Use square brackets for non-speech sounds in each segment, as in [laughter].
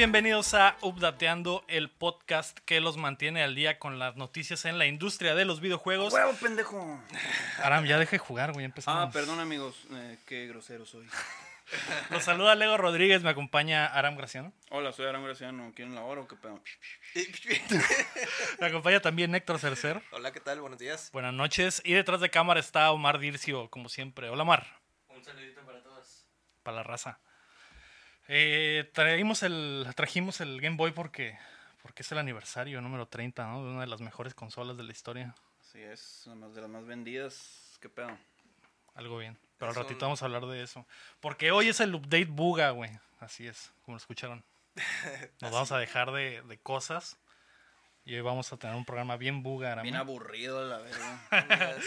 Bienvenidos a Updateando, el podcast que los mantiene al día con las noticias en la industria de los videojuegos. ¡Huevo, pendejo! [sighs] Aram, ya deje de jugar, güey, empezamos. Ah, perdón amigos, eh, qué grosero soy. [laughs] Los saluda Lego Rodríguez, me acompaña Aram Graciano. Hola, soy Aram Graciano, ¿quieren la hora o qué pedo? [laughs] Me acompaña también Héctor Cercer. Hola, ¿qué tal? Buenos días. Buenas noches. Y detrás de cámara está Omar Dircio, como siempre. Hola, Omar. Un saludito para todos. Para la raza. Eh, traímos el, trajimos el Game Boy porque, porque es el aniversario número 30, ¿no? De una de las mejores consolas de la historia. Así es, una de las más vendidas, qué pedo. Algo bien. Pero al ratito un- vamos a hablar de eso. Porque hoy es el update Buga, güey. Así es, como lo escucharon. [laughs] Nos vamos a dejar de, de cosas. Y hoy vamos a tener un programa bien Buga, Aram. Bien aburrido, la verdad. [laughs]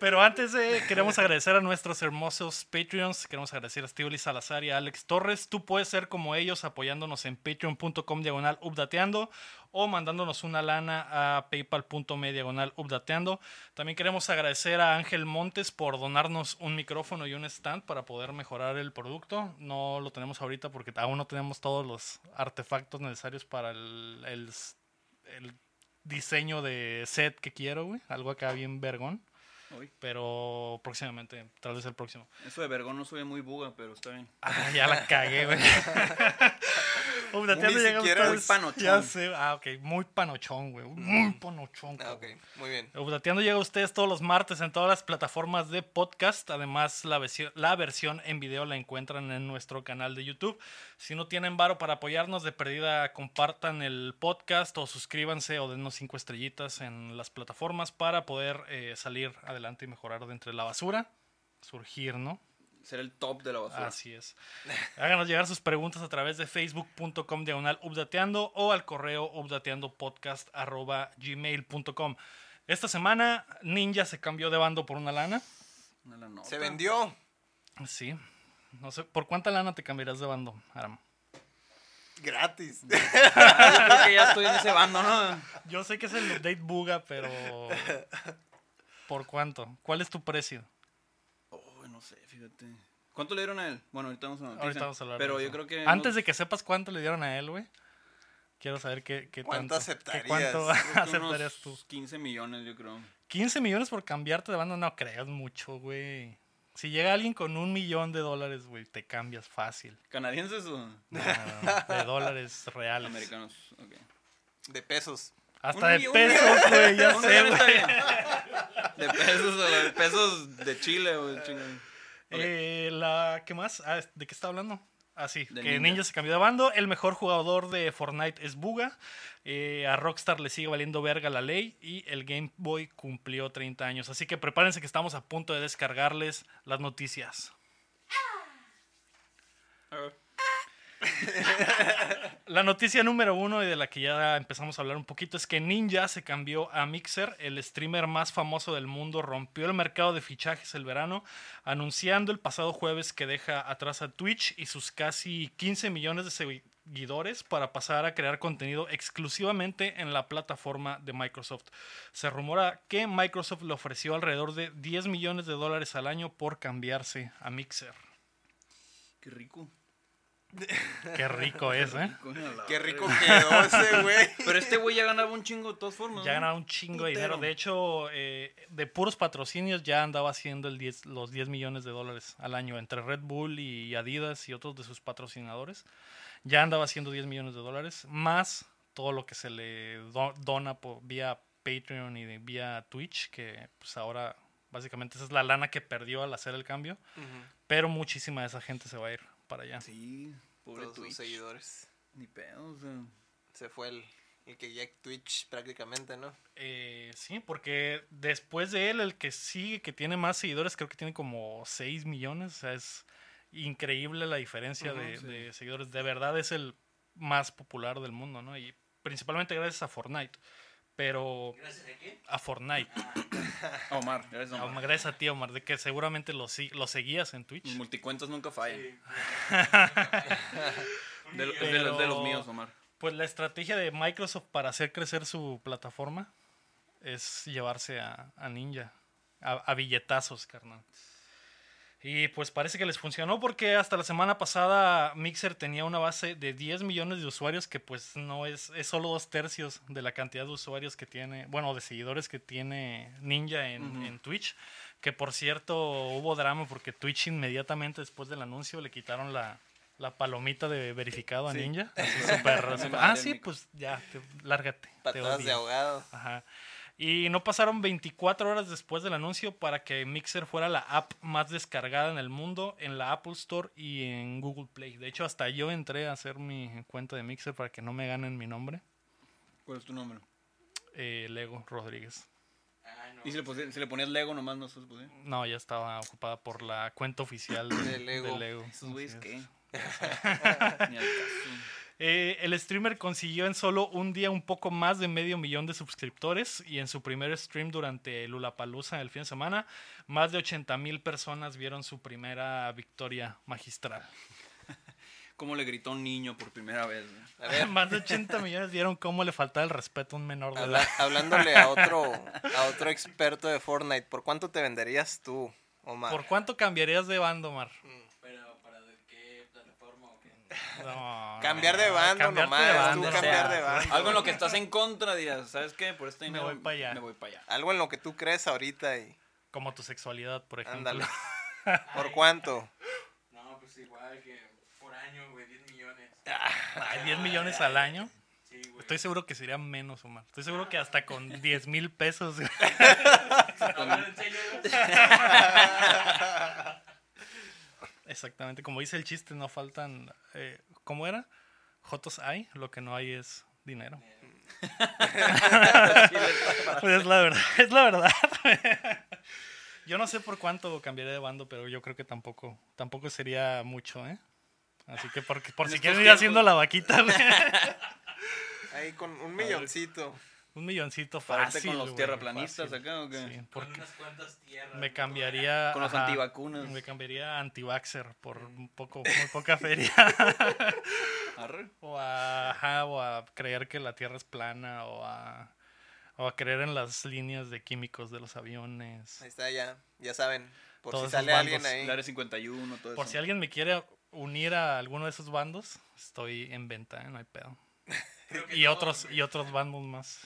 Pero antes de, queremos agradecer a nuestros hermosos Patreons. Queremos agradecer a Steve Salazar y a Alex Torres. Tú puedes ser como ellos apoyándonos en patreon.com diagonal updateando o mandándonos una lana a paypal.me diagonal updateando. También queremos agradecer a Ángel Montes por donarnos un micrófono y un stand para poder mejorar el producto. No lo tenemos ahorita porque aún no tenemos todos los artefactos necesarios para el, el, el diseño de set que quiero, güey. Algo acá bien vergón. Pero próximamente, tal vez el próximo. eso de vergón no soy muy buga, pero está bien. Ah, ya la cagué, güey. [laughs] Updateando Ni llega a siquiera ustedes- muy panochón. Ya sé, ah, ok, muy panochón, güey. Muy panochón. Ah, ok, muy bien. Updateando llega a ustedes todos los martes en todas las plataformas de podcast. Además, la, versión- la versión en video la encuentran en nuestro canal de YouTube. Si no tienen varo para apoyarnos, de perdida compartan el podcast o suscríbanse o denos cinco estrellitas en las plataformas para poder eh, salir adelante y mejorar de entre la basura. Surgir, ¿no? Ser el top de la basura. Así es. Háganos llegar sus preguntas a través de facebook.com diagonal updateando o al correo updateandopodcast arroba gmail.com. Esta semana Ninja se cambió de bando por una lana. Una la nota. Se vendió. Sí. No sé, ¿por cuánta lana te cambiarás de bando, Aram? Gratis. [laughs] Yo creo que ya estoy en ese bando, ¿no? Yo sé que es el update buga, pero ¿por cuánto? ¿Cuál es tu precio? Fíjate. ¿Cuánto le dieron a él? Bueno, ahorita vamos a noticia. Ahorita vamos a hablar. Pero de yo creo que... Antes de que sepas cuánto le dieron a él, güey, quiero saber qué, qué ¿Cuánto tanto- qué aceptarías? ¿Cuánto [laughs] creo que aceptarías tú? unos 15 millones, yo creo. 15 millones por cambiarte de banda, no creas mucho, güey. Si llega alguien con un millón de dólares, güey, te cambias fácil. ¿Canadienses o No, no, de dólares [laughs] reales. americanos? Ok. De pesos. Hasta de pesos, güey, ya sé, güey. De pesos, o de pesos de Chile, o de Eh, la, ¿Qué más? Ah, ¿De qué está hablando? Ah, sí, que Ninja. Ninja. se cambió de bando. El mejor jugador de Fortnite es Buga. Eh, a Rockstar le sigue valiendo verga la ley. Y el Game Boy cumplió 30 años. Así que prepárense que estamos a punto de descargarles las noticias. A ver. La noticia número uno y de la que ya empezamos a hablar un poquito es que Ninja se cambió a Mixer, el streamer más famoso del mundo, rompió el mercado de fichajes el verano, anunciando el pasado jueves que deja atrás a Twitch y sus casi 15 millones de seguidores para pasar a crear contenido exclusivamente en la plataforma de Microsoft. Se rumora que Microsoft le ofreció alrededor de 10 millones de dólares al año por cambiarse a Mixer. Qué rico. [laughs] Qué rico es, ¿eh? Qué rico quedó ese güey. Pero este güey ya ganaba un chingo de todas formas. Ya ¿no? ganaba un chingo de dinero. De hecho, eh, de puros patrocinios ya andaba haciendo el 10 los 10 millones de dólares al año entre Red Bull y Adidas y otros de sus patrocinadores. Ya andaba haciendo 10 millones de dólares, más todo lo que se le do- dona por, vía Patreon y de- vía Twitch, que pues ahora básicamente esa es la lana que perdió al hacer el cambio. Pero muchísima de esa gente se va a ir para allá. Sí, pobre Todos sus seguidores. Ni pedo, o sea. Se fue el, el que ya Twitch prácticamente, ¿no? Eh, sí, porque después de él, el que sigue, que tiene más seguidores, creo que tiene como 6 millones. O sea, es increíble la diferencia de, sí. de seguidores. De verdad es el más popular del mundo, ¿no? Y principalmente gracias a Fortnite. Pero ¿Gracias a qué? a Fortnite. A [coughs] Omar, gracias a Omar. gracias a ti, Omar, de que seguramente lo, lo seguías en Twitch. Mis multicuentas nunca fallan. [laughs] De, lo- es de, los- de los míos, Omar. Pues la estrategia de Microsoft para hacer crecer su plataforma es llevarse a, a Ninja. A, a billetazos, carnal. Y pues parece que les funcionó porque hasta la semana pasada Mixer tenía una base de 10 millones de usuarios que pues no es, es solo dos tercios de la cantidad de usuarios que tiene, bueno, de seguidores que tiene Ninja en, en Twitch. Que por cierto hubo drama porque Twitch inmediatamente después del anuncio le quitaron la, la palomita de verificado a Sí. Ninja. [laughs] Así súper- madre ah, sí, pues ya, te- lárgate. te Patadas de ahogado. Ajá. Y no pasaron 24 horas después del anuncio para que Mixer fuera la app más descargada en el mundo en la Apple Store y en Google Play. De hecho, hasta yo entré a hacer mi cuenta de Mixer para que no me ganen mi nombre. ¿Cuál es tu nombre? Eh, Lego Rodríguez. Y si le, posi- si le ponías Lego nomás no se podía. No, ya estaba ocupada por la cuenta oficial de, De Lego. de Lego. Esos güeyes qué. [laughs] Eh, el streamer consiguió en solo un día un poco más de medio millón de suscriptores y en su primer stream durante Lulapalooza el fin de semana, más de 80 mil personas vieron su primera victoria magistral. [laughs] ¿Cómo le gritó un niño por primera vez? güey? A ver, [laughs] más de 80 millones vieron cómo le faltaba el respeto a un menor de habla- edad. hablándole a otro, [laughs] a otro experto de Fortnite, ¿por cuánto te venderías tú, Omar? ¿Por cuánto cambiarías de bando, Mar? Pero, ¿para de qué plataforma o qué? No, Cambiar de bando nomás, de tú bando, cambiar o sea, de bando. Algo en lo que estás en contra, dirás, ¿sabes qué? Por este Me dinero voy pa' allá. Me voy para allá. Algo en lo que tú crees ahorita y Como tu sexualidad, por ejemplo. ándale. [laughs] ¿Por cuánto? No, pues igual que por año, güey, 10 millones. Ay, 10 millones al año. Sí, güey. Estoy seguro que sería menos, Omar. Estoy seguro que hasta con [laughs] 10 mil pesos. [laughs] Hablar en serio, güey. Exactamente, como dice el chiste, no faltan. Eh, ¿Cómo era? Jotos hay, lo que no hay es dinero. [laughs] Pues es la verdad, [laughs] es la verdad. Yo no sé por cuánto cambiaré de bando, pero yo creo que tampoco, tampoco sería mucho, ¿eh? Así que por, por si quieren ir haciendo la vaquita, güey. [laughs] Ahí con un milloncito. Un milloncito fácil. con los güey, tierraplanistas fácil. acá o qué? Sí, Con porque unas cuantas tierras. me cambiaría. Con los ajá, antivacunas. Me cambiaría a anti-vaxxer por un poco, muy poca [laughs] feria. Arre. O a, ajá, o a creer que la Tierra es plana, o a, o a creer en las líneas de químicos de los aviones. Ahí está, ya, ya saben. Por Todos si sale alguien ahí. El área 51, todo Por eso. si alguien me quiere unir a alguno de esos bandos, estoy en venta, ¿eh? no hay pedo. Y otros, y otros bandos más.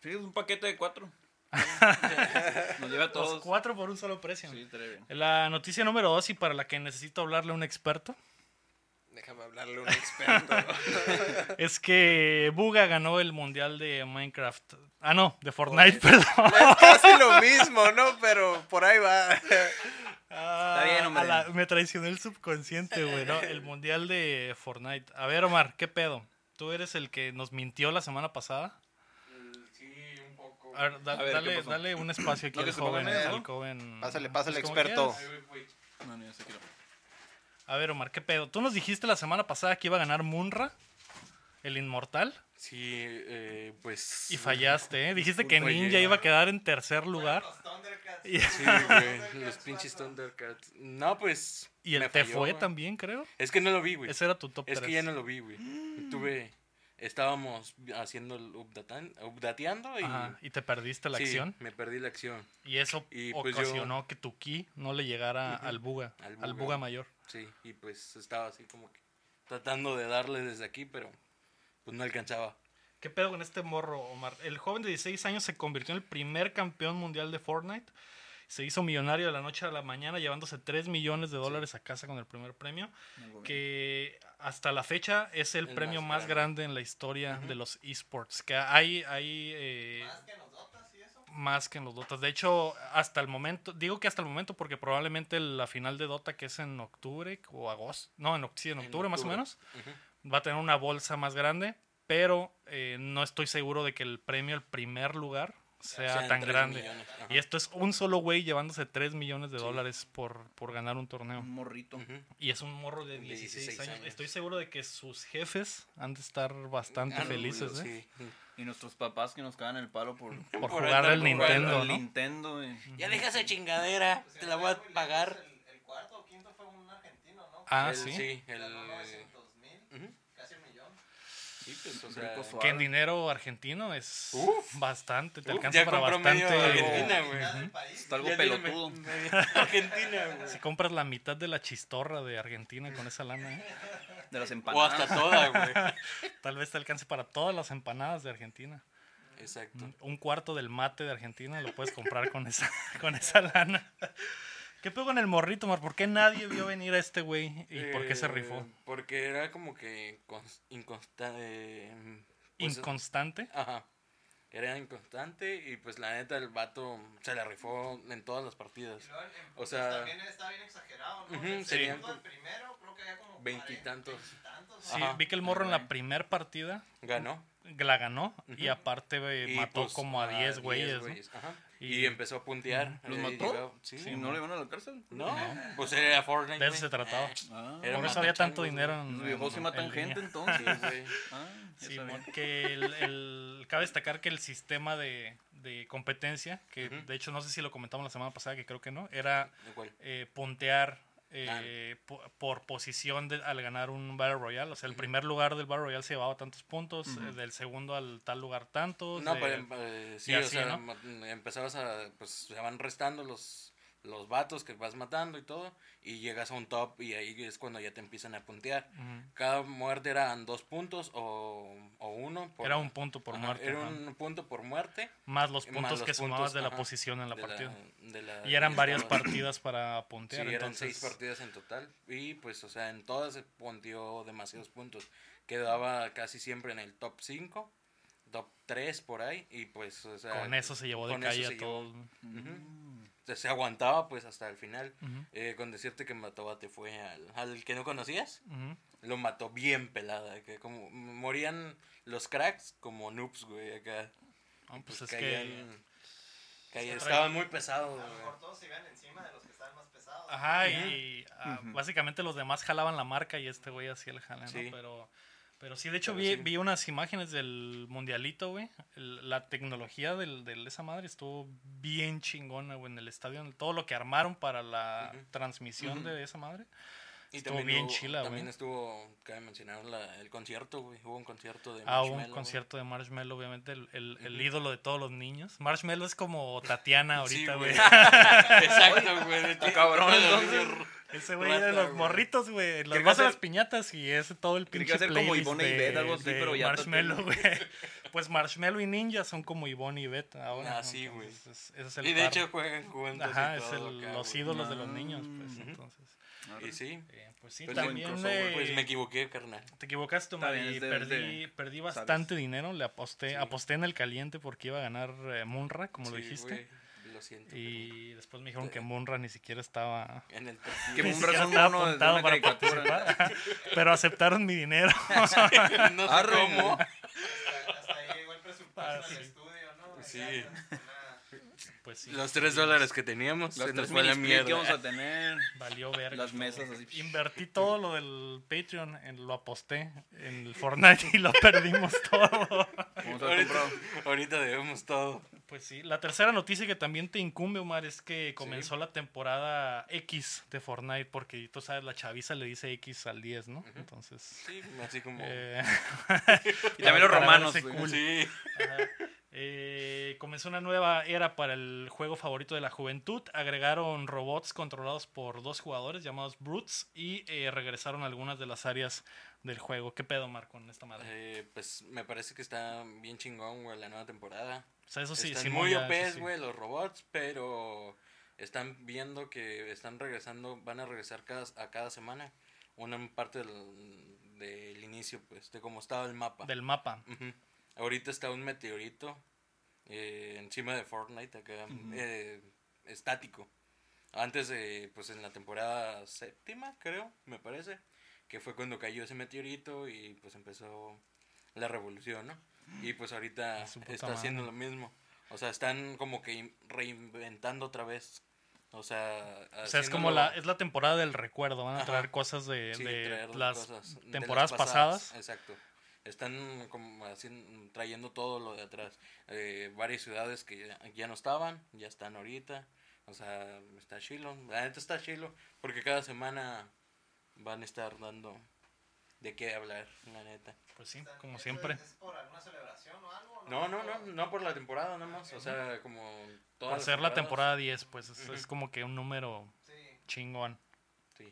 Fíjate, un paquete de cuatro. [laughs] Nos lleva a Los todos. cuatro por un solo precio. Sí, bien. La noticia número dos y para la que necesito hablarle a un experto Déjame hablarle a un experto. [laughs] es que Buga ganó el mundial de Minecraft. Ah, no, de Fortnite, [laughs] perdón. es casi lo mismo, ¿no? Pero por ahí va. Está bien, hombre. me traicionó el subconsciente, güey, ¿no? El mundial de Fortnite. A ver, Omar, ¿qué pedo? ¿Tú eres el que nos mintió la semana pasada? Mm, Sí, un poco. A ver, da- A ver, ¿qué dale, dale un espacio aquí No, al joven, al ¿no? joven. Pásale, pásale, Pues experto. no. A ver, Omar, ¿qué pedo? Tú nos dijiste la semana pasada que iba a ganar Munra, el inmortal, Sí, eh, pues. y fallaste, ¿eh? Dijiste que. Ninja iba a quedar en tercer lugar. Y, Sí, güey, [laughs] los pinches Thundercats. No, pues. y el me te fue también, creo. Es que no lo vi, güey. Ese era tu top Es 3. que ya no lo vi, güey. Tuve. Estábamos haciendo el updatan- updateando y. Ajá, y te perdiste la sí, acción. Me perdí la acción. Y eso Y, pues, yo- ocasionó que tu ki no le llegara Ujú. al buga, Al al buga mayor. Sí, y pues estaba así como que. Tratando de darle desde aquí, pero. Pues no alcanzaba. ¿Qué pedo con este morro, Omar? El joven de 16 años se convirtió en el primer campeón mundial de Fortnite. Se hizo millonario de la noche a la mañana llevándose 3 millones de dólares a casa con el primer premio. Que hasta la fecha es el, El premio más más grande en la historia de los esports. Que hay, hay eh, más que en los Dotas. De hecho, hasta el momento, digo que hasta el momento porque probablemente la final de Dota, que es en octubre o agosto, no, en, sí, en En octubre más o menos, Ujú. Va a tener una bolsa más grande, pero eh, no estoy seguro de que el premio, el primer lugar, sea tan grande. millones. Y esto es un solo güey llevándose 3 millones de Sí. dólares por, por ganar un torneo. Un morrito. Y es un morro de De 16, 16 años. años. Estoy seguro de que sus jefes han de estar bastante Ah, no, felices, ¿eh? sí. Y nuestros papás que nos cagan el palo por, [laughs] Por Por jugar jugando Nintendo, el ¿no? Nintendo. Ya deja esa chingadera. Te la voy a pagar. El, cuarto o quinto fue un argentino, ¿no? Ah, El- sí. Sí, el. mil, Ujú. casi un millón. Sí, pues, o sea, Rico suave. Que en dinero argentino es Uf. bastante, te Uf, alcanza para bastante. Argentina, güey. Está algo Ya pelotudo. me- Argentina, güey. Si compras la mitad de la chistorra de Argentina con esa lana, ¿eh? De las O empanadas. hasta toda, güey. [laughs] tal vez te alcance para todas las empanadas de Argentina. Exacto. Un cuarto del mate de Argentina lo puedes comprar con esa, [laughs] con esa lana. ¿Qué pego en el morrito, Mar? ¿Por qué nadie vio venir a este güey? ¿Y por qué se Eh, rifó? Porque era como que inconstante. Inconstante. Ajá. Era inconstante y pues la neta el vato se la rifó en todas las partidas. Y luego en- en O puntos sea- También está bien exagerado, ¿no? Ujú, El serían al primero, creo que había como. Veintitantos. Veintitantos. Sí, Ajá. vi que el morro en la primer partida Ganó. la ganó y aparte eh, Y, mató pues, como a 10 güeyes. ¿no? Y- Y, empezó a puntear. ¿Los eh, mató? sí. ¿Y no le van a la cárcel? No, pues era Fortnite. De eso se trataba. Ah, Era Por eso había tanto dinero en, los viejos sí matan en gente línea. [laughs] entonces. Ah, ya Sí, sabía. porque el, el- cabe destacar que el sistema de, de competencia, que de hecho no sé si lo comentamos la semana pasada, que creo que no, era eh, puntear eh, po- por posición de- al ganar un Battle Royale. O sea, el primer lugar del Battle Royale se llevaba tantos puntos, eh, del segundo al tal lugar tantos. No, de- pero eh, sí, y o así, sea, ¿no? ma- empezabas a, pues se van restando los, los vatos que vas matando y todo, y llegas a un top y ahí es cuando ya te empiezan a puntear. Ujú. Cada muerte eran dos puntos o, o uno. por- Era un punto por Ajá, muerte. Era ajá. un punto por muerte. Más los más puntos los que sumabas puntos, de la ajá, posición en la partida. de la- Y eran varias [clears throat] partidas para Sí, puntear. eran entonces, seis partidas en total. Y pues, o sea, en todas se punteó demasiados puntos. Quedaba casi siempre en el top 5, top 3 por ahí. Y pues, o sea. con eso se llevó de calle a llevó. todos. Ujú. O sea, se aguantaba pues hasta el final. Eh, con decirte que Matobate fue al, al que no conocías, lo mató bien pelada. Que como morían los cracks como noobs, güey, acá. Ah, Y, pues es caían- que caían- estaban muy pesados, A lo mejor todos se iban encima de los que estaban más pesados. Ajá, y ah, básicamente los demás jalaban la marca y este güey hacía el jale, ¿no? Sí. Pero, pero sí, de hecho vi, sí. vi unas imágenes del mundialito, güey. La tecnología del, de esa madre estuvo bien chingona, güey, en el estadio. Todo lo que armaron para la transmisión de esa madre. Y Estuvo también bien hubo- chila, También güey. estuvo, cabe mencionar la- el concierto, güey. Hubo un concierto de Ah, hubo un Marshmello, concierto de Marshmello, obviamente, el, el- el ídolo de todos los niños. Marshmello es como Tatiana [laughs] Sí, ahorita, güey. [laughs] Exacto, güey. cabrón, entonces. Ese güey de los güey. morritos, güey. Los vas a las piñatas y es todo el pinche que como Ivonne y Ivette, algo así, pero ya Marshmello, [laughs] güey. Pues Marshmello y Ninja son como Ivonne y Ivette ahora. Ah, sí, güey. Entonces, es el Y de par. hecho juegan juntos. Ajá, y es todo el- acá, los ídolos de los Ah. niños, pues, Ujú. Y sí, eh, pues sí, Pues también eh, pues me equivoqué, carnal. te equivocaste, bien, y de- perdí, perdí sabes. bastante dinero. Le aposté, Sí. aposté en el caliente porque iba a ganar eh, Munra, como lo dijiste. lo siento. Y después me dijeron que Munra ni siquiera estaba En el Que Munra es un estaba mono de apuntado una para caricatura. participar, [laughs] pero aceptaron mi dinero. [laughs] no sé cómo. Hasta, hasta ahí llegó el presupuesto Ah, del sí. estudio, ¿no? Sí. Pues sí, Los tres dólares que teníamos Las se nos fue la que vamos a tener. [laughs] valió verga. Las mesas así. Invertí todo lo del Patreon, en, lo aposté en el Fortnite y lo [laughs] perdimos todo. Ahorita, debemos todo. Pues sí, la tercera noticia que también te incumbe, Omar, es que comenzó la temporada X de Fortnite, porque tú sabes, la chaviza le dice X al 10, ¿no? Entonces... Sí, así como. eh, [laughs] Y también los romanos. cool. Sí. Ajá. Eh, comenzó una nueva era para el juego favorito de la juventud. Agregaron robots controlados por dos jugadores llamados Brutes y eh, regresaron algunas de las áreas del juego. ¿Qué pedo, Marco, con esta madre? Eh, pues me parece que está bien chingón, güey, la nueva temporada. O sea, eso sí, están Simón, muy OPs, sí. güey, los robots, pero están viendo que están regresando, van a regresar cada, a cada semana una parte del, del inicio, pues, de cómo estaba el mapa. Del mapa. Ujú. Ahorita está un meteorito eh, encima de Fortnite, acá, eh, estático. Antes de, pues en la temporada séptima, creo, me parece, que fue cuando cayó ese meteorito y pues empezó la revolución, ¿no? Y pues ahorita está haciendo lo mismo. O sea, están como que in- reinventando otra vez. O sea, O sea, es como la, es la temporada del recuerdo. Van a Ajá. traer cosas de, Sí, de traer las cosas de temporadas pasadas. Exacto. Están como haciendo, trayendo todo lo de atrás. Eh, varias ciudades que ya, ya no estaban, ya están ahorita. O sea, está chilo. La neta está chilo. Porque cada semana van a estar dando de qué hablar, la neta. Pues sí, como siempre. ¿Es por alguna celebración o algo? No, no, no, no por la temporada nomás, o sea, como todas Por ser la temporada 10, pues es, es como que un número Sí. chingón.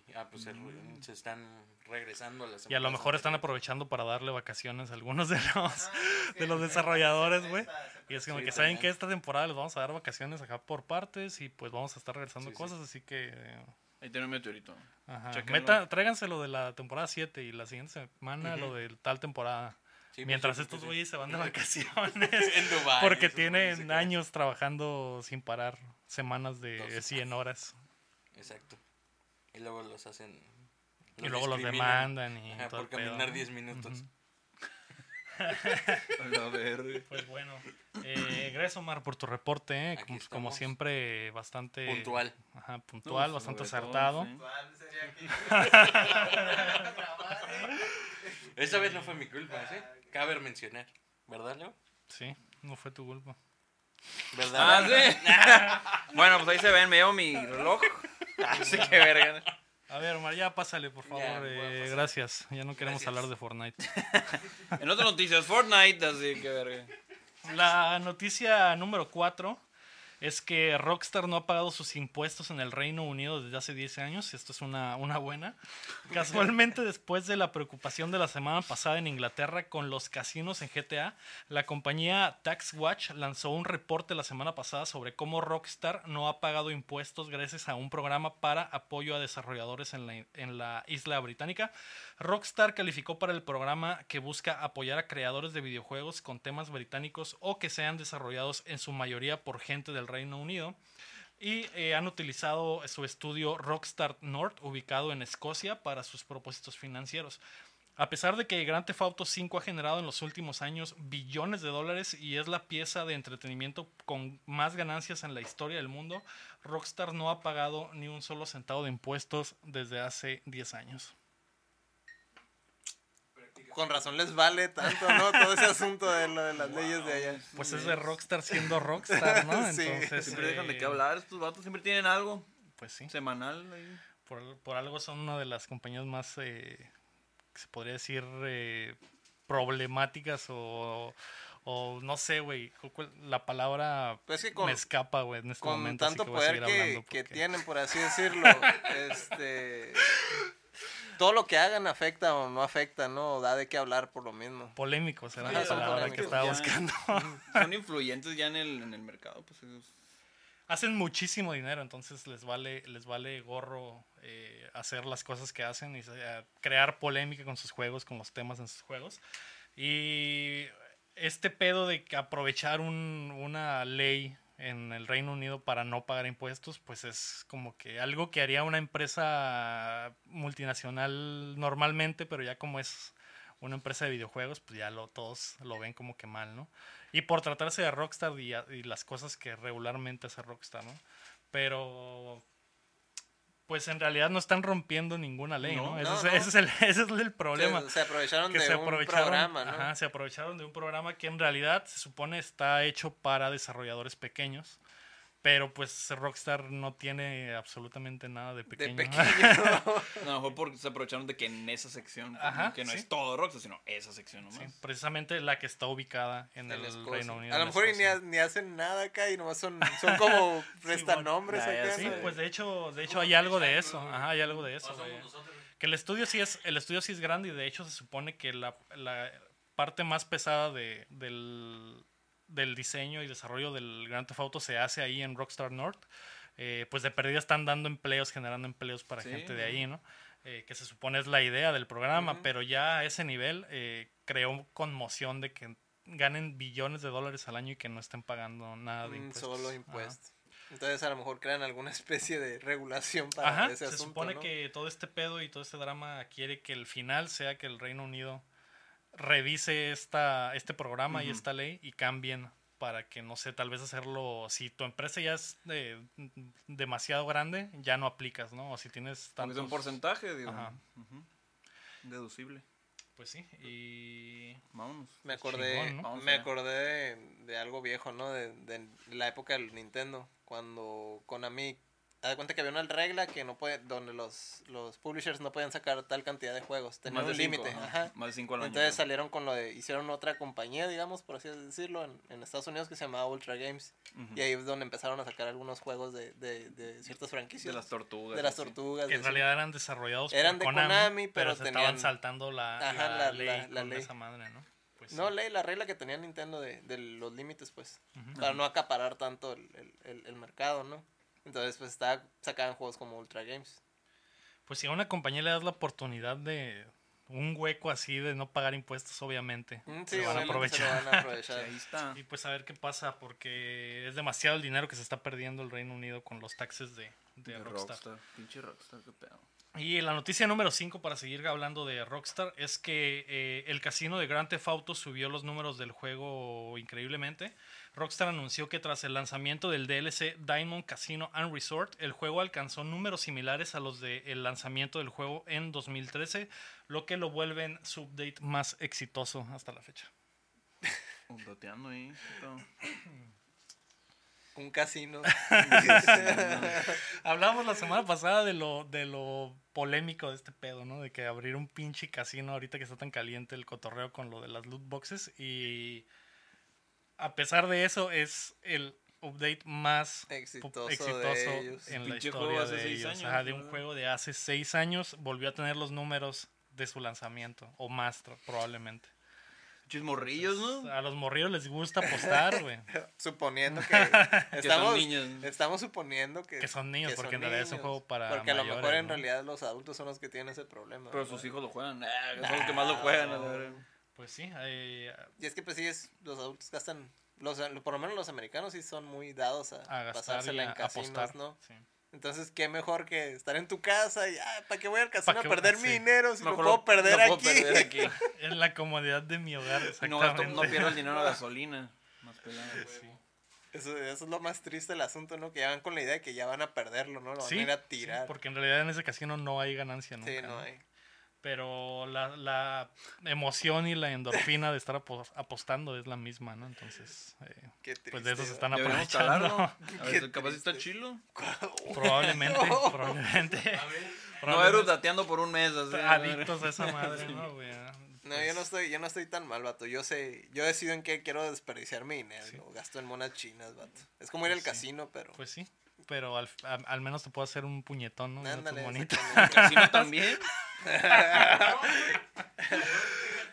Sí, ah, pues se, se están regresando a las Y a lo mejor están aprovechando para darle vacaciones a algunos de los, Ah, [laughs] de los desarrolladores, güey. Y es como Sí, que saben que esta temporada les vamos a dar vacaciones acá por partes y pues vamos a estar regresando Sí, sí. cosas, así que... eh, Ahí tiene un meteorito. Ajá. Meta, tráiganse lo de la temporada 7 y la siguiente semana lo de tal temporada. Sí, pues, Mientras sí, estos sí. güeyes se van de [laughs] vacaciones. en porque tienen años trabajando sin parar, semanas de Dos. 100 horas. Exacto. Y luego los hacen. y luego los demandan y Ajá, todo por caminar ¿no? 10 minutos. [laughs] La verga. Pues bueno, eh, gracias Omar por tu reporte, ¿eh? Como, siempre bastante Puntual. Ajá, puntual, No, bastante acertado. sí. ¿Cuál sería que- [laughs] Esta vez no fue mi culpa, ¿sí? Cabe mencionar. ¿Verdad, Leo? Sí, no fue tu culpa. ¿Verdad? Ah, sí. [laughs] bueno, pues ahí se ven, me llevo mi reloj. [laughs] Así que verga. A ver, Omar, ya pásale, por favor. Ya, eh, gracias. Ya no queremos Gracias. hablar de Fortnite. [laughs] En otras noticias, Fortnite, así que verga. La noticia número 4 es que Rockstar no ha pagado sus impuestos en el Reino Unido desde hace 10 años. Esto es una, una buena. [laughs] Casualmente, después de la preocupación de la semana pasada en Inglaterra con los casinos en GTA, la compañía TaxWatch lanzó un reporte la semana pasada sobre cómo Rockstar no ha pagado impuestos gracias a un programa para apoyo a desarrolladores en la, en la isla británica. Rockstar calificó para el programa que busca apoyar a creadores de videojuegos con temas británicos o que sean desarrollados en su mayoría por gente del Reino Unido. Y eh, han utilizado su estudio Rockstar North, ubicado en Escocia, para sus propósitos financieros. A pesar de que Grand Theft Auto 5 ha generado en los últimos años billones de dólares y es la pieza de entretenimiento con más ganancias en la historia del mundo, Rockstar no ha pagado ni un solo centavo de impuestos desde hace 10 años. Con razón les vale tanto, ¿no? Todo ese asunto de lo de las leyes de allá. Pues es de Rockstar siendo Rockstar, ¿no? [laughs] Sí. Entonces, Siempre dejan de eh, qué hablar. Estos vatos siempre tienen algo Pues sí. semanal. ahí. Por, por algo son una de las compañías más, eh, que se podría decir, eh, problemáticas o, o no sé, güey. La palabra Pues es que con, me escapa, güey, en este con momento. así tanto que poder que, que tienen, por así decirlo, [laughs] este... Todo lo que hagan afecta o no afecta, ¿no? Da de qué hablar por lo mismo. Polémico será Sí, la palabra que polémicos, estaba ya. buscando. [laughs] Son [laughs] influyentes ya en el, en el mercado. Pues ellos- hacen muchísimo dinero, entonces les vale, les vale gorro eh, hacer las cosas que hacen y eh, crear polémica con sus juegos, con los temas en sus juegos. Y este pedo de que aprovechar un- una ley en el Reino Unido para no pagar impuestos, pues es como que algo que haría una empresa multinacional normalmente, pero ya como es una empresa de videojuegos, pues ya lo, todos lo ven como que mal, ¿no? Y por tratarse de Rockstar y, y las cosas que regularmente hace Rockstar, ¿no? Pero, pues en realidad no están rompiendo ninguna ley, ¿no? No, ese, no, es, no. [laughs] ese es el, ese es el problema. Se, se aprovecharon que de se un programa, ¿no? ajá, se aprovecharon de un programa que en realidad se supone está hecho para desarrolladores pequeños. Pero pues Rockstar no tiene absolutamente nada de De pequeño. pequeño. [laughs] No, fue porque se aprovecharon de que en esa sección, Ajá, que no Sí. es todo Rockstar, sino esa sección nomás. Sí, precisamente la que está ubicada en, el. Reino Unido. A lo mejor y ni, ni hacen nada acá y nomás son, [laughs] son como prestan nombres acá. Sí, ¿no? pues de hecho, de hecho hay algo de eso. Ajá, hay algo de eso. Que el estudio sí es, el estudio sí es grande y de hecho se supone que la, la parte más pesada de, del, del diseño y desarrollo del Grand Theft Auto se hace ahí en Rockstar North. Eh, pues de perdida están dando empleos, generando empleos para Sí, gente de ahí, ¿no? Eh, que se supone es la idea del programa, pero ya a ese nivel eh, creó conmoción de que ganen billones de dólares al año y que no estén pagando nada de Un impuestos. solo Ajá. impuesto. Entonces a lo mejor crean alguna [laughs] especie de regulación para Ajá, ese se asunto, supone ¿no? que todo este pedo y todo este drama quiere que el final sea que el Reino Unido revise esta, este programa y esta ley y cambien para que, no sé, tal vez hacerlo, si tu empresa ya es de- demasiado grande, ya no aplicas, ¿no? O si tienes es un tantos... porcentaje, digo. Ajá. Deducible. Pues sí, y... Vámonos. Me Pues acordé, chingón, ¿no? Vamos me allá. acordé de, de algo viejo, ¿no? De, de la época del Nintendo, cuando Konami haz de cuenta que había una regla que no puede, donde los, los publishers no podían sacar tal cantidad de juegos, tenían un límite, ajá. Más de cinco al año. Entonces salieron con lo de, hicieron otra compañía, digamos, por así decirlo, en, en Estados Unidos que se llamaba Ultra Games. Y ahí es donde empezaron a sacar algunos juegos de, de, de ciertas franquicias. De las tortugas. De las tortugas. Que en realidad eran desarrollados Eran por de Konami, Konami, pero, pero se tenían- estaban saltando la, Ajá, la la- ley la- la con ley. esa madre, ¿no? Pues No, sí. ley, la regla que tenía Nintendo de, de los límites, pues. Para no acaparar tanto el, el, el, el mercado, ¿no? Entonces, pues, estaba, sacaban juegos como Ultra Games. Pues si a una compañía le das la oportunidad de un hueco así de no pagar impuestos, obviamente, Mm, se van a aprovechar. van a [laughs] Sí, aprovechar. ahí está. Y pues a ver qué pasa, porque es demasiado el dinero que se está perdiendo el Reino Unido con los taxes de, de De Rockstar. Rockstar. Pinche Rockstar, qué pedo. Y la noticia número 5 para seguir hablando de Rockstar es que eh, el casino de Grand Theft Auto subió los números del juego increíblemente. Rockstar anunció que tras el lanzamiento del DLC Diamond Casino and Resort, el juego alcanzó números similares a los del lanzamiento del juego en 2013, lo que lo vuelven su update más exitoso hasta la fecha. [laughs] Ahí. Un casino. [laughs] Hablamos la semana pasada de lo, de lo polémico de este pedo, ¿no? De que abrir un pinche casino ahorita que está tan caliente el cotorreo con lo de las loot boxes. Y a pesar de eso, es el update más Exitoso de exitoso ellos. en la historia de ellos. años, Ajá, de un juego de hace seis años volvió a tener los números de su lanzamiento, o más probablemente. Pinches morrillos, ¿no? A los morrillos les gusta apostar, güey. [laughs] Suponiendo que [laughs] estamos, niños. estamos suponiendo que, Que son niños, que porque son en realidad es un juego para Porque a lo mejor en ¿no? realidad los adultos son los que tienen ese problema. Pero ¿verdad? sus hijos lo juegan. Ah, son los que más lo juegan. verga. Pues sí, eh, Y es que pues sí, es, los adultos gastan, los, por lo menos los americanos sí son muy dados a, a pasársela a en casinos, apostar. ¿no? sí. Entonces, qué mejor que estar en tu casa y, ah, ¿para qué voy al casino ¿Pa' a perder mi dinero si lo puedo perder lo puedo aquí? perder aquí. [laughs] En la comodidad de mi hogar, No, exactamente. no pierdo el dinero a [laughs] gasolina. Más pelado. Sí. Eso, eso es lo más triste del asunto, ¿no? Que ya van con la idea de que ya van a perderlo, ¿no? Lo van Sí, a ir a sí, tirar. porque en realidad en ese casino no hay ganancia nunca. Sí, no ¿no? Pero la, la emoción y la endorfina de estar apo- apostando es la misma, ¿no? Entonces, eh, Qué triste. pues de eso se ¿no? están aprovechando. [laughs] A ver, Qué capaz está chilo. [laughs] Probablemente, probablemente. A ver, No eres dateando por un mes. Así, adictos a esa [laughs] madre, ¿no, güey? No, yo no estoy, yo no estoy tan mal, vato. Yo sé, yo decido en qué quiero desperdiciar mi dinero. Sí. Gasto en monas chinas, vato. Es como ir al Pues sí. casino, pero. Pues sí, pero al, a- al menos te puedo hacer un puñetón, ¿no? Ándale, exactamente. Casino también. [laughs]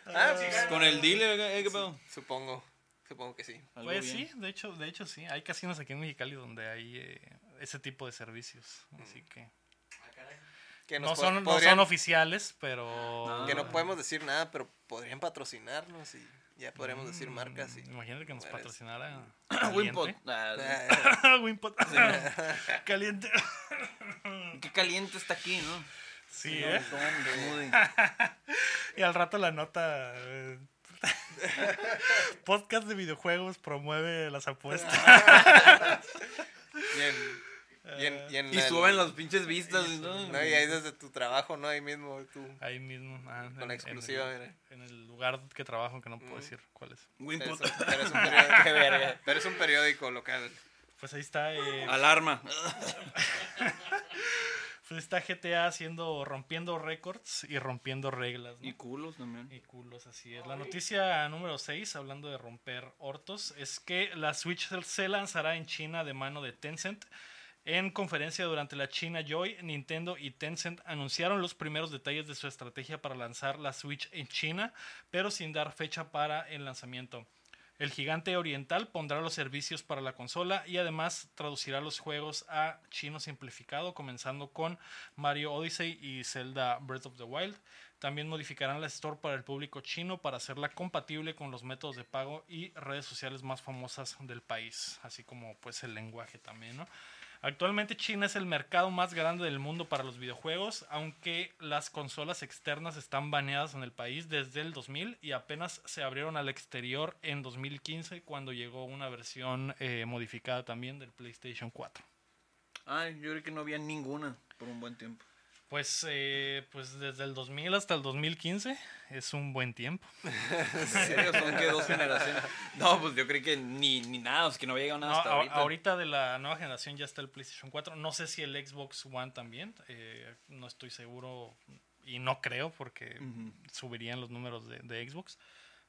Ah, pues, Con el dealer, ¿eh? ¿qué pedo? supongo. Supongo que sí. Pues bien. sí, de hecho, de hecho sí. Hay casinos aquí en Mexicali donde hay eh, ese tipo de servicios. Así que ah, caray. Que no son, no son oficiales, pero... Que no podemos decir nada, pero podrían patrocinarnos y ya podríamos decir marcas. Y... Mm, Imagínate que nos Eres- patrocinara Wimpot. Caliente. [laughs] Ah, Wimpot. [laughs] Caliente. [laughs] Qué caliente está aquí, ¿no? Sí, ¿eh? ¿Cómo de- Y al rato la nota... eh, Podcast de videojuegos promueve las apuestas. Y en, y en, y en Y el- suben las pinches vistas, ¿no? No, y ahí desde tu trabajo, ¿no? Ahí mismo tú. Ahí mismo. ah, en- Con en la exclusiva, el- mira. En el lugar que trabajo, que no puedo decir cuál es. Pero Wimpot. es, un- pero es un periódico, Qué verga. pero es un periódico local. Pues ahí está. eh, Alarma. [laughs] pues está GTA haciendo, rompiendo récords y rompiendo reglas. ¿no? Y culos también. Y culos, así es. La noticia número 6, hablando de romper hortos, es que la Switch se lanzará en China de mano de Tencent. En conferencia durante la China Joy, Nintendo y Tencent anunciaron los primeros detalles de su estrategia para lanzar la Switch en China, pero sin dar fecha para el lanzamiento. El gigante oriental pondrá los servicios para la consola y además traducirá los juegos a chino simplificado, comenzando con Mario Odyssey y Zelda Breath of the Wild. También modificarán la Store para el público chino para hacerla compatible con los métodos de pago y redes sociales más famosas del país, así como pues el lenguaje también, ¿no? Actualmente China es el mercado más grande del mundo para los videojuegos, aunque las consolas externas están baneadas en el país desde el 2000 y apenas se abrieron al exterior en 2015 cuando llegó una versión eh, modificada también del PlayStation 4. Ay, yo creo que no había ninguna por un buen tiempo. Pues, eh, pues desde el 2000 hasta el 2015 es un buen tiempo. [laughs] ¿En serio? Son que dos generaciones. No, pues yo creí que ni, ni nada, sea, que no había llegado nada No, hasta ahorita. ahorita de la nueva generación ya está el PlayStation 4. No sé si el Xbox One también. eh, no estoy seguro y no creo porque subirían los números de, de Xbox.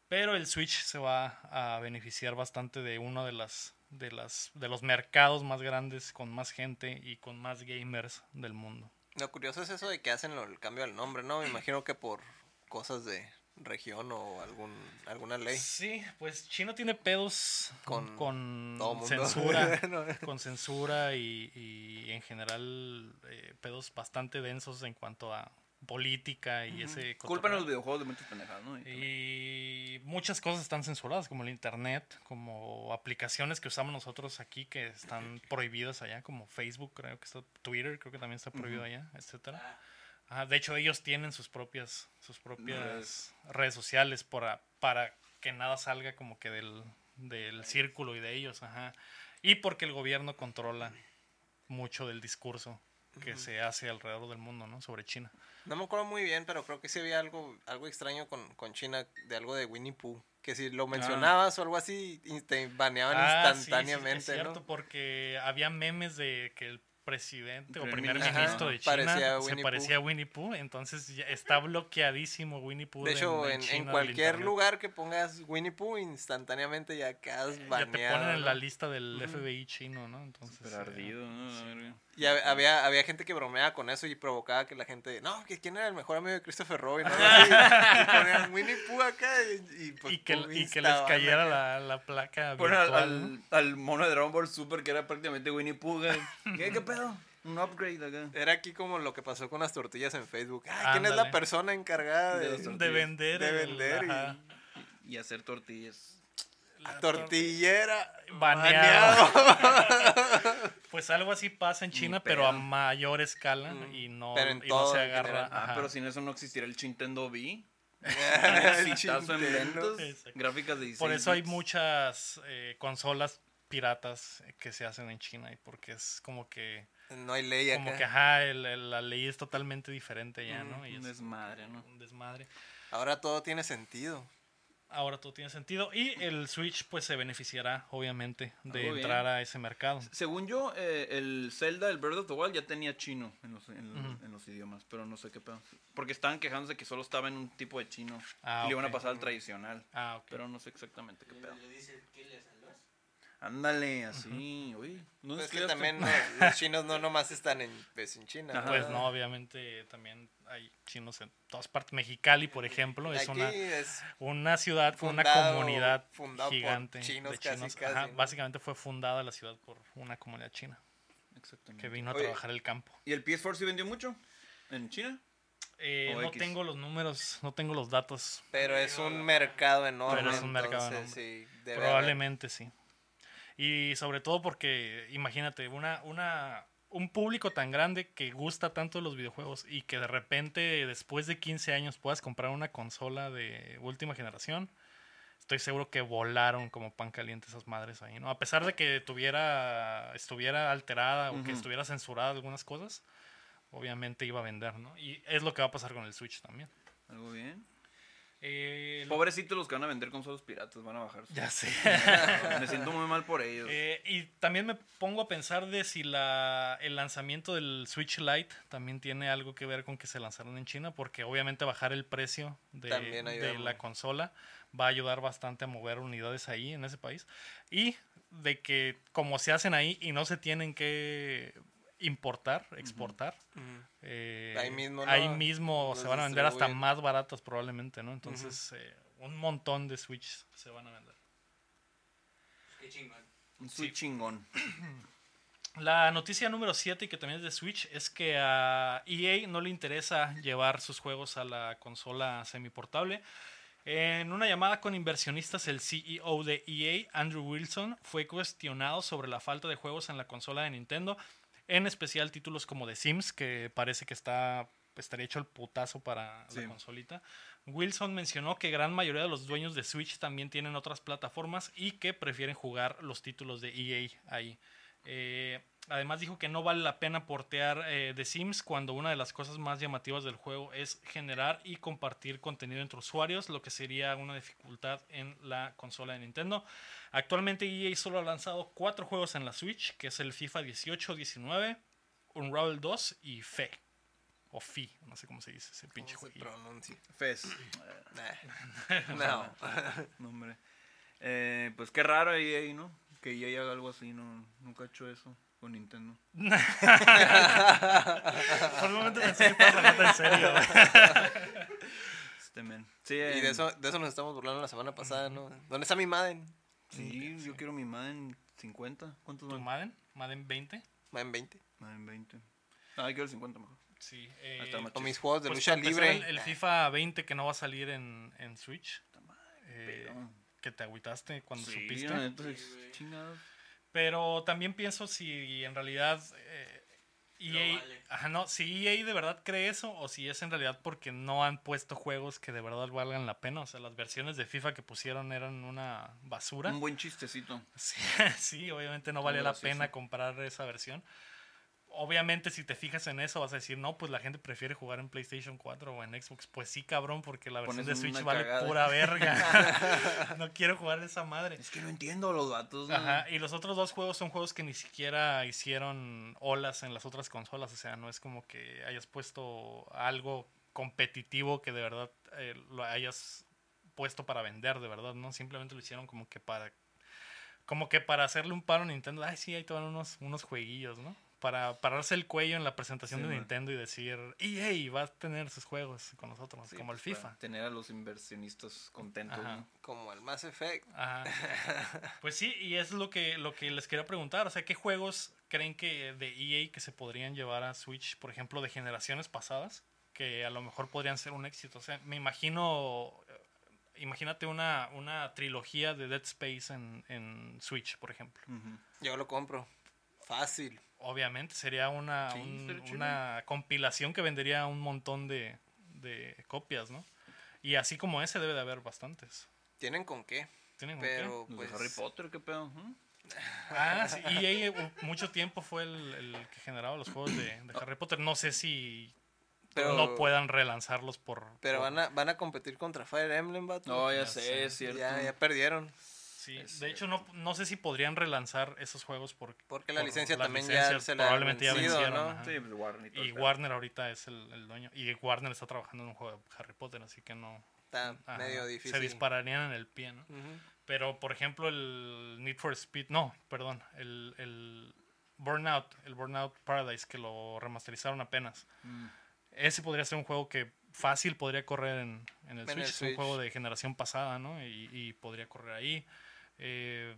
Pero el Switch se va a beneficiar bastante de uno de las de las de los mercados más grandes con más gente y con más gamers del mundo. Lo curioso es eso de que hacen lo- el cambio del nombre, ¿no? Me imagino que por cosas de región o algún alguna ley. Sí, pues China tiene pedos Con con, censura, [laughs] No. con censura y, y en general eh, pedos bastante densos en cuanto a política y ese Culpan a los videojuegos de muchas pendejadas, ¿no? Y- Y muchas cosas están censuradas, como el internet, como aplicaciones que usamos nosotros aquí que están prohibidas allá, como Facebook, creo que está, Twitter, creo que también está prohibido allá, etcétera. Ajá, de hecho, ellos tienen sus propias, sus propias Redes. redes sociales para, para que nada salga como que del, del círculo y de ellos, ajá. Y porque el gobierno controla mucho del discurso que se hace alrededor del mundo, ¿no? Sobre China. No me acuerdo muy bien, pero creo que sí había algo, algo extraño con, con China, de algo de Winnie Pooh. Que si lo mencionabas o algo así, te baneaban Ah, sí, sí, instantáneamente, es cierto, ¿no? porque había memes de que el presidente o Primer ministro. Ajá, de China parecía se parecía a Winnie Pooh, entonces ya está bloqueadísimo Winnie Pooh. De hecho, en, China en del cualquier lugar que pongas Winnie Pooh, instantáneamente ya quedas ya baneado. te ponen en la lista del FBI chino, ¿no? Entonces, Súper eh, ardido. Y hab- había, había gente que bromeaba con eso y provocaba que la gente, no, que quién era el mejor amigo de Christopher Robin, ¿no? Y ponían Winnie Pooh acá y, y, pues, y que, y que les cayera la, la placa al, al, al mono de Dragon Ball Super que era prácticamente Winnie Pooh. [laughs] ¿Qué, ¿Qué pedo? Un upgrade acá. Era aquí como lo que pasó con las tortillas en Facebook. Ay, ¿quién es la persona encargada De vender, de el- vender y- hacer tortillas. la tortillera Baneado. baneado? [laughs] Pues algo así pasa en China, pero a mayor escala Mm, y no, pero en y no todo se agarra. Ah, pero sin eso no existiera el Nintendo V. [laughs] En ventas. Gráficas de 16 Por eso hay muchas eh, consolas piratas que se hacen en China y porque es como que No hay ley acá. como que ajá el- el- la ley es totalmente diferente ya no y Un es desmadre, ¿no? un desmadre Ahora todo tiene sentido. ahora todo tiene sentido y el Switch pues se beneficiará obviamente de entrar a ese mercado Según yo, eh, el Zelda, el Breath of the Wild, ya tenía chino en los, en, los- Ujú. en los idiomas, pero no sé qué pedo. Porque estaban quejándose que solo estaba en un tipo de chino Ah, y le iban a pasar al tradicional. ah Pero no sé exactamente qué pedo. Le dice. Ándale, así, uy. ¿no Pues es que también [laughs] no, los chinos no nomás están en, pues, en China. Ajá. pues no obviamente también hay chinos en todas partes Mexicali por ejemplo es Aquí una es una ciudad con una comunidad gigante chinos de casi, chinos casi, Ajá, ¿no? básicamente fue fundada la ciudad por una comunidad china Exactamente. que vino a Oye, trabajar el campo ¿Y el PS4 sí vendió mucho? ¿En China? Eh, no X. tengo los números, no tengo los datos. Pero es un mercado enorme. Pero es un mercado entonces, sí, Probablemente sí. Y sobre todo porque, imagínate, una, una, un público tan grande que gusta tanto los videojuegos y que de repente después de 15 años puedas comprar una consola de última generación, estoy seguro que volaron como pan caliente esas madres ahí, ¿no? A pesar de que tuviera, estuviera alterada o que estuviera censurada algunas cosas, obviamente iba a vender, ¿no? Y es lo que va a pasar con el Switch también. Algo bien. Eh, lo- Pobrecitos los que van a vender consolas piratas, van a bajar. su- ya sé. Me siento muy mal por ellos. Eh, y también me pongo a pensar de si la, el lanzamiento del Switch Lite también tiene algo que ver con que se lanzaron en China, porque obviamente bajar el precio de, de la consola va a ayudar bastante a mover unidades ahí en ese país. Y de que como se hacen ahí y no se tienen que importar, exportar, eh, Ahí mismo, ¿no? ahí mismo se van a vender hasta más baratas probablemente, ¿no? Entonces, eh, un montón de Switch se van a vender. Qué chingón. Un Switch chingón. [clears throat] La noticia número 7, y que también es de Switch, es que a EA no le interesa llevar sus juegos a la consola semiportable. En una llamada con inversionistas, el CEO de EA, Andrew Wilson, fue cuestionado sobre la falta de juegos en la consola de Nintendo, en especial títulos como The Sims, que parece que está estaría hecho el putazo para Sí. la consolita. Wilson mencionó que gran mayoría de los dueños de Switch también tienen otras plataformas y que prefieren jugar los títulos de EA ahí. Eh, además dijo que no vale la pena portear eh, The Sims cuando una de las cosas más llamativas del juego es generar y compartir contenido entre usuarios, lo que sería una dificultad en la consola de Nintendo. Actualmente EA solo ha lanzado cuatro juegos en la Switch, que es el FIFA 18, 19, Unravel 2 y Fe. O Fi, no sé cómo se dice ese pinche. [laughs] Nah. [laughs] No. [laughs] No, hombre. Eh, pues qué raro EA, ¿no? Que EA haga algo así, no, nunca ha hecho eso con Nintendo. [laughs] Por un momento pensé que estabas hablando en serio. Este men. Sí, Y eh, de eso, de eso nos estamos burlando la semana pasada, ¿no? ¿Dónde está mi Madden? Sí, yo quiero mi Madden 50. ¿Cuántos ¿Tu van? Madden? ¿Madden 20? Madden 20. Madden 20. Ah, quiero el 50 mejor. Sí. Eh. O mis juegos de pues, lucha libre. El, el FIFA 20 que no va a salir en, en Switch. eh, Pero- que te agüitaste cuando Sí, supiste. la neta, es chingados. Pero también pienso si en realidad eh, EA, vale. ajá, no, si EA de verdad cree eso o si es en realidad porque no han puesto juegos que de verdad valgan la pena. O sea, las versiones de FIFA que pusieron eran una basura. Un buen chistecito. Sí, [laughs] sí, obviamente no valía la pena comprar esa versión. Obviamente, si te fijas en eso, vas a decir, no, pues la gente prefiere jugar en PlayStation 4 o en Xbox. Pues sí, cabrón, porque la versión Pones de Switch vale cagada. pura verga. [laughs] no quiero jugar esa madre. Es que no entiendo los datos. Ajá, y los otros dos juegos son juegos que ni siquiera hicieron olas en las otras consolas. O sea, no es como que hayas puesto algo competitivo que de verdad eh, lo hayas puesto para vender, de verdad, ¿no? Simplemente lo hicieron como que para. Como que para hacerle un paro a Nintendo. Ay, sí, ahí te van unos, unos jueguillos, ¿no? Para pararse el cuello en la presentación Sí, de man. Nintendo y decir, EA va a tener sus juegos con nosotros, como el FIFA. pues, Tener a los inversionistas contentos. Como el Mass Effect. Ajá. [laughs] Pues sí, y es lo que, lo que les quería preguntar. O sea, ¿qué juegos creen que de EA que se podrían llevar a Switch, por ejemplo, de generaciones pasadas, que a lo mejor podrían ser un éxito? O sea, me imagino, eh, imagínate una, una trilogía de Dead Space en, en Switch, por ejemplo. Yo lo compro. Fácil. Obviamente sería una, Sí, un- una compilación que vendería un montón de, de copias, ¿no? Y así como ese debe de haber bastantes. Tienen con qué. ¿Tienen con qué? Pero pues. Harry Potter, qué pedo. ¿Mm? [laughs] Ah, sí, y uh, mucho tiempo fue el, el que generaba los juegos de, de Harry Potter. No sé si Pero, no puedan relanzarlos por... Pero por- van a, van a competir contra Fire Emblem, vato. No, ya, Ya sé, sé. es cierto. ya, ya perdieron. Sí, es de hecho no, no sé si podrían relanzar esos juegos por, Porque la por licencia también ya se la probablemente ya vencieron, ¿no? ajá. Sí, pues Warner y. Warner ahorita es el, el dueño. Y Warner está trabajando en un juego de Harry Potter, así que no... Está ajá, medio difícil. Se dispararían en el pie, ¿no? Pero, por ejemplo, el Need for Speed, no, perdón, el, el Burnout, el Burnout Paradise, que lo remasterizaron apenas. Mm. Ese podría ser un juego que fácil podría correr en, en el En el Switch. Es un Switch. juego de generación pasada, ¿no? Y, y podría correr ahí. Eh,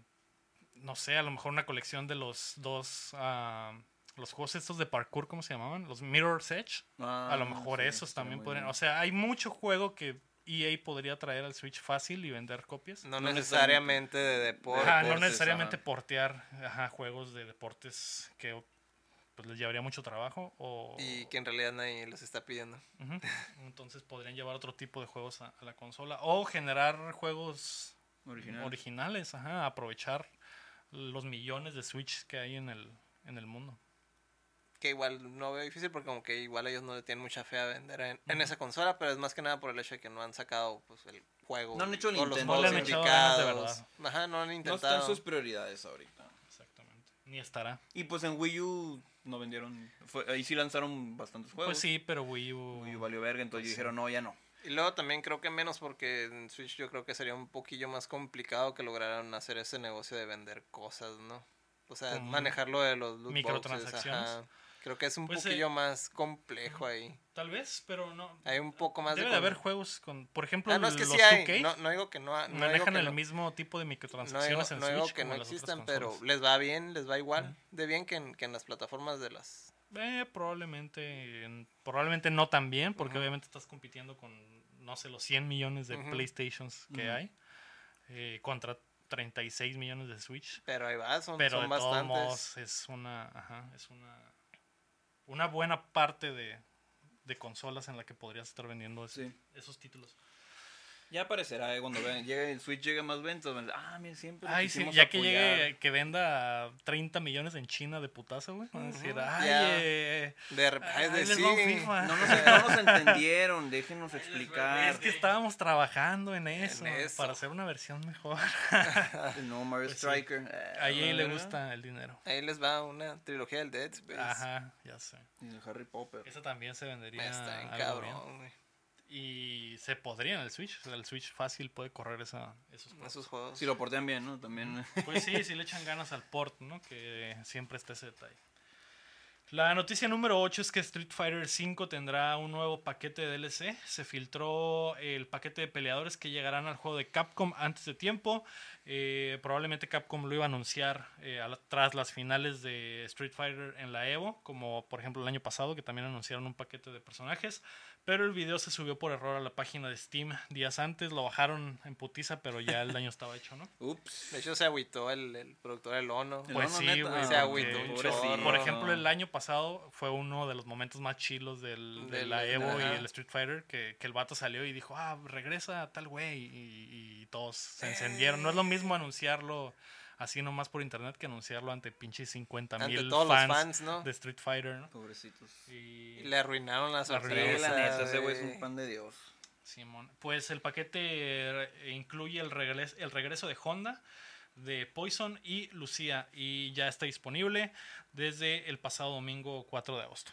no sé, a lo mejor una colección de los dos, ah, los juegos estos de parkour, ¿cómo se llamaban? Los Mirror's Edge. a lo Ah, mejor sí, esos también podrían. bien. O sea, hay mucho juego que EA podría traer al Switch fácil y vender copias. No, No necesariamente de deporte. Ajá, no deportes, necesariamente ajá. portear ajá, juegos de deportes que pues, les llevaría mucho trabajo. O, Y que en realidad nadie los está pidiendo. Entonces podrían llevar otro tipo de juegos a, a la consola. O generar juegos Original. originales, ajá, aprovechar los millones de Switch que hay en el, en el mundo. Que igual no veo difícil porque como que igual ellos no le tienen mucha fe a vender en, en esa consola, pero es más que nada por el hecho de que no han sacado pues el juego. No han hecho el o los No le han echado ganas de. Ajá, no han No intentado. están sus prioridades ahorita. Exactamente. Ni estará. Y pues en Wii U no vendieron. fue- ahí sí lanzaron bastantes juegos. Pues sí, pero Wii U... Wii U valió verga, entonces Sí. dijeron, no, ya no. Y luego también creo que menos porque en Switch yo creo que sería un poquillo más complicado que lograran hacer ese negocio de vender cosas, ¿no? O sea, Como manejarlo de los loot microtransacciones. boxes, ajá. Creo que es un Pues, eh, poquillo más complejo ahí. Tal vez, pero no... Hay un poco más Debe de... de con- haber juegos con... Por ejemplo, Ah, no, es que los sí hay. 2K No, no digo que no, manejan el no, mismo tipo de no digo, microtransacciones en no digo Switch que no existan, pero les va bien, les va igual de bien que en, que en las plataformas de las... Eh, probablemente, en- probablemente no tan bien, porque obviamente estás compitiendo con, no sé, los 100 millones de. PlayStations que Ujú. hay, eh, contra 36 millones de Switch. Pero ahí va, son, Pero son de todos bastantes. modos es una, ajá, es una, una buena parte de, de consolas en la que podrías estar vendiendo esos títulos. Ya aparecerá eh, cuando vean, llegue el Switch llegue a más ventas. decir, Ah, mira, siempre Ay, sí, ya que apoyar". llegue, que venda 30 millones en China de putazo, güey. Van a decir, ay, Ya. eh, De repente, Ahí sí. No nos, no nos [laughs] entendieron, déjenos explicar. es que estábamos trabajando en eso, eso. para hacer una versión mejor. [laughs] El nuevo Mario Pues sí. Striker. eh, A EA le gusta el dinero. Ahí les va una trilogía del Dead Space. Ajá, ya sé. Y de Harry Potter. Eso también se vendería. Está bien. cabrón, güey. Y se podría en el Switch. O sea, el Switch fácil puede correr esa, esos juegos. Esos juegos. Si lo portean bien, ¿no? También. [laughs] Pues sí, sí le echan ganas al port, ¿no? Que siempre está ese detalle. La noticia número 8 es que Street Fighter V tendrá un nuevo paquete de DLC. Se filtró el paquete de peleadores que llegarán al juego de Capcom antes de tiempo. Eh, probablemente Capcom lo iba a anunciar eh, a la- tras las finales de Street Fighter en la Evo, como por ejemplo el año pasado que también anunciaron un paquete de personajes. Pero el video se subió por error a la página de Steam días antes, lo bajaron en putiza, pero ya el daño estaba hecho, ¿no? [laughs] Ups. De hecho, se agüitó el, el productor del Ono. El Pues Ono, sí, se agüitó un chorro. Por ejemplo, el año pasado fue uno de los momentos más chilos del, de Del- la Evo y el Street Fighter, que, que el vato salió y dijo, ah, regresa tal güey, y, y todos se encendieron. No es lo mismo anunciarlo así nomás por internet que anunciarlo ante pinches 50 Ante mil todos fans, los fans, ¿no? de Street Fighter, ¿no? Pobrecitos. Y, Y le arruinaron la sorpresa. ese güey es un pan de Dios. Simón. Pues el paquete incluye el regreso, el regreso de Honda, de Poison y Lucía, y ya está disponible desde el pasado domingo 4 de agosto.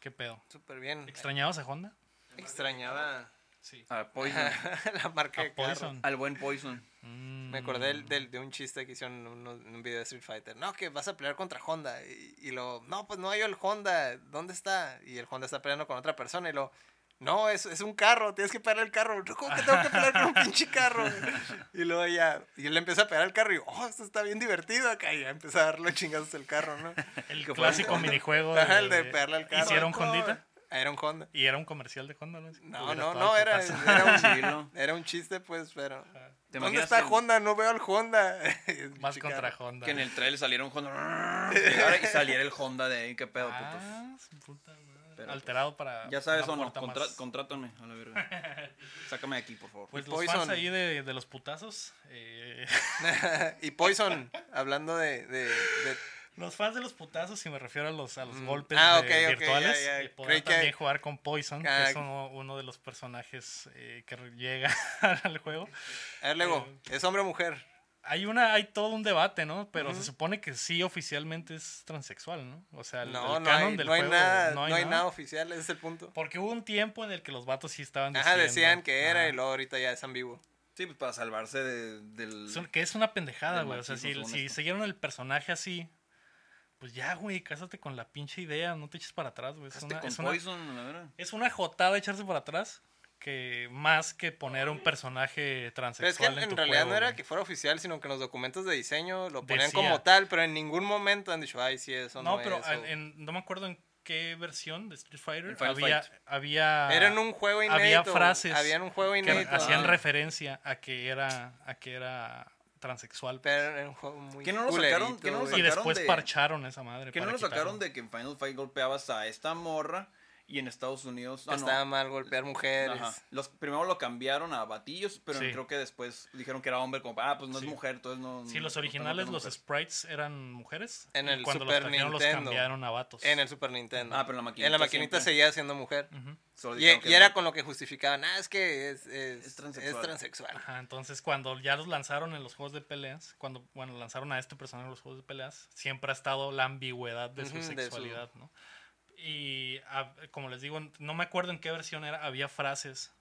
¿Qué pedo? Súper bien. ¿Extrañabas a Honda? Extrañaba Sí. A Poison. [laughs] la marca A de carro. Poison. Al buen Poison. Me acordé del, del- de un chiste que hicieron en un, video de Street Fighter. No, que vas a pelear contra Honda. Y, y lo, no, pues no hay el Honda. ¿Dónde está? Y el Honda está peleando con otra persona. Y lo, no, es, es un carro. Tienes que pelear el carro. "No, ¿Cómo que tengo que pelear con un pinche carro? [laughs] Y luego ya, y él empieza a pegar el carro. Y oh, esto está bien divertido acá. Y ya empieza a darle chingazos el carro, ¿no? [laughs] El clásico minijuego. Ajá, el de pegarle al carro. ¿Hicieron Hondita? Era un Honda. Y era un comercial de Honda, ¿no? No, no, no, era, era, un, [laughs] era un chiste, pues, pero. ¿Te ¿Dónde está Honda? No veo al Honda. [laughs] Más contra. Honda. Que en el trailer saliera un Honda. [laughs] y saliera el Honda de ahí. ¿Qué pedo, putos? Ah, su puta madre. Pero, Alterado para. Ya sabes, o no. Contra contrátame a la verga. Sácame de aquí, por favor. Pues Y los Poison. fans ahí de, de los putazos. eh, y Poison, hablando de, de, de- los fans de los putazos, y me refiero a los, a los Mm. golpes Ah, virtuales, ya, ya. y podrán Creí que- también jugar con Poison, Ah, que es uno, uno de los personajes eh, que llega [laughs] al juego. A ver, luego, Eh, ¿es hombre o mujer? Hay una, hay todo un debate, ¿no? Pero se supone que sí oficialmente es transexual, ¿no? O sea, el, No, el no canon hay, del no hay juego nada, no no hay, nada oficial, ese es el punto. Porque hubo un tiempo en el que los vatos sí estaban Ajá, diciendo. decían que era Ajá. y luego ahorita ya es ambiguo. Sí, pues para salvarse de- del. Que es una pendejada, güey. O sea, si, si siguieron el personaje así, pues ya, güey, cásate con la pinche idea, no te eches para atrás, güey. Es una, con es, una, la verdad. es una jotada echarse para atrás que más que poner un personaje Pero es que transexual en, en, en tu realidad juego, no era que fuera oficial, sino que en los documentos de diseño lo ponían Decía. como tal, pero en ningún momento han dicho, ay, sí, eso no, No, pero es. en- no me acuerdo en qué versión de Street Fighter había, Fight. había, Era en un juego inédito. había frases Había en un juego que inédito. hacían ah, referencia a que era, a que era transexual. pues. Pero era un juego muy ¿Que no lo sacaron? culerito, ¿Que no lo güey. y sacaron después de- parcharon esa madre. Que no lo sacaron de que en Final Fight golpeabas a esta morra y en Estados Unidos. Ah, no. estaba mal golpear mujeres. Ajá. Los, primero lo cambiaron a batillos, pero Sí. creo que después dijeron que era hombre, como, ah, pues no Sí. es mujer, entonces no. Sí, los originales, los mujer. sprites eran mujeres. En el cuando Super los trajeron, los Nintendo. cambiaron a vatos. En el Super Nintendo. Ah, pero en la maquinita En la maquinita siempre. seguía siendo mujer. Solo Y, era con lo que justificaban, ah, es que es, es, Es es transexual. Ajá, entonces cuando ya los lanzaron en los juegos de peleas, cuando bueno, lanzaron a este personaje en los juegos de peleas, siempre ha estado la ambigüedad de su Ujú, de su- sexualidad, ¿no? Y ah, como les digo, no me acuerdo en qué versión era, había frases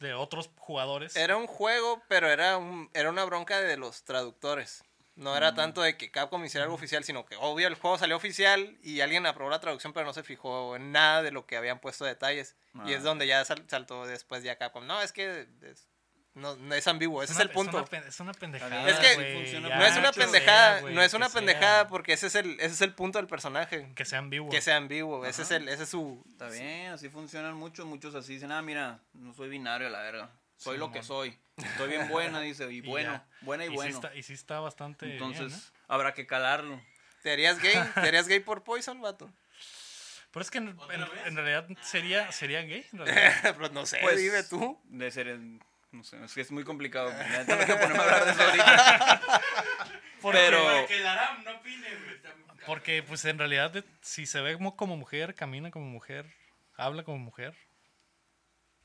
de otros jugadores. Era un juego, pero era, un, era una bronca de los traductores. No Mm. era tanto de que Capcom hiciera algo oficial, sino que obvio el juego salió oficial y alguien aprobó la traducción, pero no se fijó en nada de lo que habían puesto detalles. y Ah, es donde ya sal- saltó después ya Capcom. No, es que es, no, no es ambiguo, ese es, una- el punto. una Es una, pendejada. Es que güey, funciona- ya, no es una pendejada, sea, no es una sea- pendejada porque ese es el, ese es el punto del personaje. Que sea ambiguo. Que sea ambiguo, ese es el, ese es su, Está bien, así funcionan muchos, muchos así dicen, ah, mira, no soy binario, la verga. Soy Sí, lo que soy. Estoy bien buena, dice, y [laughs] Y bueno, ya. buena y, bueno. está, y sí está bastante bien, Entonces, ¿eh? habrá que calarlo. ¿Te harías gay? [laughs] ¿Te harías gay por Poison, vato? Pero es que en, realidad sería, sería gay. en realidad. [laughs] Pues no sé, Pues, dime tú. De ser, en- no sé, es que es muy complicado. [laughs] la neta, No quiero ponerme a hablar de eso ahorita. [laughs] Pero, Que el Aram no opine. Porque, pues, en realidad, si se ve como, como mujer, camina como mujer, habla como mujer,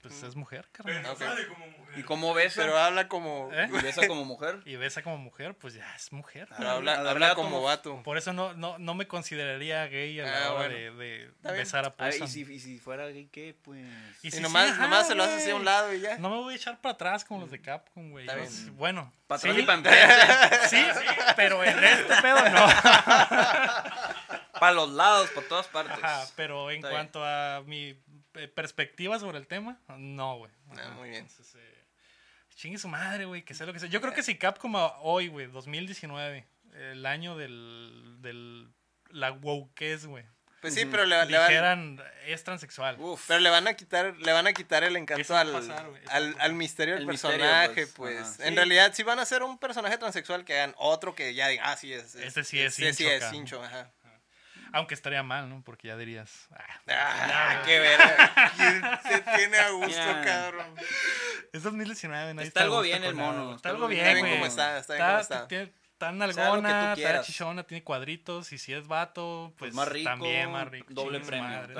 pues es mujer, Pero carnal. no Ok. sabe como mujer. ¿y cómo besa? Pero habla como. ¿Eh? ¿Y besa como mujer? [laughs] Y besa como mujer, pues ya es mujer. Pero habla, habla como nos- vato. Por eso no, no, no me consideraría gay a la Ah, hora bueno. de, besar a Poison. ¿y, si, y si fuera gay, ¿qué? Pues... Y Y si nomás, sí, ajá, nomás se lo haces así a un lado y ya. No me voy a echar para atrás como los de Capcom, güey. Sí- Bueno, Para sí, atrás y [laughs] para enfrente. sí, pero en este pedo no. [laughs] para los lados, para todas partes. Ajá, pero en Está bien. cuanto a mi perspectiva sobre el tema, no, güey. Ah, muy bien. entonces, eh, chingue su madre, güey, que sea lo que sea. Yo creo que si Capcom a hoy, güey, 2019, el año del, del la wokeez, güey, Pues sí, pero le, le van, dijeran es transexual. Uf. pero le van a quitar, le van a quitar el encanto al, pasar, al, al misterio del misterio, personaje, pues, pues. En Sí. realidad, si van a hacer un personaje transexual, que hagan otro que ya diga, ah, sí es. Este sí es este sí hincho es hincho, ajá. Aunque estaría mal, ¿no? Porque ya dirías. ah, Ah, qué verga. [laughs] ¿Quién se tiene a gusto, Ya. cabrón? Es 2019, nadie Está a algo bien el mono, Está está algo bien, bien. güey. Está bien como está, está bien como está. tiene- Está tú nalgona, está chichona, tiene cuadritos. Y si es vato, pues, más rico, también más rico. doble premio. madre.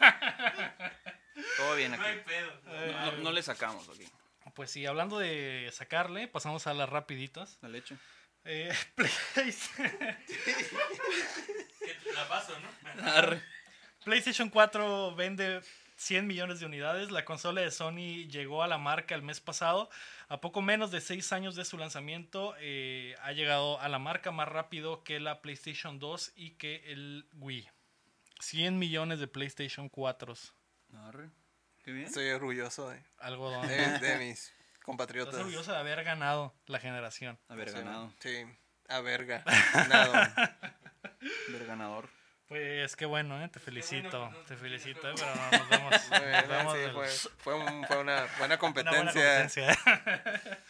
[laughs] Todo bien No hay aquí. pedo. No, no le sacamos aquí. Pues sí, hablando de sacarle, pasamos a las rapiditas. La leche. Eh, [laughs] La paso, ¿no? Arre. PlayStation 4 vende 100 millones de unidades. La consola de Sony llegó a la marca el mes pasado. A poco menos de 6 años de su lanzamiento, eh, ha llegado a la marca más rápido que la PlayStation 2 y que el Wii. 100 millones de PlayStation 4. Arre. Qué bien. Estoy orgulloso de, Algodón. de, de mis Estás compatriotas. orgulloso de haber ganado la generación. Haber Sí, ganado. Sí, a verga. [laughs] Nada. Haber ganador. Pues qué bueno, ¿eh? te felicito. bueno no te felicito, ¿eh? pero no, nos vemos. Nos sí, del- fue, [laughs] fue, un- fue una buena Una buena competencia. competencia. [laughs]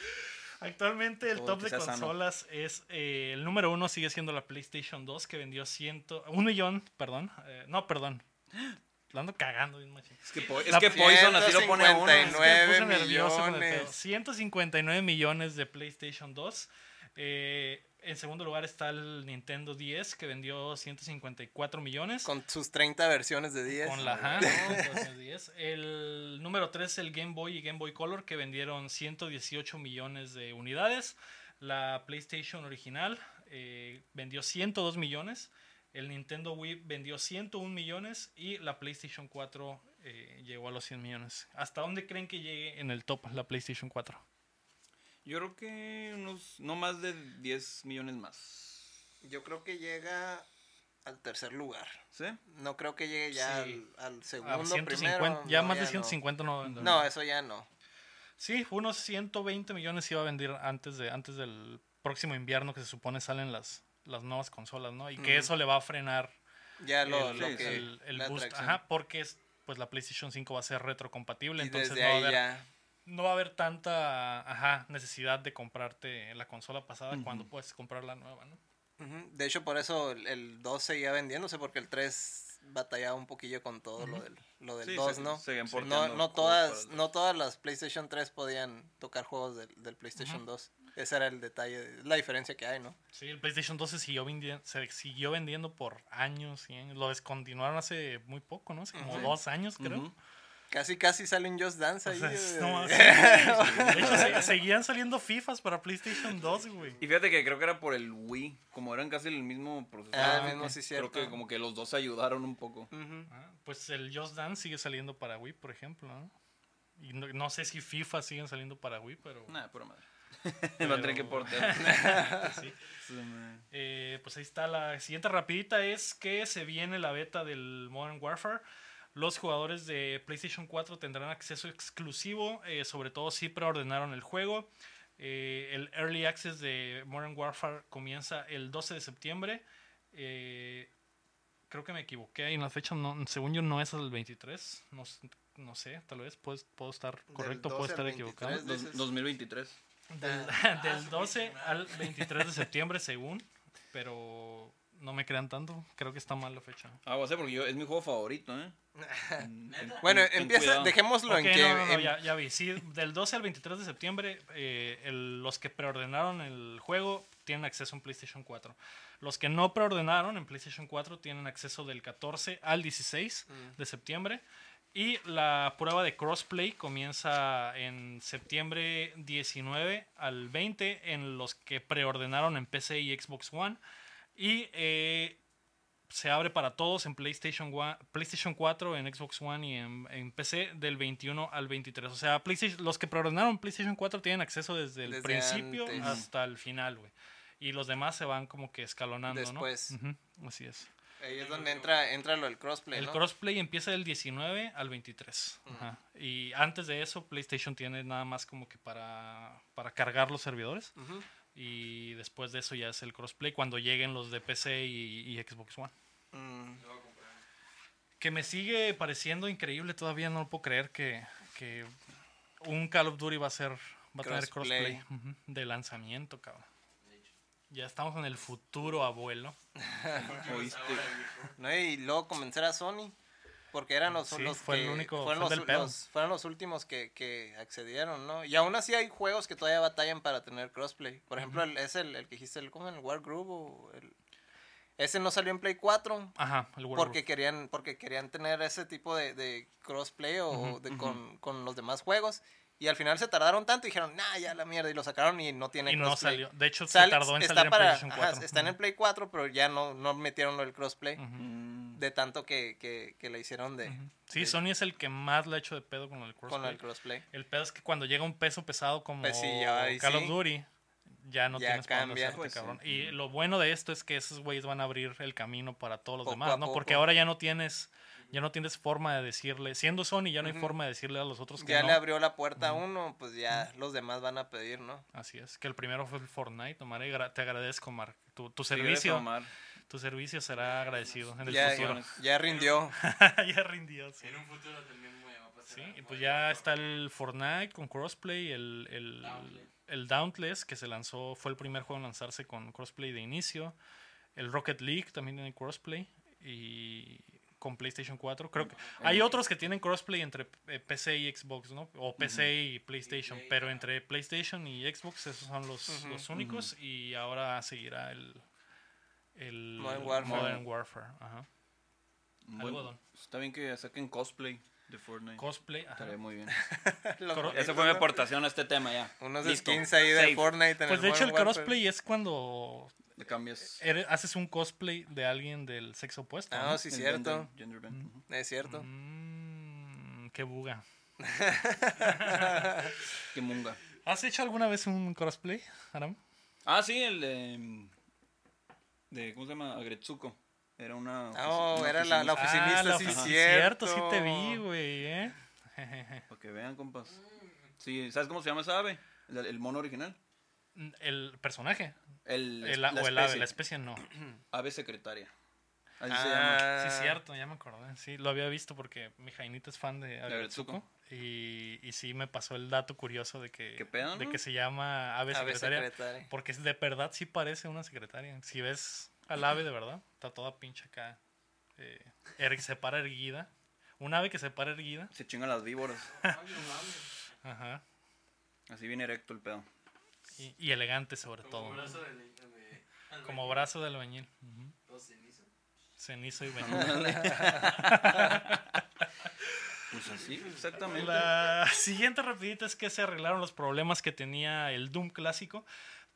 Actualmente el Todo top de sano. consolas es eh, el número uno sigue siendo la PlayStation 2 que vendió ciento, un millón, perdón, eh, no, perdón, lo ando cagando. Es que, po- es La- que Poison así lo pone a uno. Es que me puse 9 nervioso con el pedo. millones. 159 millones de PlayStation 2. Eh, en segundo lugar está el Nintendo 10 que vendió 154 millones. Con sus 30 versiones de 10. Con la ajá, ¿no? Con los 10. El número 3 el Game Boy y Game Boy Color que vendieron 118 millones de unidades. La PlayStation original eh, vendió 102 millones. El Nintendo Wii vendió 101 millones y la PlayStation 4 eh, llegó a los 100 millones. ¿Hasta dónde creen que llegue en el top la PlayStation 4? Yo creo que unos, no más de 10 millones más. Yo creo que llega al tercer lugar. ¿Sí? No creo que llegue ya Sí. al, al A segundo, 150, primero. ya no, más de no. 150 no. No, eso ya no. Sí, unos 120 millones iba a vender antes de antes del próximo invierno que se supone salen las, las nuevas consolas, ¿no? Y que eso le va a frenar Ya lo, el, lo que. el boost. atracción. Ajá, porque es, pues la PlayStation 5 va a ser retrocompatible, Y entonces no va, a haber, ya. no va a haber tanta ajá, necesidad de comprarte la consola pasada cuando puedes comprar la nueva, ¿no? Ujú. De hecho, por eso el, el 2 seguía vendiéndose, porque el 3 batallaba un poquillo con todo lo del, lo del Sí, 2, se- ¿no? No, no, todas, no todas las PlayStation 3 podían tocar juegos del, del PlayStation 2. Ese era el detalle, de- la diferencia que hay, ¿no? Sí, el PlayStation 2 se siguió, vendi- se siguió vendiendo por años y años. Lo descontinuaron hace muy poco, ¿no? Hace como dos años, creo. Casi, casi sale un Just Dance O ahí. sea, eh, no, sí, de hecho, se- seguían saliendo FIFAs para PlayStation 2, güey. Y fíjate que creo que era por el Wii, como eran casi el mismo proceso. Ah, Ah, mismo, sí, creo cierto. que como que los dos ayudaron un poco. Ah, pues el Just Dance sigue saliendo para Wii, por ejemplo, ¿no? Y no, no sé si FIFA siguen saliendo para Wii, pero... Nada, pura madre. [laughs] Va a tener que portear. [laughs] sí. Eh, pues ahí está la siguiente rapidita es que se viene la beta del Modern Warfare. Los jugadores de PlayStation 4 tendrán acceso exclusivo, eh, sobre todo si preordenaron el juego. Eh, el Early Access de Modern Warfare comienza el 12 de septiembre. Eh, creo que me equivoqué ahí en la fecha, no, según yo no es el 23, no, sé, tal vez puedo, puedo estar correcto, puedo 12 al estar 23 equivocado. de- Dos- Ese es- 2023. Del, [laughs] del 12 al 23 de [laughs] septiembre, según. Pero No me crean tanto, creo que está mal la fecha. Ah, va a ser porque yo, es mi juego favorito, ¿eh? [laughs] Bueno, ten empieza, cuidado. dejémoslo Ok, en que... no, no, no, em- ya, ya vi. Sí, del 12 al 23 de septiembre, eh, el- los que preordenaron el juego tienen acceso en PlayStation 4. Los que no preordenaron en PlayStation 4 tienen acceso del 14 al 16 Mm. de septiembre. Y la prueba de crossplay comienza en septiembre 19 al 20 en los que preordenaron en PC y Xbox One. Y eh, se abre para todos en PlayStation, One- PlayStation 4, en Xbox One y en, en PC del 21 al 23. O sea, PlayStation, los que preordenaron PlayStation 4 tienen acceso desde el Desde principio antes. hasta el final, güey. Y los demás se van como que escalonando, Después. ¿no? Ujú, así es. Ahí es donde entra, entra lo del crossplay, El ¿no? crossplay empieza del 19 al 23. Ajá. Y antes de eso, PlayStation tiene nada más como que para, para cargar los servidores. Y después de eso ya es el crossplay cuando lleguen los de PC y, y Xbox One. Mm. Que me sigue pareciendo increíble, todavía no lo puedo creer que, que un Call of Duty va a ser va a tener Crossplay. de lanzamiento, cabrón. Ya estamos en el futuro, abuelo. [laughs] ¿Oíste? ¿no? Y luego convencer a Sony. Porque eran los, Sí, los fue el que único- fueron, fue los, del pedo. los- fueron los últimos que, que accedieron, ¿no? Y aún así hay juegos que todavía batallan para tener crossplay. Por ejemplo, el, es el, el que dijiste, el, ¿cómo? el Wargroove o el... Ese no salió en Play 4 Ajá, el World porque querían porque querían tener ese tipo de, de crossplay o de, con, con los demás juegos. Y al final se tardaron tanto y dijeron, nah, ya la mierda. Y lo sacaron y no tiene Y no salió. De hecho, se tardó en está salir en para- PlayStation ajá, 4. está en el Play 4, pero ya no, no metieron lo del crossplay. Mm, De tanto que, que, que le hicieron de. Sí, de- Sony es el que más le ha hecho de pedo con el crossplay. con el crossplay. El pedo es que cuando llega un peso pesado como Pues sí, ya ahí Call of sí. Duty, ya no Ya tienes cambia. hacerte, Pues sí. cabrón. Y lo bueno de esto es que esos güeyes van a abrir el camino para todos los Poco demás, ¿no? Porque ahora ya no tienes ya no tienes forma de decirle, siendo Sony ya no hay forma de decirle a los otros que Ya no. le abrió la puerta a uno, pues ya los demás van a pedir, ¿no? Así es, que el primero fue el Fortnite, Omar, y gra- te agradezco, Mark. Tu, servicio, Omar. tu servicio será agradecido en el Ya, futuro. ya rindió. [laughs] ya rindió, sí. En un futuro también me va a pasar. Sí, y pues ya está el Fortnite con crossplay, el, el, Dauntless. el Dauntless que se lanzó, fue el primer juego en lanzarse con crossplay de inicio. El Rocket League también tiene crossplay y con PlayStation 4. Creo que hay otros que tienen crossplay entre eh, PC y Xbox, ¿no? O PC y PlayStation, Play, pero entre PlayStation y Xbox esos son los, los únicos y ahora seguirá el el Modern Warfare. Modern Warfare, ajá. Bueno, Algodón. está bien que saquen cosplay de Fortnite. Cosplay, ajá. Estaría muy bien. [laughs] Esa fue mi aportación a este tema ya. Unos Listo. skins ahí de Safe. Fortnite en Pues de hecho el Warfare. crossplay es cuando Le cambias. eres- haces un cosplay de alguien del sexo opuesto. Ah, ¿no? sí, el cierto. Gender, gender bend, ujú. Es cierto. Mm, qué buga. [laughs] Qué munga. ¿Has hecho alguna vez un cosplay, Aram? Ah, sí, el de. mm, de ¿Cómo se llama? Agretsuko. Era una. Oh, una era la- la oficinista. Ah, la sí, ofici- cierto. sí te vi, güey, ¿eh? Para que vean, compas. Sí, ¿sabes cómo se llama esa ave? El, el mono original. El personaje. El, El, la o el ave, la especie no. [clears throat] Ave secretaria. Así se llama. Ah, Sí, cierto, ya me acordé. Sí, lo había visto porque mi Jainita es fan de. Agretsuko. Y, y sí me pasó el dato curioso de que, ¿Qué pedo, de no? que se llama ave Ave secretaria. Porque de verdad sí parece una secretaria. Si ves al ave de verdad, está toda pinche acá. eh, er- se para erguida. Un ave que se para erguida. Se chingan las víboras. Ay, no mames. Ajá. Así bien erecto el pedo. Y, y elegante sobre Como todo. ¿no? brazo de, de, Como brazo del albañil. Todo cenizo. Cenizo y [laughs] bañil. [laughs] Pues así, exactamente. La siguiente rapidita es que se arreglaron los problemas que tenía el Doom clásico.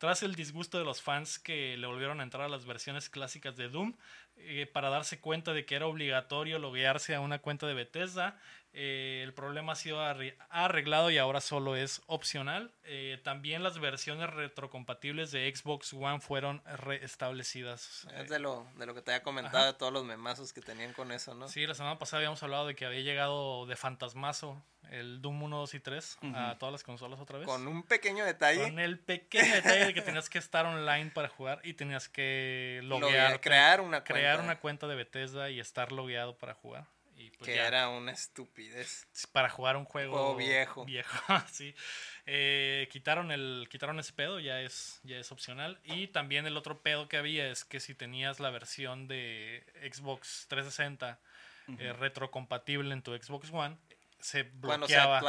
Tras el disgusto de los fans que le volvieron a entrar a las versiones clásicas de Doom, eh, para darse cuenta de que era obligatorio loguearse a una cuenta de Bethesda, eh, el problema ha sido arreglado y ahora solo es opcional. Eh, también las versiones retrocompatibles de Xbox One fueron restablecidas. Es de lo, de lo que te había comentado, de todos los memazos que tenían con eso, ¿no? Sí, la semana pasada habíamos hablado de que había llegado de fantasmazo el Doom 1, 2 y 3 a todas las consolas otra vez. Con un pequeño detalle, Con el pequeño detalle de que tenías que estar online para jugar y tenías que loguear- crear una crear cuenta. una cuenta de Bethesda y estar logueado para jugar. Y pues que ya, era una estupidez. para jugar un juego, Juego viejo. viejo, [laughs] sí. Eh, quitaron el quitaron ese pedo, ya es ya es opcional y también el otro pedo que había es que si tenías la versión de Xbox 360 eh, retrocompatible en tu Xbox One se Cuando se bloqueaba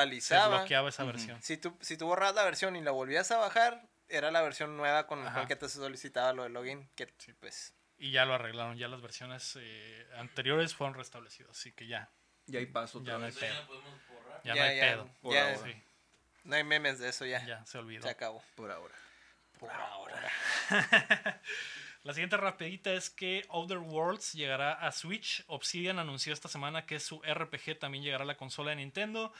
bloqueaba esa versión. Si tú, si tú borras la versión y la volvías a bajar, era la versión nueva con, Ajá. con que te solicitaba lo de login. Que pues. Y ya lo arreglaron, ya las versiones eh, anteriores fueron restablecidas, así que ya, Y ahí paso ya no hay ya pedo. Ya, Ya, no hay ya, pedo. Por ya, ahora. Sí, No hay memes de eso ya. ya se olvidó. Se acabó. Por ahora. Por ahora. [laughs] La siguiente rapidita es que Outer Worlds llegará a Switch. Obsidian anunció esta semana que su RPG también llegará a la consola de Nintendo.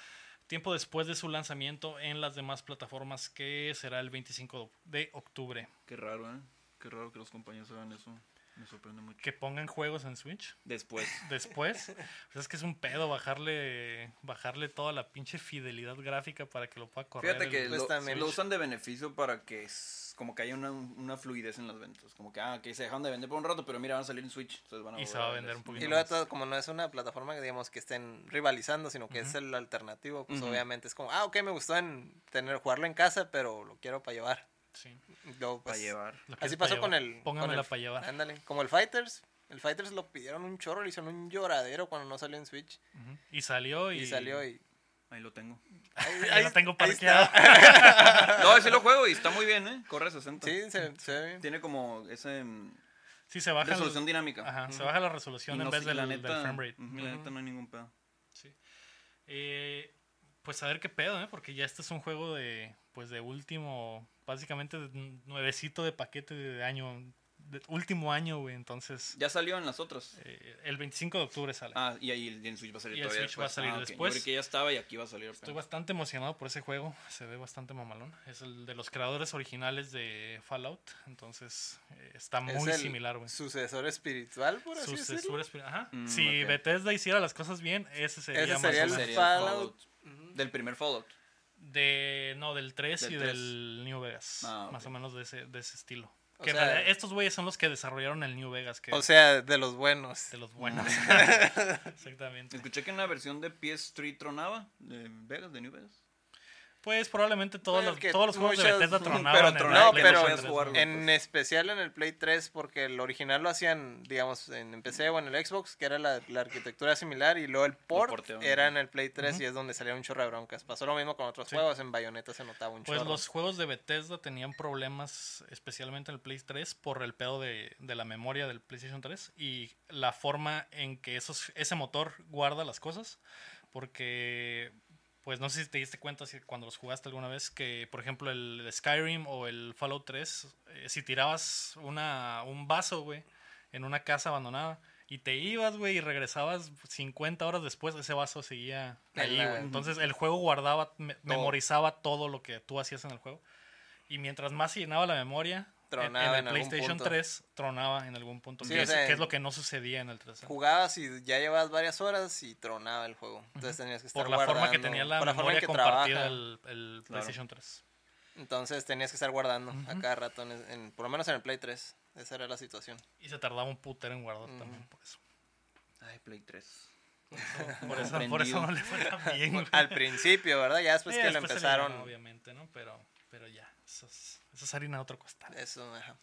Tiempo después de su lanzamiento en las demás plataformas, que será el 25 de octubre. Qué raro, ¿eh? Qué raro que los compañeros hagan eso. Me sorprende mucho. Que pongan juegos en Switch. Después. [laughs] Después, pues es que es un pedo bajarle, bajarle toda la pinche fidelidad gráfica para que lo pueda correr. Fíjate que el- lo, también. lo usan de beneficio para que es, como que haya una, una fluidez en las ventas. Como que, ah, que se dejan de vender por un rato, pero mira, van a salir en Switch. entonces van Y se va a vender un poquito Y luego todo, como no es una plataforma que digamos que estén rivalizando, sino que es el alternativo, pues obviamente es como, ah, ok, me gustó en tener jugarlo en casa, pero lo quiero para llevar. Sí. Luego, Para pues, llevar. Así pasó con el. Póngamela el- para llevar. Ándale, como el Fighters. El Fighters lo pidieron un chorro, le hicieron un lloradero cuando no salió en Switch. Ujú. Y salió y, Y, salió y. Ahí lo tengo. Ahí, [laughs] Ya lo tengo [laughs] ahí parqueado. No, sí lo juego y está muy bien, ¿eh? Corre a 60. Sí, se, se ve bien. Tiene como esa mm, Sí, se baja. el- resolución dinámica. Ajá, se baja la resolución Y en no vez del, la del neta, frame rate. ujú, La neta no hay ningún pedo. Sí. Eh, pues a ver qué pedo, ¿eh? Porque ya este es un juego de, pues de último, básicamente de nuevecito de paquete de año, de último año, güey. Entonces, Ya salió en las otras. eh, el 25 de octubre sale. Ah, y ahí el- Switch va a salir Y el todavía Switch va a después. salir Ah, después. Yo creí que ya estaba y aquí va a salir. Estoy bastante emocionado por ese juego, se ve bastante mamalón. Es el de los creadores originales de Fallout, entonces eh, está Es muy el similar, güey. Sucesor espiritual, por así decirlo. Sucesor espir- Ajá. Mm, si. Bethesda hiciera las cosas bien, ese sería, Ese más sería el Fallout. Del primer Fallout. De, no, del 3 Del y 3. del New Vegas. Ah, Más o menos de ese, de ese estilo. O Que en sea- realidad estos güeyes son los que desarrollaron el New Vegas, que O sea, de los buenos. de los buenos. [laughs] [laughs] Exactamente. Escuché que en la versión de PS3 tronaba. De Vegas, de New Vegas. Pues probablemente todos, Bueno, los, que todos los juegos de Bethesda [laughs] pero tronaban. en tronaba, la No, PlayStation pero 3, jugarlo. güey. En especial en el Play 3, porque el original lo hacían, digamos, en en PC o en el Xbox, que era la, la arquitectura similar, y luego el port era en el Play 3 y es donde salía un chorro de broncas. Pasó lo mismo con otros Sí. juegos, en Bayonetta se notaba un Pues chorro. los juegos de Bethesda tenían problemas, especialmente en el Play 3, por el pedo de, de la memoria del PlayStation 3 y la forma en que esos, ese motor guarda las cosas. Porque, pues no sé si te diste cuenta si cuando los jugaste alguna vez, que por ejemplo el Skyrim o el Fallout 3, eh, si tirabas una, un vaso, güey, en una casa abandonada. Y te ibas, güey, y regresabas 50 horas después, ese vaso seguía ahí, güey. Entonces el juego guardaba, me- memorizaba todo lo que tú hacías en el juego. Y mientras más se llenaba la memoria, Tronaba en, en el algún PlayStation punto. 3 tronaba en algún punto. Sí, que, o es, sea, que es lo que no sucedía en el 3. Jugabas y ya llevabas varias horas y tronaba el juego. Entonces tenías que estar Por la forma que guardando, tenía la por la forma en memoria que compartida trabaja. el, el PlayStation 3. Entonces tenías que estar guardando a Ujú. cada rato, en, en- por lo menos en el Play 3. Esa era la situación. Y se tardaba un putero en guardar también por eso. Ay, Play 3. Por eso, por eso no le fue tan [laughs] bien. Al principio, ¿verdad? Ya después Sí, que lo después empezaron. obviamente, ¿no? Pero, pero ya, eso es, eso es harina de otro costal. Eso, ajá.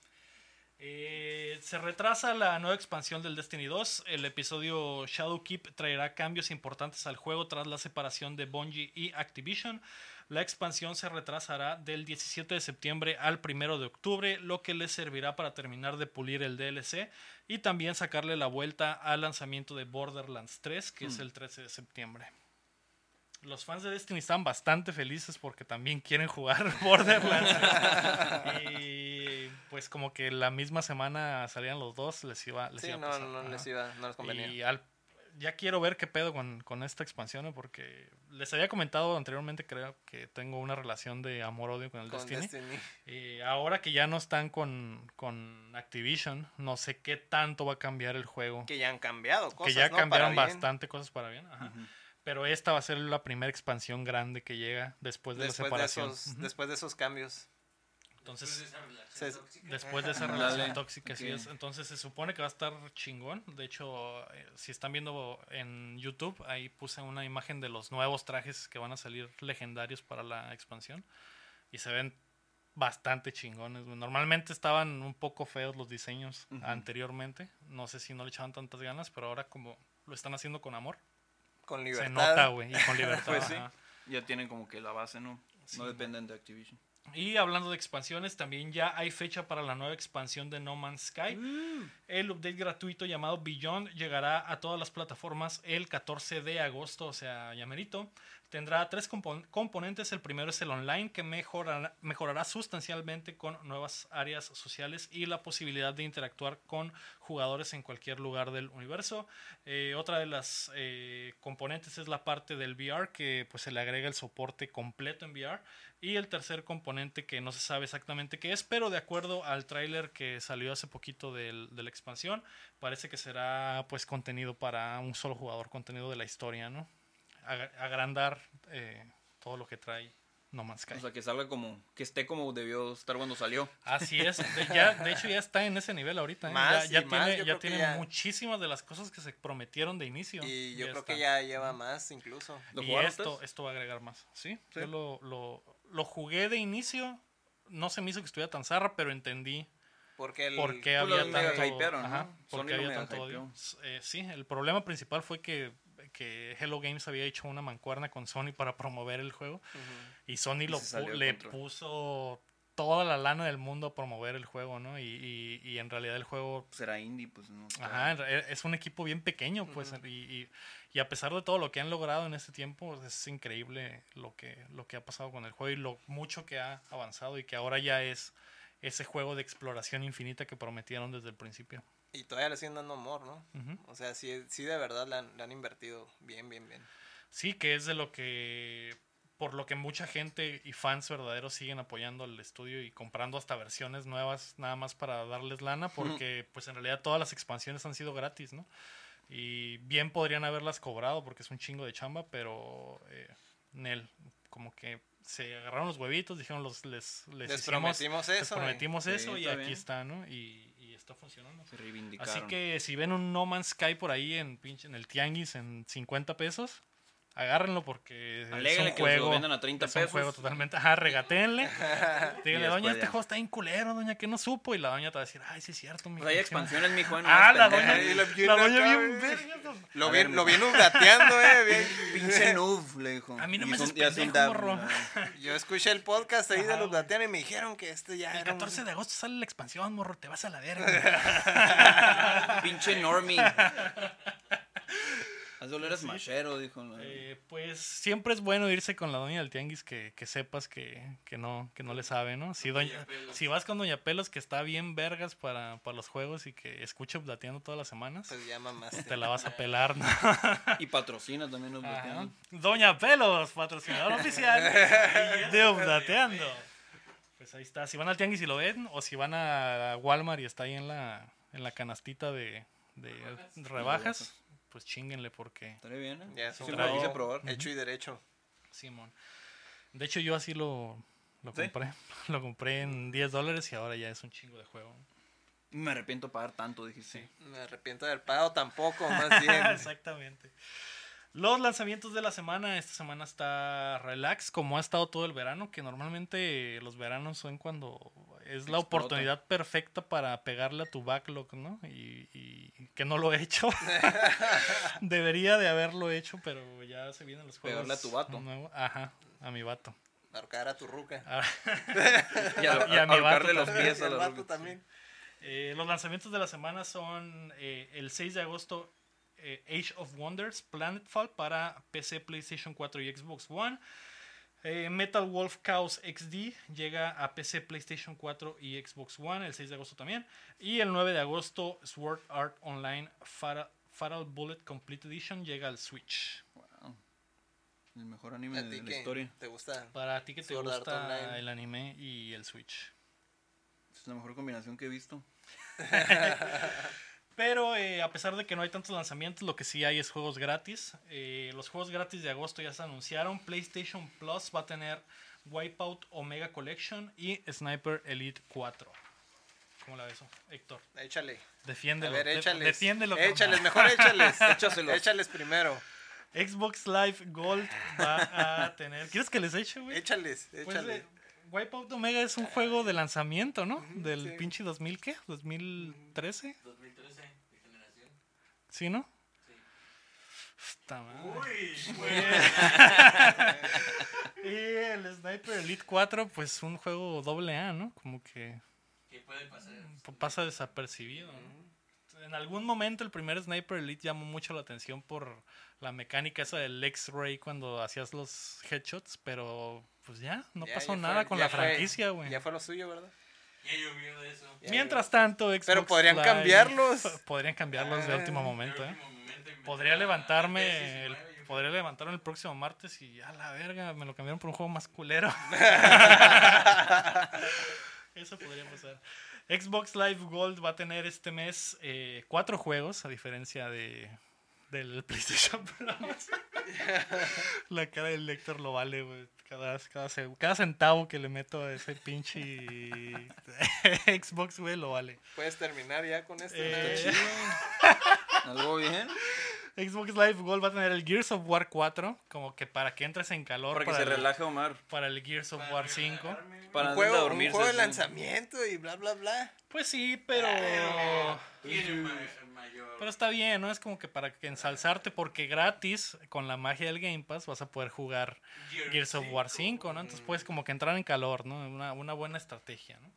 Eh, se retrasa la nueva expansión del Destiny 2. El episodio Shadowkeep traerá cambios importantes al juego tras la separación de Bungie y Activision. La expansión se retrasará del 17 de septiembre al 1 de octubre, lo que les servirá para terminar de pulir el DLC y también sacarle la vuelta al lanzamiento de Borderlands 3, que es el 13 de septiembre. Los fans de Destiny están bastante felices porque también quieren jugar [laughs] Borderlands. y pues como que la misma semana salían los dos, les iba, les Sí, iba a no, pasar. no, Ajá. les iba, no les convenía. Y al- ya quiero ver qué pedo con, con esta expansión, ¿eh? porque les había comentado anteriormente, creo que tengo una relación de amor-odio con el Con Destiny. Destiny. Y ahora que ya no están con, con Activision, no sé qué tanto va a cambiar el juego. Que ya han cambiado cosas, que ya ¿no? cambiaron Para bien. bastante cosas para bien. ajá. Pero esta va a ser la primera expansión grande que llega después de Después la de, separación. esos, Ujú. después de esos cambios. Entonces, Se- después de esa relación tóxica, así ok. es. Entonces se supone que va a estar chingón. De hecho, eh, si están viendo en YouTube, ahí puse una imagen de los nuevos trajes que van a salir legendarios para la expansión. Y se ven bastante chingones. Normalmente estaban un poco feos los diseños Ujú. anteriormente. No sé si no le echaban tantas ganas, pero ahora como lo están haciendo con amor, con se libertad. nota, güey. Y con [laughs] libertad. Pues sí. ajá. Ya tienen como que la base, ¿no? Sí, no dependen de Activision. Y hablando de expansiones, también ya hay fecha para la nueva expansión de No Man's Sky. El update gratuito llamado Beyond llegará a todas las plataformas el 14 de agosto, o sea, ya merito. Tendrá tres compon- componentes. El primero es el online, que mejorará, sustancialmente con nuevas áreas sociales y la posibilidad de interactuar con jugadores en cualquier lugar del universo. Eh, otra de las eh, componentes es la parte del VR, que pues se le agrega el soporte completo en VR. Y el tercer componente que no se sabe exactamente qué es, pero de acuerdo al tráiler que salió hace poquito de la expansión, parece que será pues contenido para un solo jugador, contenido de la historia, ¿no? Ag- agrandar eh, todo lo que trae No Man's Sky. O sea, que salga como, que esté como debió estar cuando salió. Así es, [laughs] de, ya, de hecho ya está en ese nivel ahorita. ¿eh? Más ya ya más, tiene, ya tiene ya- muchísimas de las cosas que se prometieron de inicio. Y yo creo está. que ya lleva más incluso. ¿Lo y esto, esto va a agregar más, ¿sí? Sí. Yo lo, lo, lo jugué de inicio, no se me hizo que estuviera tan zarra, pero entendí Porque el... por qué había tanto, hypearon, ¿no? ajá, por Sony qué lo había tanto odio. Eh, sí, el problema principal fue que, que Hello Games había hecho una mancuerna con Sony para promover el juego y Sony lo pu- le control. puso toda la lana del mundo a promover el juego, ¿no? Y, y, y en realidad el juego Será indie, pues no. Ajá, es un equipo bien pequeño, pues, y, y- y a pesar de todo lo que han logrado en este tiempo, es increíble lo que, lo que ha pasado con el juego y lo mucho que ha avanzado y que ahora ya es ese juego de exploración infinita que prometieron desde el principio. Y todavía le siguen dando amor, ¿no? Ujú. O sea, sí, sí de verdad le han, le han invertido bien, bien, bien. Sí, que es de lo que, por lo que mucha gente y fans verdaderos siguen apoyando al estudio y comprando hasta versiones nuevas nada más para darles lana, [laughs] porque pues en realidad todas las expansiones han sido gratis, ¿no? Y bien podrían haberlas cobrado porque es un chingo de chamba, pero eh, Nel, como que se agarraron los huevitos, dijeron los les, les, Les hicimos- prometimos les eso. prometimos Sí, eso y está aquí bien. está, ¿no? Y, y está funcionando. Se reivindicaron. Así que si ven un No Man's Sky por ahí en, pinche- en el Tianguis en 50 pesos, agárrenlo porque es un que se lo juego. vendan a 30 es un pesos. juego totalmente. Ajá, regatéenle. [laughs] Díganle, doña, este juego está bien culero, doña, que no supo. Y la doña te va a decir, ay, sí es cierto, mi Pues hay expansiones, mi no Ah, la doña, la doña bien verga. Lo vi, lo vi nudateando, eh. [laughs] bien. Pinche noob, le dijo. A mí no Y me haces. Yo escuché el podcast ahí Ajá, de los. Datean y me dijeron que este ya El era un- 14 de agosto sale la expansión, morro, te vas a la verga. [laughs] Pinche normie. Haz doler a smashero, dijo. ¿no? Eh, pues siempre es bueno irse con la doña del tianguis que, que sepas que, que no que no le sabe, ¿no? Si, doña, si vas con doña Pelos que está bien vergas para, para los juegos y que escucha plateando todas las semanas, Pues ya mamaste. te la vas a pelar, ¿no? Y patrocina también los Ajá. Doña Pelos, patrocinador oficial [laughs] de Updateando. Pues ahí está. Si van al tianguis y lo ven, o si van a Walmart y está ahí en la, en la canastita de, de rebajas, pues chinguenle porque Estaría bien, ¿eh? Ya, Sí, lo quise probar. Hecho y derecho. Simón. De hecho, yo así lo, lo ¿Sí? compré. [laughs] Lo compré en 10 dólares y ahora ya es un chingo de juego. Me arrepiento de pagar tanto, dijiste. Sí. Me arrepiento del pago tampoco, más [laughs] bien. Exactamente. Los lanzamientos de la semana. Esta semana está relax, como ha estado todo el verano, que normalmente los veranos son cuando es la Explota. oportunidad perfecta para pegarle a tu backlog, ¿no? Y, y que no lo he hecho. [laughs] Debería de haberlo hecho, pero ya se vienen los juegos. Pegarle a tu vato. nuevos. Ajá, a mi vato. Ahorcar a tu ruca. [laughs] Y a, Y a mi vato los pies a la vato también. Eh, los lanzamientos de la semana son eh, el 6 de agosto eh, Age of Wonders Planetfall para PC, PlayStation 4 y Xbox One. Eh, Metal Wolf Chaos XD llega a PC, PlayStation 4 y Xbox One el 6 de agosto también. Y el 9 de agosto Sword Art Online Fatal, Fatal Bullet Complete Edition llega al Switch. Wow. El mejor anime ¿A de la historia. ¿Te gusta? Para ti que te Sword gusta Online. el anime y el Switch. Es la mejor combinación que he visto. [laughs] Pero eh, a pesar de que no hay tantos lanzamientos, lo que sí hay es juegos gratis. Eh, los juegos gratis de agosto ya se anunciaron. PlayStation Plus va a tener Wipeout Omega Collection y Sniper Elite 4. ¿Cómo la ves, Héctor? Échale. Defiéndelo. A ver, de- échales. defiéndelo. carnal. Échales, mejor échales. [laughs] Échaselos. Échales primero. Xbox Live Gold va a tener. ¿Quieres que les eche, güey? Échales, Pues, échales. eh, Wipeout Omega es un juego de lanzamiento, ¿no? Del sí. pinche 2000, ¿qué? ¿2013? 2013, de generación. ¿Sí, no? Puta madre. [laughs] y el Sniper Elite 4, pues un juego doble A, ¿no? Como que ¿Qué puede pasar? pasa desapercibido. ¿no? En algún momento el primer Sniper Elite llamó mucho la atención por la mecánica esa del X-Ray cuando hacías los headshots, pero pues ya, no Ya, pasó ya nada fue- con la fue- franquicia, güey. Ya fue lo suyo, ¿verdad? Ya llovió de eso. Ya, Mientras tanto, Xbox Pero podrían Live- cambiarlos. [laughs] Podrían cambiarlos de Ah. último momento, ¿eh? Podría levantarme PS19, el, podría levantarme el próximo martes y a la verga, me lo cambiaron por un juego más culero. [laughs] [laughs] Eso podría pasar. Xbox Live Gold va a tener este mes eh, cuatro juegos, a diferencia de del PlayStation Plus. La cara del Lector lo vale, güey. Cada, cada, ce- cada centavo que le meto a ese pinche [laughs] Xbox, güey, lo vale. Puedes terminar ya con esto. Eh, ¿Algo bien? Xbox Live Gold va a tener el Gears of War 4, como que para que entres en calor Para que para, se el, relaje Omar. para el Gears of War 5. Para un antes de juego, un dormirse, juego de lanzamiento y bla, bla, bla. Pues sí, pero pero está bien, ¿no? Es como que para que ensalzarte porque gratis con la magia del Game Pass vas a poder jugar Gears of War 5, ¿no? Entonces puedes como que entrar en calor, ¿no? Una, una buena estrategia, ¿no?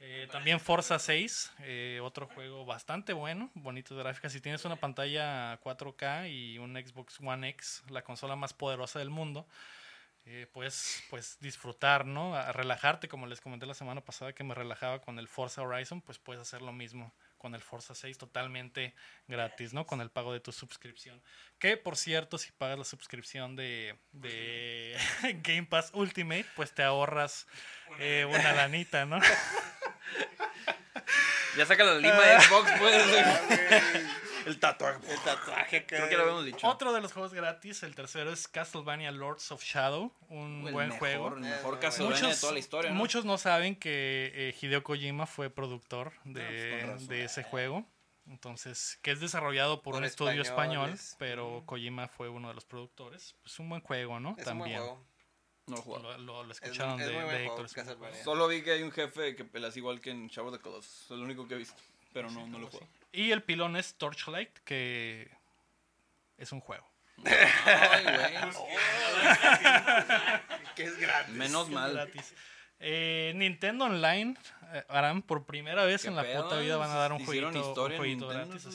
Eh, también Forza 6, eh, otro juego bastante bueno, bonitas gráficas. Si tienes una pantalla 4K y un Xbox One X, la consola más poderosa del mundo, eh, puedes pues disfrutar, ¿no? Relajarte, como les comenté la semana pasada que me relajaba con el Forza Horizon, pues puedes hacer lo mismo con el Forza 6 totalmente gratis, ¿no? Con el pago de tu suscripción. Que por cierto, si pagas la suscripción de, de [laughs] Game Pass Ultimate, pues te ahorras eh, una lanita, ¿no? [laughs] [laughs] Ya saca la lima de Xbox, pues. El tatuaje. El tatuaje, Creo que lo habíamos dicho. Otro de los juegos gratis, el tercero es Castlevania Lords of Shadow, un El buen mejor, juego. El mejor Eh, Castlevania de Muchos, toda la historia, ¿no? muchos no saben que eh, Hideo Kojima fue productor de, Ah, pues de ese juego. Entonces, que es desarrollado por, Por un estudio español, pero Kojima fue uno de los productores. Es un buen juego, ¿no? Es un buen También. juego. No lo. Lo, lo- lo Es, escucharon es de, muy de buen Héctor. juego, juego. Solo vi que hay un jefe que pelas igual que en Shower of the Colossus. Es lo único que he visto. Pero no, no lo jugado. Y el pilón es Torchlight, que es un juego. Ay, güey. [laughs] Que [laughs] es gratis. Menos mal. Gratis. Eh, Nintendo Online eh, harán por primera vez ¿Qué en la pedo? puta vida van a dar un ¿Hicieron jueguito, un jueguito Nintendo gratis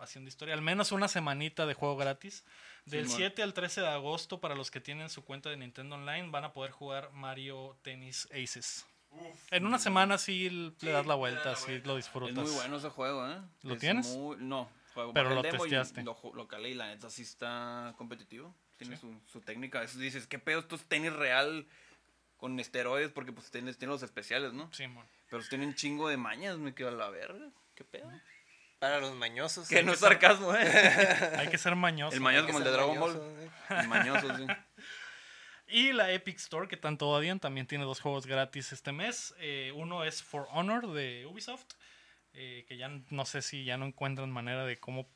haciendo historia. Al menos una semanita de juego gratis. Del Simón. 7 al 13 de agosto, para los que tienen su cuenta de Nintendo Online, van a poder jugar Mario Tennis Aces. En una semana sí le das la vuelta, sí lo Es disfrutas. muy bueno ese juego, ¿eh? ¿Lo Es tienes? muy- No, juego. Pero lo testeaste. Lo, lo calé y la neta sí está competitivo. Tiene su, su técnica. Eso dices, ¿qué pedo? Esto es tenis real con esteroides porque pues tienes, tiene los especiales, ¿no? Sí, mon. Pero tienen chingo de mañas, me quedo a la verga. ¿Qué pedo? Para los mañosos. Que no es sarcasmo, ¿eh? [laughs] Hay que ser mañoso. El mañoso Hay que como el de ser Dragon Ball. mañosos, ¿eh? El mañoso, sí. Y la Epic Store, que tanto odian, también tiene dos juegos gratis este mes. Eh, uno es For Honor de Ubisoft, eh, que ya no sé si ya no encuentran manera de cómo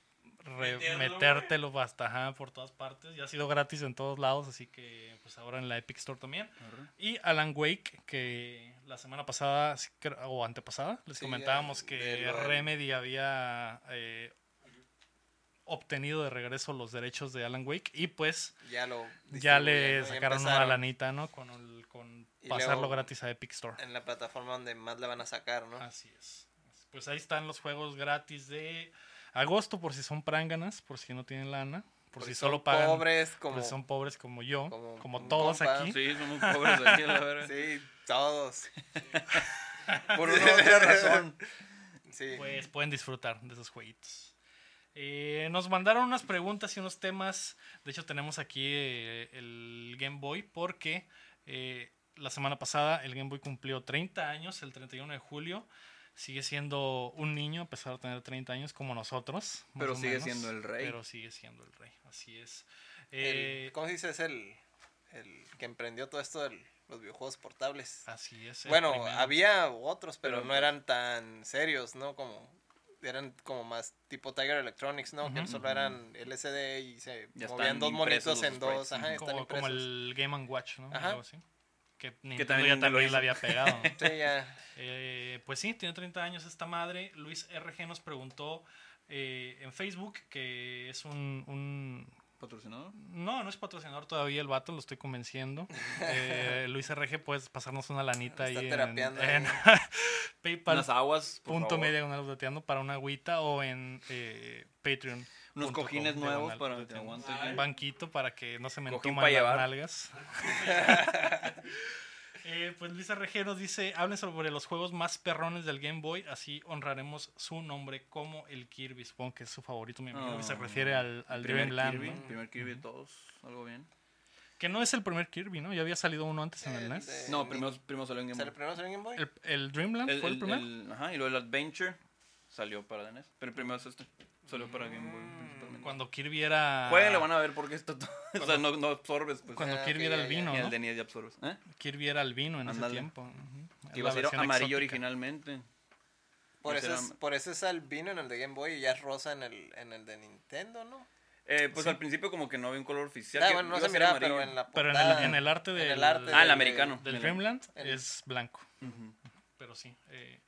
re- metértelo hasta ajá, por todas partes. Ya ha sido gratis en todos lados, así que pues ahora en la Epic Store también. Y Alan Wake, que la semana pasada, o antepasada, les Sí, comentábamos que Remedy había eh, obtenido de regreso los derechos de Alan Wake y pues Ya lo. ya le ¿no? Ya sacaron una lanita, ¿no? Con, el- con pasarlo gratis a Epic Store. En la plataforma donde más la van a sacar, ¿no? Así es. Pues ahí están los juegos gratis de agosto, por si son pránganas, por si no tienen lana, por si solo son pagan, pobres, por como. si son pobres como yo, como, todos compa. aquí. Sí, somos pobres aquí, la verdad. [laughs] Sí, todos. [laughs] Por una u otra razón. Sí. Pues pueden disfrutar de esos jueguitos. Eh, nos mandaron unas preguntas y unos temas. De hecho, tenemos aquí eh, el Game Boy porque eh, la semana pasada el Game Boy cumplió 30 años, el 31 de julio. Sigue siendo un niño a pesar de tener 30 años como nosotros. Pero sigue menos, siendo el rey. Pero sigue siendo el rey, así es. El- Eh, ¿Cómo se dice? Es el, el que emprendió todo esto del los videojuegos portables. Así es. Bueno, primero. había otros, pero, Pero- no eran tan serios, ¿no? Como eran como más tipo Tiger Electronics, ¿no? Que solo eran LCD y se Ya movían dos monitos en dos, ajá, Ujú. están como, como el Game and Watch, ¿no? Ajá. Algo así. Que Nintendo también ya también la había pegado. ¿no? [laughs] Sí, ya. Eh, pues sí, tiene 30 años esta madre. Luis RG nos preguntó eh, en Facebook que es un, un- ¿Patrocinador? No, no es patrocinador todavía el vato, lo estoy convenciendo. [laughs] Eh, Luis RG, puedes pasarnos una lanita Está ahí en, terapeando en. [laughs] PayPal. Unas aguas, punto media diagonal dateando para una agüita o en eh, Patreon. Unos com cojines nuevos para que aguante. Un banquito para que no se me entuman las nalgas. [laughs] Eh, pues Luis RG nos dice, hablen sobre los juegos más perrones del Game Boy, así honraremos su nombre como el Kirby, supongo que es su favorito, mi amigo, y se Ah, refiere al, al El primer Dreamland, Kirby, ¿no? primer Kirby de todos, algo bien. que no es el primer Kirby, ¿no? Ya había salido uno antes en el, El NES. de- No, primero, primero salió en Game ¿Sale Boy. primero salió en Game Boy? El, el Dreamland El- fue el, el- primero. el- ajá, y luego el Adventure salió para the NES. Pero el primero es este. Salió para Game Boy. Cuando Kirby era... Jueguen, le van a ver porque esto todo. [laughs] o sea, no, no absorbes, pues. Cuando Ah, Kirby era ya, ya. y el ya absorbes. ¿Eh? Kirby era el vino en ese Ándale. tiempo. ujú. Que iba a ser amarillo exótica. originalmente. Por Ese eso, era- es, por eso es albino en el de Game Boy y ya es rosa en el, en el de Nintendo, ¿no? Eh, pues al principio como que no había un color oficial. Ah, que bueno, no se miraba, pero en la Pero en portada- el, en el arte en del... el arte Ah, el americano. del El- Dreamland el- es blanco. Ujú. Pero sí. eh,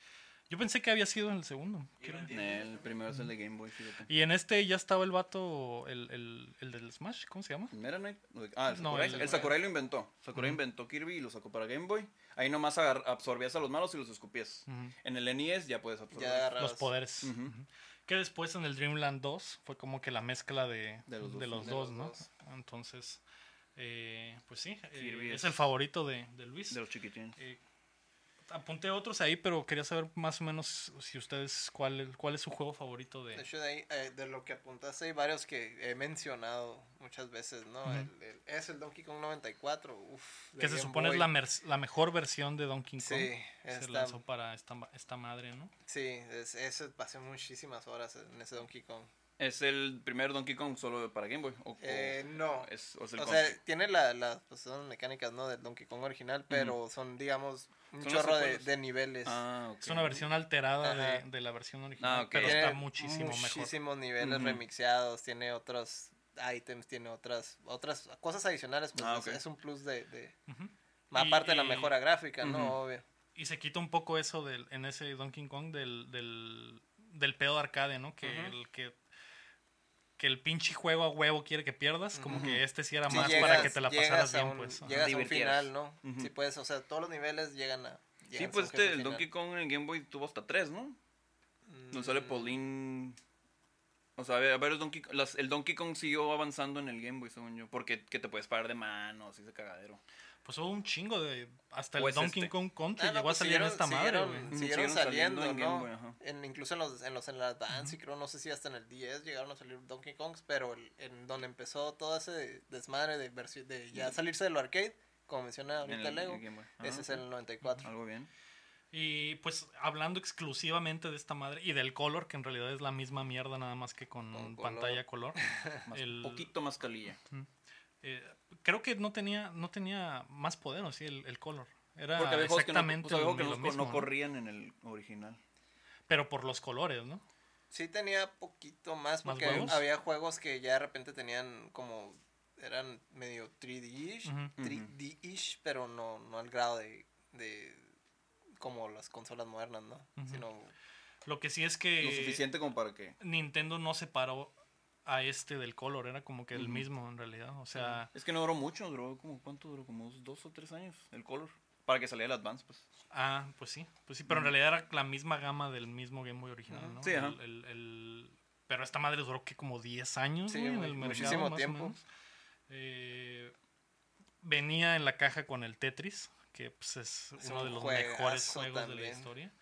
yo pensé que había sido en el segundo. El primero es el de Game Boy, fíjate. Y en este ya estaba el vato, el, el, el del Smash, ¿cómo se llama? Mera Knight. Ah, el No, Sakurai. el- el, Sakurai lo inventó. Sakurai inventó Kirby y lo sacó para Game Boy. Ahí nomás absorbías a los malos y los escupías. En el NES ya puedes absorber. Ya. Los poderes. Que después en el Dreamland 2 fue como que la mezcla de, De los dos, de los sí. De dos, los ¿no? dos. Entonces, eh, pues sí, eh, es es- el favorito de, de Luis. De los chiquitines. Eh, apunté otros ahí, pero quería saber más o menos si ustedes, cuál, cuál es su juego favorito de... De hecho, de, ahí, eh, de lo que apuntaste, hay varios que he mencionado muchas veces, ¿no? El- el- es el Donkey Kong 94, uf, de que se Game supone es la, la mejor versión de Donkey Kong. Sí, se lanzó para esta, esta madre, ¿no? Sí, es, eso pasé muchísimas horas en ese Donkey Kong. ¿Es el primer Donkey Kong solo para Game Boy? ¿O, Eh, no. es, o es el O Country? sea, tiene la- las pues, son mecánicas, ¿no? Del Donkey Kong original, pero son, digamos, un Son chorro de, niveles. Ah, ok. Es una versión alterada de, la versión original, Ah, pero Tiene está muchísimo mejor. Muchísimos niveles Ujú. remixeados, tiene otros items, tiene otras otras cosas adicionales, pues Ah, es- un plus de... más aparte de la mejora gráfica, ¿no? Obvio. Y se quita un poco eso del, en ese Donkey Kong del, del, del pedo de arcade, ¿no? Que el que que el pinche juego a huevo quiere que pierdas, como que este sí era Sí, más llegas- para que te la pasaras bien, un- pues. Llegas a un final, ¿no? Sí, pues, o sea, todos los niveles llegan a... Sí, llegan pues este, el final. Donkey Kong en el Game Boy tuvo hasta tres, ¿no? No sale Mm, Pauline. O sea, a ver, a ver, el Donkey, las- el Donkey Kong siguió avanzando en el Game Boy, según yo. Porque que te puedes parar de manos y ese cagadero. Pues hubo un chingo de hasta el Pues Donkey este. Kong Country Ah, no, llegó pues a salir en siguieron- esta madre, siguieron- güey. Siguieron siguieron saliendo. En, incluso en los, en los en la Advance, y creo, no sé si hasta en el 10 llegaron a salir Donkey Kongs, pero el- en donde empezó todo ese desmadre de, de ya salirse de lo arcade, como menciona En ahorita el, Lego, el ese es el 94. Algo bien. Y pues hablando exclusivamente de esta madre y del color, que en realidad es la misma mierda nada más que con, Con color. pantalla color. [laughs] Más, El- poquito más calilla. Eh, creo que no tenía no tenía más poder, ¿o sí, el, el color. Era Porque había juegos que, no, exactamente pues, había juegos que lo no- mismo, no corrían en el original. Pero por los colores, ¿no? Sí tenía poquito más, ¿Más porque había juegos que ya de repente tenían como, eran medio 3D-ish, Ujú. 3D-ish, pero no, no al grado de, de como las consolas modernas, ¿no? Sino, Lo que sí es que Lo suficiente como para que... Nintendo no separó a este del color, era como que el mismo en realidad. O sea, Es que no duró mucho, duró como... ¿Cuánto duró? Como dos o tres años el color. Para que saliera el Advance, pues. ah, pues sí, pues sí, pero en realidad era la misma gama del mismo Game Boy original, ¿no? Sí, ajá. El- el- el- pero esta madre duró que como 10 años Sí, güey, en el mercado, muchísimo más o tiempo. menos. Eh, venía en la caja con el Tetris, que pues, es Es uno un de los mejores juegos de la historia.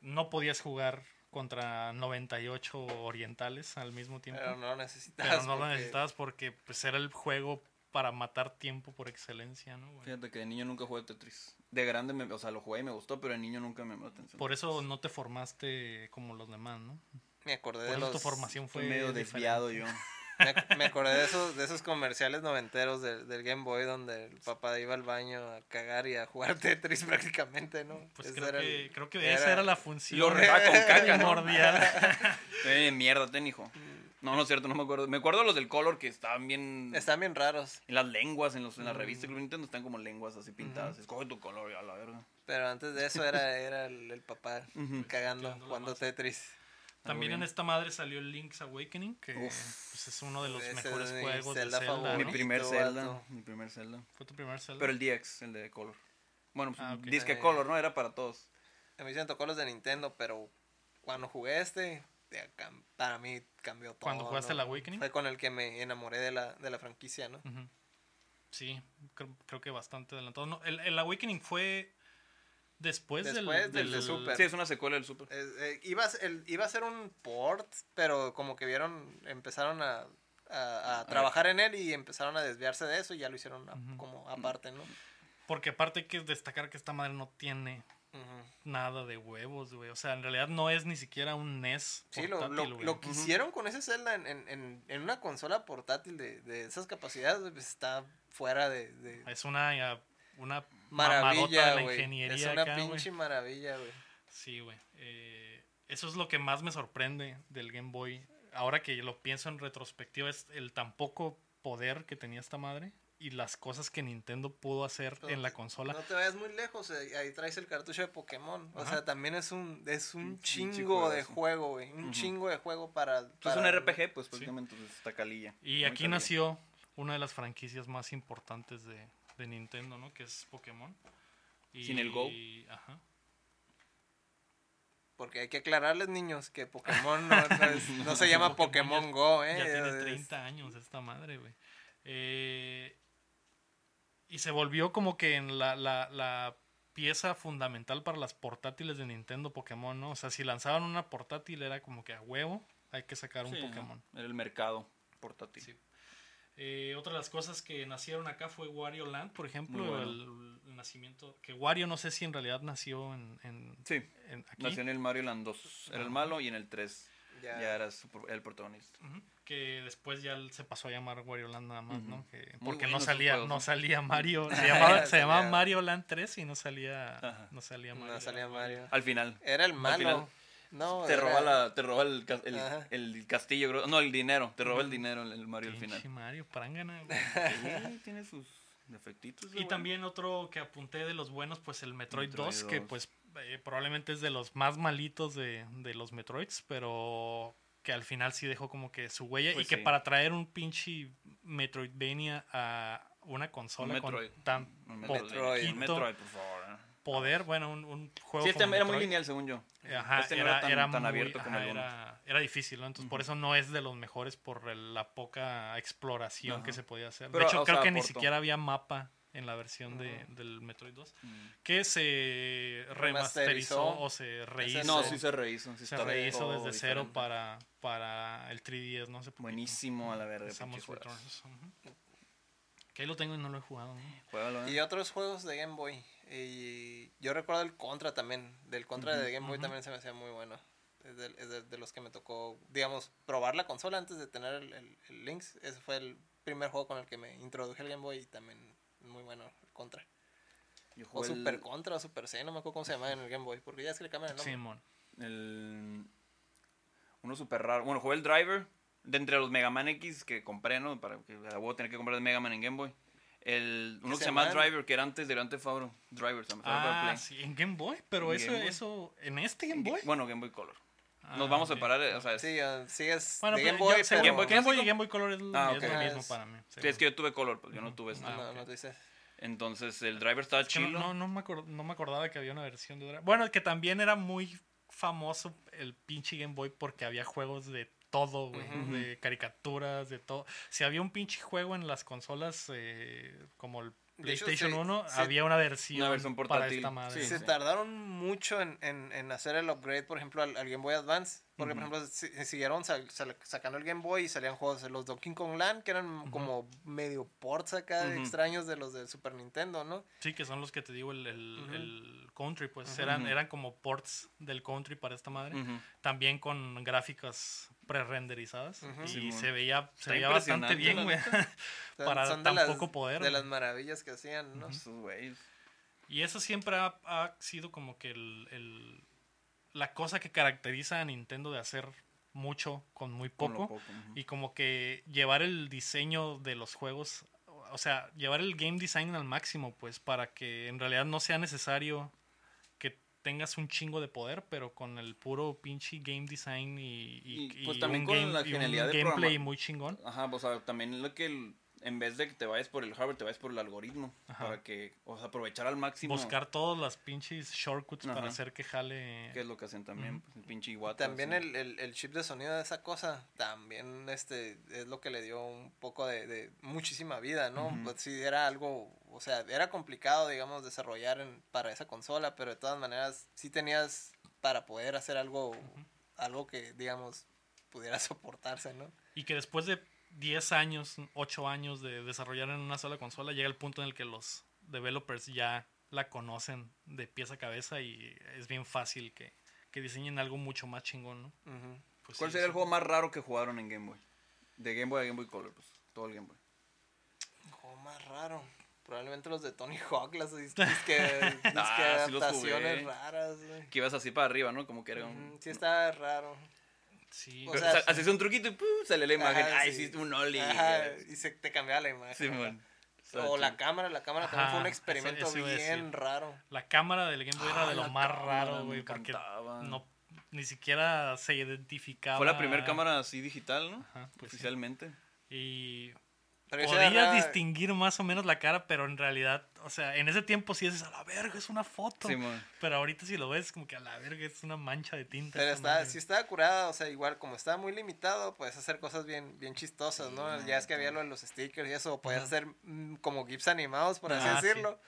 No podías jugar contra 98 orientales al mismo tiempo. pero no lo necesitabas. Pero no lo porque- necesitabas porque pues era el juego para matar tiempo por excelencia, ¿no? güey? Fíjate que de niño nunca jugué Tetris. De grande, me, o sea, lo jugué y me gustó, pero de niño nunca me llamó la atención. Por eso no te formaste como los demás, ¿no? Me acordé Por de eso los... tu formación fue Fui medio diferente. desviado yo. [laughs] Me, me acordé de esos, de esos comerciales noventeros del, del Game Boy donde el papá iba al baño a cagar y a jugar [laughs] Tetris prácticamente, ¿no? Pues creo era que, el- creo que esa era la función Lo regaba con caca, ¿no? primordial. [laughs] Eh, mierda, ten hijo. No, no es cierto, no me acuerdo. Me acuerdo de los del Color que estaban bien. Están bien raros. En las lenguas, en, los, en la Mm. revista Club Nintendo están como lenguas así pintadas. Escoge tu color, a la verga. Pero antes de eso era, era el, el papá cagando, jugando. Tetris. También en esta madre salió el Link's Awakening, que Uf. pues, es uno de los mejores juegos de Zelda favorito. Mi ¿no? primer Zelda. Mi primer Zelda. Fue tu primer Zelda. Pero el DX, el de Color. Bueno, pues, Ah, disque Eh. Color, ¿no? Era para todos. A mí se me tocó los de Nintendo, pero cuando jugué este, para mí cambió todo. ¿Cuándo jugaste ¿no? el Awakening? Fue con el que me enamoré de la, de la franquicia, ¿no? Sí, creo, creo que bastante adelantado. No, el, el Awakening fue después, Después del de Super. Sí, es una secuela del Super. Eh, eh, iba, a, ser- el- iba a ser un port, pero como que vieron, empezaron a, a- a trabajar en él y empezaron a desviarse de eso y ya lo hicieron a- como aparte, ¿no? Porque aparte hay que destacar que esta madre no tiene nada de huevos, güey. O sea, en realidad no es ni siquiera un NES Sí, lo, portátil, lo, lo que hicieron con ese Zelda en, en, en, en una consola portátil de, de esas capacidades pues, está fuera de, de Es una, ya, una maravilla, de la güey. ingeniería Es una acá, pinche maravilla, güey. Sí, güey. Eh, eso es lo que más me sorprende del Game Boy. Ahora que lo pienso en retrospectiva, es el tan poco poder que tenía esta madre y las cosas que Nintendo pudo hacer Pero en la consola. No te vayas muy lejos, eh, ahí traes el cartucho de Pokémon. O sea, también es un, es un Un pinche chingo de juego, güey. Un chingo de juego para... Pues es un RPG, pues prácticamente pues, está calilla. Y aquí calilla. nació una de las franquicias más importantes de, de Nintendo, ¿no? Que es Pokémon. Y, Sin el Go. Ajá. Porque hay que aclararles, niños, que Pokémon [laughs] no, no es- no se llama Pokémon Pokémon Go, ¿eh? Ya tiene Es- 30 años esta madre, güey. Eh, y se volvió como que en la, la, la pieza fundamental para las portátiles de Nintendo Pokémon, ¿no? O sea, si lanzaban una portátil era como que a huevo hay que sacar un Sí, Pokémon. Era el mercado portátil. Sí. Eh, otra de las cosas que nacieron acá fue Wario Land, por ejemplo, bueno. el, el nacimiento, que Wario no sé si en realidad nació en, en- Sí, en- aquí. nació en el Mario Land 2. Era el malo y en el 3 Ya. ya, era su- el protagonista. Que después ya se pasó a llamar Wario Land nada más, ¿no? Que, porque no salía, juegos, no salía Mario, [laughs] se llamaba, se llamaba Salía- Mario Land 3 y no salía, Ajá. no salía Mario. No salía Mario. Al final. Era el malo. No, te roba, la, te roba el, el, el castillo, creo- no, el dinero. Te roba el dinero el, el Mario al Pinche final. Mario, prangana, [laughs] güey. Tiene sus defectitos. Y también otro que apunté de los buenos, pues el Metroid, Metroid 2, que 2. pues eh, probablemente es de los más malitos de, de los Metroids, pero que al final sí dejó como que su huella Pues y que sí. para traer un pinche Metroidvania a una consola Un con Metroid. tan Un Metroid. Metroid, Metroid, por favor. ¿eh? Poder, bueno, un, un juego Sí, este como era muy lineal, según yo. Ajá, este no era, era tan, era tan muy- abierto como ajá, el uno. era, era difícil, ¿no? Entonces por eso no es de los mejores por el- la poca exploración que se podía hacer. Pero, de hecho, creo sea, que ni siquiera había mapa en la versión de, del Metroid 2. Mm. Que se remasterizó Remasterizó. o se rehizo. No, sí se rehizo. Sí se rehizo desde cero para, para el 3DS, no sé. Buenísimo a la verga. Samus. Returns. Que ahí lo tengo y no lo he jugado. ¿no? ¿eh? Y otros juegos de Game Boy. Y yo recuerdo el Contra también. Del Contra de Game Boy también se me hacía muy bueno. Es, de, es de- de los que me tocó, digamos, probar la consola antes de tener el, el, el Lynx. Ese fue el primer juego con el que me introduje al Game Boy y también muy bueno el Contra. Yo O el- Super Contra o Super C, no me acuerdo cómo se llamaba en el Game Boy. Porque ya es que le cambian el nombre. Simón. el uno súper raro. Bueno, jugué el Driver de entre los Mega Man X que compré, ¿no? Para que la voy a tener que comprar de Mega Man en Game Boy. El, uno que se llama. Driver, que era antes de Grand Theft Auto. Driver, se llama para Ah, Play. sí, en Game Boy, pero En eso, Boy. eso, en este Game Boy. Bueno, Game Boy Color. Ah, Nos vamos ok. a separar, eh, o sea, es, Sí, ah, sí es Bueno, de Game Boy, yo- según pero... Game Boy Game Boy y clásico. Game Boy Color es lo, Ah, es lo ok. mismo Es- para mí. sí, es que yo tuve Color, pues yo no tuve No, esta. no, no te dices. Entonces el Driver estaba Es que no, no, no me no me acordaba que había una versión de Dra- Bueno, que también era muy famoso el pinche Game Boy porque había juegos de todo, güey. De caricaturas, de todo. Si había un pinche juego en las consolas eh, como el hecho, PlayStation sí, 1, sí. había una versión, Una versión para portátil, esta madre. sí, se tardaron mucho en, en, en hacer el upgrade, por ejemplo, al, al Game Boy Advance. Porque, por ejemplo, si- siguieron sal- sal- sacando el Game Boy y salían juegos de los Donkey Kong Land, que eran como medio ports acá Ujú. extraños de los del Super Nintendo, ¿no? Sí, que son los que te digo, el, el, el Country, pues eran, eran como ports del Country para esta madre. También con gráficas pre-renderizadas. Y se veía, se veía bastante bien, güey. [laughs] Para son de tan las- poco poder. De las maravillas que hacían, ¿no? Esos güeyes. Y eso siempre ha, ha sido como que el, el- la cosa que caracteriza a Nintendo de hacer mucho con muy Con poco. Y como que llevar el diseño de los juegos, o sea, llevar el game design al máximo, pues, para que en realidad no sea necesario tengas un chingo de poder, pero con el puro pinche game design y, y- Y, pues, y también un, con game- la genialidad de gameplay programa- muy chingón. Ajá, pues, también lo que el- en vez de que te vayas por el hardware, te vayas por el algoritmo. Ajá. Para que, o sea, aprovechar al máximo. Buscar todas las pinches shortcuts para Ajá. hacer que jale. Que es lo que hacen también, Ujú. pues, el pinche Iwata. También el, el, el chip de sonido de esa cosa, también este es lo que le dio un poco de, de muchísima vida, ¿no? Ujú. Pues sí, era algo, o sea, era complicado, digamos, desarrollar en- para esa consola, pero de todas maneras sí tenías para poder hacer algo, algo que, digamos, pudiera [laughs] soportarse, ¿no? Y que después de 10 años, 8 años de desarrollar en una sola consola, llega el punto en el que los developers ya la conocen de pies a cabeza y es bien fácil que, que diseñen algo mucho más chingón, ¿no? Pues ¿Cuál sí, sería el juego más raro que jugaron en Game Boy? De Game Boy a Game Boy Color, pues. Todo el Game Boy. Juego más raro. Probablemente los de Tony Hawk, las dis- disque, [laughs] disque Ah, adaptaciones raras, güey. Que ibas así para arriba, ¿no? Como que era un... Sí, está raro. Sí, O sea, o sea, haces un truquito y ¡pum! sale la imagen. Ajá, Ay, sí. sí, un Oli. Ajá, y se te cambiaba la imagen. Sí, man. O la cámara, la cámara también fue un experimento eso- eso bien raro. la cámara del Game Boy era Ah, de lo más raro, güey, porque no, ni siquiera se identificaba. Fue la primera cámara así digital, ¿no? Ajá, pues sí. Oficialmente. Y podías era- distinguir más o menos la cara, pero en realidad, o sea, en ese tiempo sí dices, a la verga, es una foto. Sí. Pero ahorita si lo ves, como que a la verga es una mancha de tinta. Pero está, si estaba curada, o sea, igual como estaba muy limitado, puedes hacer cosas bien, bien chistosas, ¿no? ya es que había lo de los stickers y eso, podías hacer mm, como GIFs animados, por así Ah, sí. decirlo.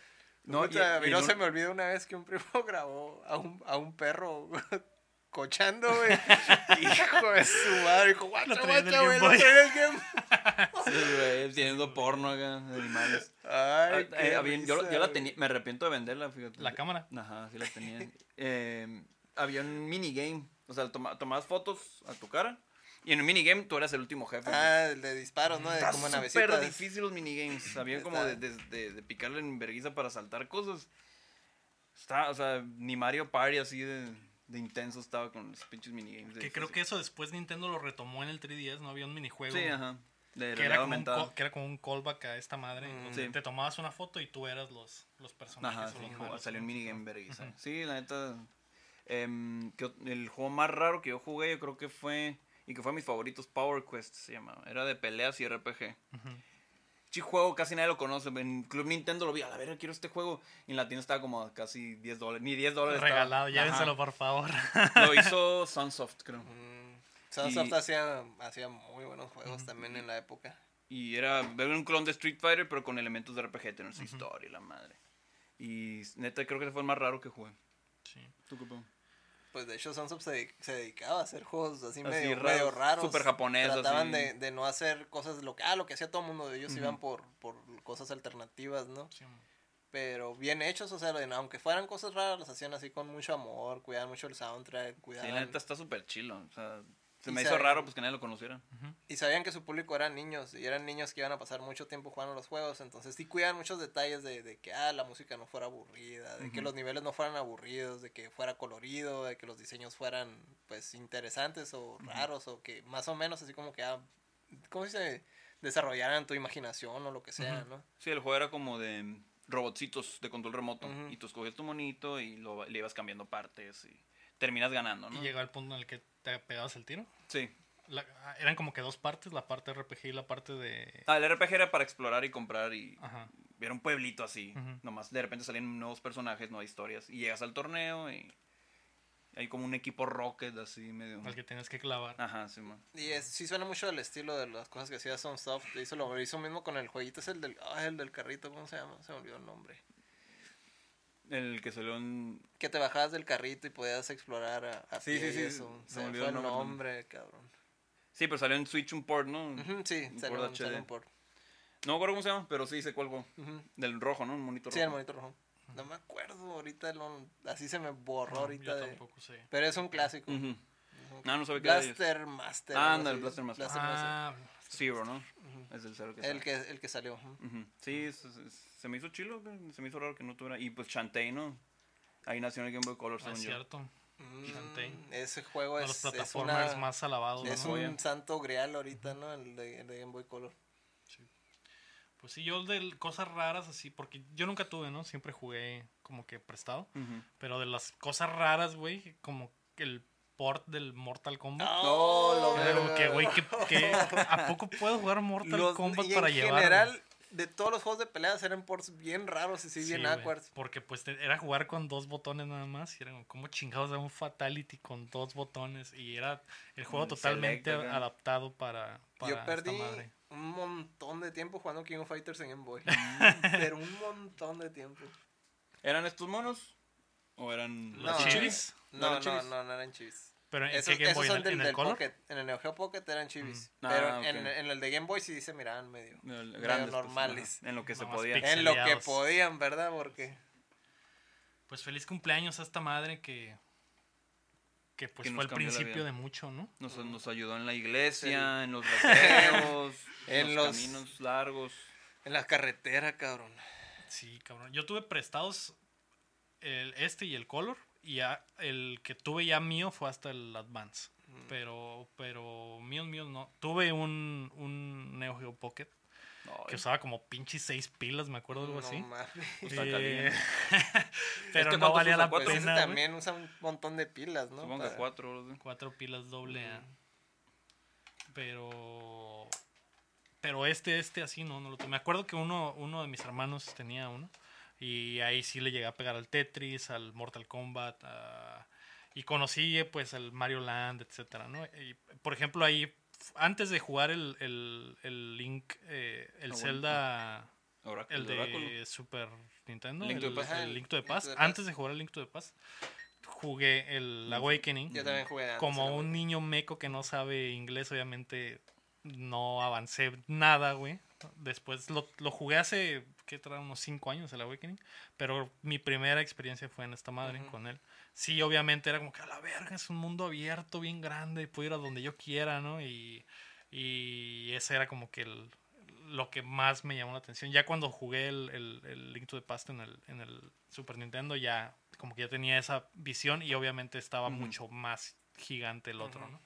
No, No, y- a mí y no no- se me olvidó una vez que un primo [laughs] grabó a un, a un perro [laughs] cochando, güey. [laughs] Hijo de su madre, dijo, guacha, guacha, güey, Game lo Boy". traía en el Game [laughs] Sí, güey, teniendo porno acá, de animales. Ay, Ah, qué eh, yo, la güey. tenía, me arrepiento de venderla, fíjate. La cámara. Ajá, sí la tenía. Eh, había un minigame. O sea, toma- tomabas fotos a tu cara. Y en el minigame tú eras el último jefe. Ah, el de disparos, ¿no? De Está como súper navecitas. difícil los minigames. Había como de, de, de- de picarle en vergüenza para saltar cosas. Está, o sea, ni Mario Party así de, de intenso estaba con los pinches minigames. de Que creo que eso después Nintendo lo retomó en el 3DS, ¿no? Había un minijuego. Sí, ajá. De Que era, como un aumentada. co- que era como un callback a esta madre. Mm. donde Sí. Te tomabas una foto y tú eras los, los personajes. Ajá, sí, los juego- malos, salió un minigame vergüenza. Sí, la neta. em, que el juego más raro que yo jugué, yo creo que fue. Y que fue de mis favoritos, Power Quest se llamaba. Era de peleas y RPG. Ujú. Sí, juego casi nadie lo conoce. En Club Nintendo lo vi, a la verga, quiero este juego. Y en la tienda estaba como a casi 10 dólares. Ni 10 dólares. estaba. Regalado, Ajá. llévenselo por favor. Lo [laughs] hizo Sunsoft, creo. Mm, Sunsoft Y- hacía, hacía muy buenos juegos también en la época. Y era ver un clon de Street Fighter, pero con elementos de RPG, tener su historia y la madre. Y neta, creo que ese fue el más raro que jugué. Sí. ¿Tú qué? Pues de hecho Sunsoft se, dedi- se dedicaba a hacer juegos así, Así medio, raros, medio raros. súper japoneses, Trataban de, de no hacer cosas, lo que, ah, lo que hacía todo el mundo, ellos iban por, por cosas alternativas, ¿no? Sí. Pero bien hechos, o sea, aunque fueran cosas raras, las hacían así con mucho amor, cuidaban mucho el soundtrack, Sí, cuidaban... la neta está súper chilo. O sea, se me hizo raro pues que nadie lo conociera. Y sabían que su público eran niños, y eran niños que iban a pasar mucho tiempo jugando los juegos, entonces sí cuidaban muchos detalles de, de que ah, la música no fuera aburrida, de que los niveles no fueran aburridos, de que fuera colorido, de que los diseños fueran pues interesantes o raros, o que más o menos así como que, ah, ¿cómo se dice? Desarrollaran tu imaginación o lo que sea. ¿no? Sí, el juego era como de robotcitos de control remoto. Y tú escogías tu monito y lo, le ibas cambiando partes y terminas ganando, ¿no? Y llegó al punto en el que te pegabas el tiro. Sí. La- eran como que dos partes, la parte RPG y la parte de... Ah, el RPG era para explorar y comprar y Ajá. era un pueblito así. Ujú. Nomás de repente salían nuevos personajes, nuevas historias. Y llegas al torneo y hay como un equipo Rocket así medio... Al que tienes que clavar. Ajá, sí, man. Y es, sí suena mucho al estilo de las cosas que hacía Sunsoft, hizo lo hizo mismo con el jueguito, es el del, ah, el del carrito, ¿cómo se llama? Se me olvidó el nombre. El que salió en... Que te bajabas del carrito y podías explorar a, a Sí, pie sí, sí, eso. se me fue el nombre nombre, cabrón. Sí, pero salió en Switch un port, ¿no? Ujú, sí, Un salió port un, salió un port. No me acuerdo cómo se llama, pero sí sé cuál juego. Ujú. Del rojo, ¿no? Un monito Sí, el rojo. monito rojo. No me acuerdo ahorita, lo- así se me borró No, ahorita. yo de- tampoco sé. Pero es un clásico. Ujú. No, no sabía qué era de ellos. Blaster Master. Ah, anda, el. Blaster Master. Ah, Zero, ¿no? Es el cero que El sale. que, el que salió. Sí, es- es- es- se me hizo chilo, güey, se me hizo raro que no tuviera. Y pues Shantae, ¿no? Ahí nació en el Game Boy Color, ah, según es yo. cierto. Mm, ese juego Uno de es, los es, plataformers una- más alabados. es ¿no? un santo grial ahorita, ¿no? El de, el de Game Boy Color. Pues sí, yo de cosas raras así, porque yo nunca tuve, ¿no? Siempre jugué como que prestado. Pero de las cosas raras, güey, como el port del Mortal Kombat. Oh, lo verga. que, güey, ¿qué, qué- a poco puedo jugar Mortal Los- Kombat y para en llevar? general, de todos los juegos de peleas eran ports bien raros y sí, bien awkward. Porque pues era jugar con dos botones nada más. Y era como, ¿cómo chingados da un Fatality con dos botones? Y era el juego El totalmente adaptado para, para Yo perdí esta madre. un montón de tiempo jugando King of Fighters en Game Boy. [laughs] Pero un montón de tiempo. ¿Eran estos monos? ¿O eran No, ¿Los chivis? ¿No No, eran no, chivis? no, no eran chivis. Pero ¿en Esos, qué Game Boy? ¿En, son el- del, en el del Color? Pocket. En el Neo Geo Pocket eran chivis. Ah, Pero en, en el de Game Boy sí se miraban medio. Grandes, pues, normales. en lo que se Nomás podía. pixel. En lo que podían, ¿verdad? Porque Pues feliz cumpleaños a esta madre que. Que pues Que fue el principio de mucho, ¿no? Nos, nos ayudó en la iglesia, en los [laughs] recreos, En en los- los caminos largos. en la carretera, cabrón. Sí, cabrón. Yo tuve prestados el este y el Color. Y ya el que tuve ya mío fue hasta el Advance. Pero, pero míos, míos no. Tuve un, un Neo Geo Pocket que usaba como pinches seis pilas, me acuerdo, algo así. [laughs] No está Eh, pero ¿Este no valía la ese pena. güey. también usa un montón de pilas, ¿no? Supongo que Para- cuatro. Cuatro pilas doble A. Pero. Pero este, este así no, no lo tuve. Me acuerdo que uno, uno de mis hermanos tenía uno. Y ahí sí le llegué a pegar al Tetris, al Mortal Kombat. a- y conocí pues al Mario Land, etcétera, ¿no? Y, por ejemplo, ahí, antes de jugar el, el, el Link, eh, el Ah. Zelda, el de Oráculo. Super Nintendo, Link to el, the Past. el Link to the the Past. antes de jugar el Link to the Past, jugué el Awakening Yo también jugué antes, como un niño meco que no sabe inglés, obviamente no avancé nada, güey. Después lo, lo jugué hace, ¿qué trae? Unos 5 años el Awakening. Pero mi primera experiencia fue en esta madre Ujú. con él. Sí, obviamente era como que a la verga, es un mundo abierto, bien grande, puedo ir a donde yo quiera, ¿no? Y, y ese era como que el- lo que más me llamó la atención. Ya cuando jugué el, el, el Link to the Past en el, en el Super Nintendo, ya como que ya tenía esa visión y obviamente estaba Ujú. mucho más gigante el otro, Ujú. ¿no?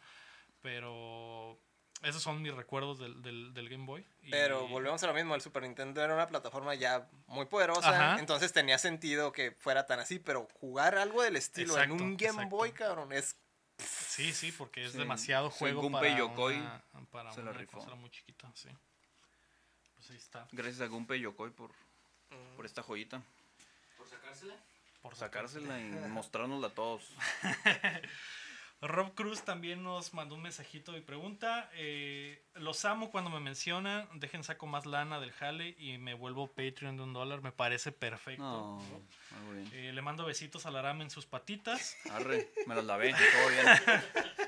Pero esos son mis recuerdos del, del, del Game Boy. y- Pero volvemos a lo mismo, el Super Nintendo era una plataforma ya muy poderosa, Ajá. entonces tenía sentido que fuera tan así, pero jugar algo del estilo Exacto, en un Game exacto. Boy, cabrón, es Sí, sí, porque es Sí. demasiado Sí, juego Gunpei para Yokoi una, para se la una rifó. consola muy chiquita, sí. Pues ahí está. Gracias a Gunpei Yokoi por, por esta joyita. ¿Por sacársela? Por Sacársela y mostrárnosla a todos. [laughs] Rob Cruz también nos mandó un mensajito y pregunta, eh, los amo cuando me mencionan, dejen saco más lana del jale y me vuelvo Patreon de un dólar, me parece perfecto. No, muy bien. Eh, le mando besitos al Aram en sus patitas. Arre, me las lavé, todo bien.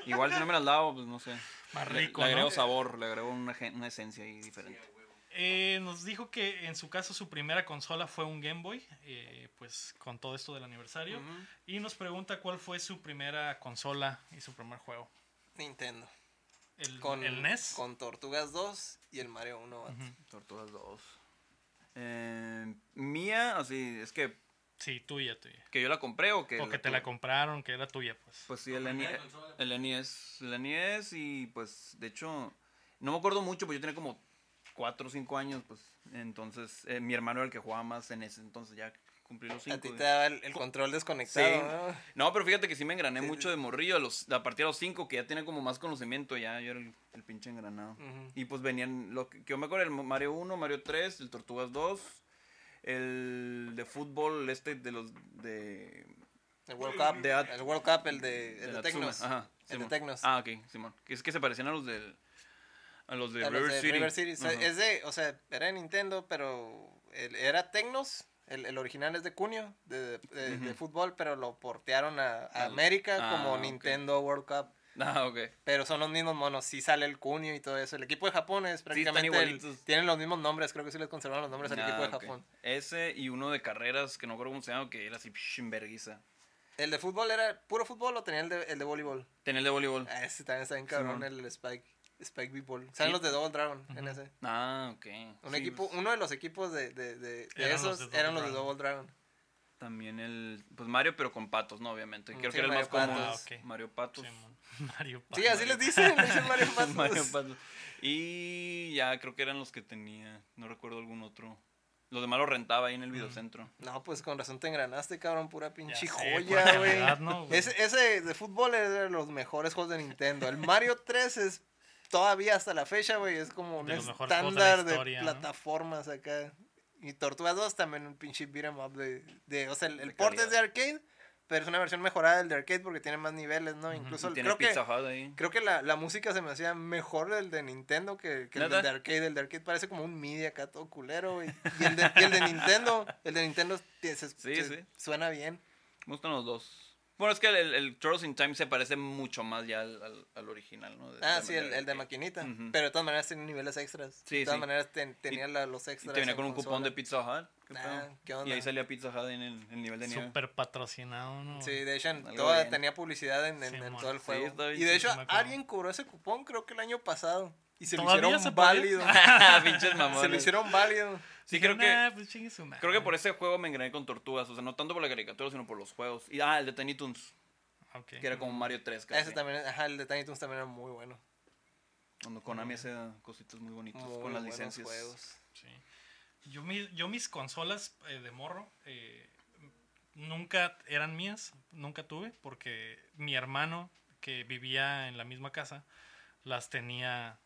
Igual si no me las lavo, pues no sé. Más Le- rico, Le, agrego ¿no? sabor, le agrego una, una esencia ahí diferente. Eh, nos dijo que en su caso su primera consola fue un Game Boy, eh, pues con todo esto del aniversario. Y nos pregunta cuál fue su primera consola y su primer juego. Nintendo. ¿El, Con, el NES? Con Tortugas 2 y el Mario 1. vato. Ujú. Tortugas 2. Eh, mía, así, es que, Sí, tuya, tuya. que yo la compré o que... O que te la compraron, que era tuya, pues. Pues sí, el, NES, el NES. El NES y pues, de hecho, no me acuerdo mucho, pues yo tenía como 4 o 5 años, pues. Entonces, eh, mi hermano era el que jugaba más en ese entonces, ya cumplí los 5. A ti te daba el, el control desconectado, Sí. ¿no? No, pero fíjate que sí me engrané Sí, mucho sí. de morrillo a, los, a partir de los 5, que ya tiene como más conocimiento, ya yo era el, el pinche engranado. Y pues venían, lo que, que yo me acuerdo, el Mario 1, Mario 3, el Tortugas 2, el de fútbol, este de los de... El World Cup, De el World Cup, el de, el de de Tecnos. Ajá, El de. Tecnos. Ah, ok, Simón. Es que se parecían a los del... A los de A los River de City. River City. Sea, Ajá. es de, o sea, era de Nintendo, pero el- era Tecnos. El, el original es de Cunio, de, de- de Ujú. fútbol, pero lo portearon a, a América ah, como ok. Nintendo World Cup. Ah, ok. Pero son los mismos monos, sí sale el Cunio y todo eso. El equipo de Japón es prácticamente. el- igualitos. tienen los mismos nombres, creo que sí les conservaron los nombres al Ah, equipo de ok. Japón. Ese y uno de carreras que no recuerdo cómo se llama, que era así, verguiza. ¿El de fútbol era puro fútbol o tenía el de, el de voleibol? Tenía el de voleibol. Ah, ese también está bien cabrón, Simón. el Spike. Spike B-Ball. Salen Sí. los de Double Dragon en ese. Ah, ok. Un Sí, equipo, pues, uno de los equipos de, de, de, de Eran los esos eran los de. Double Dragon. También el. Pues Mario, pero con patos, ¿no? Obviamente. Creo Sí, que era el Mario más común. Patos. Ah. Mario Patos. [laughs] Mario Sí, así les dicen, le dicen [laughs] Mario Patos. Mario Patos. Y ya creo que eran los que tenía. No recuerdo algún otro. Los demás los rentaba ahí en el videocentro. No, pues con razón te engranaste, cabrón, pura pinche joya, güey. ¿no, ese, ese de fútbol es de los mejores juegos de Nintendo. El Mario 3 es todavía hasta la fecha, güey, es como un de estándar de, plataformas acá. Y Tortugas 2 también un pinche beat 'em up de, de o sea, el, el port es de arcade, pero es una versión mejorada del de arcade porque tiene más niveles, ¿no? Incluso Y el- tiene creo que ahí. Creo que la, la música se me hacía mejor del de Nintendo que, que el de arcade. El de arcade parece como un MIDI acá todo culero, güey. Y el de, y el de Nintendo, el de Nintendo se- se- Sí, se- sí. suena bien. Me gustan los dos. Bueno, es que el, el, Turtles in Time se parece mucho más ya al, al, al original, ¿no? De- Ah, de sí, el, el de maquinita. Pero de todas maneras tenía niveles extras. Sí, de todas sí. maneras ten- tenía la- los Y extras. te venía en con un cupón de Pizza Hut. ¿Qué Ah, pedo? ¿qué onda? Y ahí salía Pizza Hut en el, el nivel de nieve. Súper patrocinado, ¿no? Sí, de hecho, toda- tenía publicidad en, en- Sí, en mon. todo el juego. y de hecho, alguien cobró ese cupón, creo que el año pasado. Y se lo ¿Todavía hicieron se válido. [laughs] Pinches mamones. se lo hicieron válido. Sí, creo que, pues creo que por ese juego me engrané con tortugas. O sea, no tanto por la caricatura, sino por los juegos. Y, ah, el de Tiny Toons. Que era como Mario 3, casi. Ese también, ajá, el de Tiny Toons también era muy bueno. Cuando Konami hace cositas muy bonitas Muy con las licencias. juegos. Sí. Yo, mi- yo mis consolas eh, de morro eh, nunca eran mías, nunca tuve, porque mi hermano que vivía en la misma casa las tenía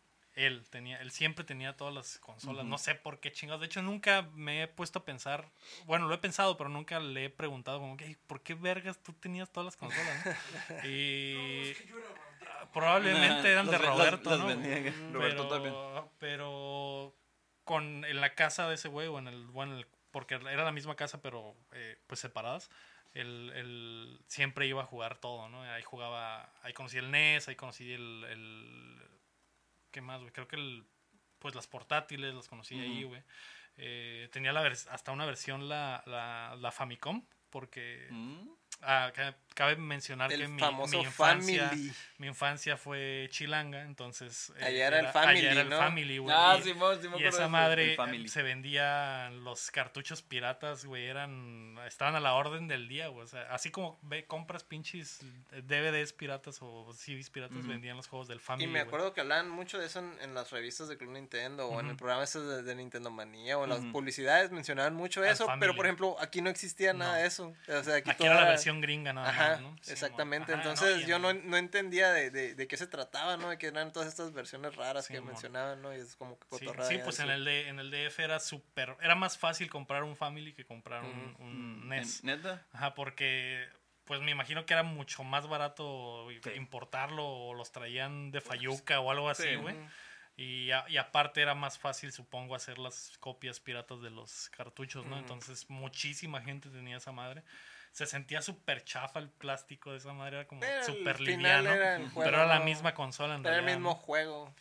él, tenía, él siempre tenía todas las consolas, no sé por qué chingados, de hecho nunca me he puesto a pensar, bueno, lo he pensado, pero nunca le he preguntado como que, ¿por qué vergas tú tenías todas las consolas? no?" [laughs] y probablemente eran de Roberto, ¿no? que- Roberto pero, también. pero con en la casa de ese güey o en el bueno el- porque era la misma casa pero eh, pues separadas él, él siempre iba a jugar todo no ahí jugaba ahí conocí el NES ahí conocí el, el qué más güey creo que el pues las portátiles las conocí ahí güey. Eh, tenía la hasta una versión la, la, la Famicom porque Mm. Ah, ca- cabe mencionar que mi, infancia Family. mi infancia fue chilanga, entonces... eh, Allá era el Family, allá era el. Family, güey. Ah, y, sí me y esa eso, madre se vendía los cartuchos piratas, güey, eran... Estaban a la orden del día, güey. O sea, así como ve, compras pinches DVDs piratas o CDs piratas, vendían los juegos del Family, Y me acuerdo que hablaban mucho de eso en, en las revistas de Club Nintendo o en el programa ese de, de Nintendo Manía o en las publicidades mencionaban mucho eso, pero por ejemplo aquí no existía nada No. de eso. O sea, aquí, Aquí toda era la versión gringa nada Ajá, más, ¿no? Sí, exactamente. Ajá, Entonces yo no, no entendía de, de, de qué se trataba, ¿no? De que eran todas estas versiones raras Sí, que mon. mencionaban, ¿no? Y es como que Sí, cotorrada sí, ya pues en el, de, en el DF era súper... Era más fácil comprar un Family que comprar un, Ujú. un Mm, NES. ¿Neta? Ajá, porque pues me imagino que era mucho más barato Sí. importarlo o los traían de Fayuca o algo así, Sí. güey. Y, a- y aparte era más fácil, supongo, hacer las copias piratas de los cartuchos, ¿no? Entonces muchísima gente tenía esa madre. Se sentía súper chafa el plástico de esa madre, era como súper liviano. era el Pero era la misma consola en Era el realidad, mismo ¿no? juego.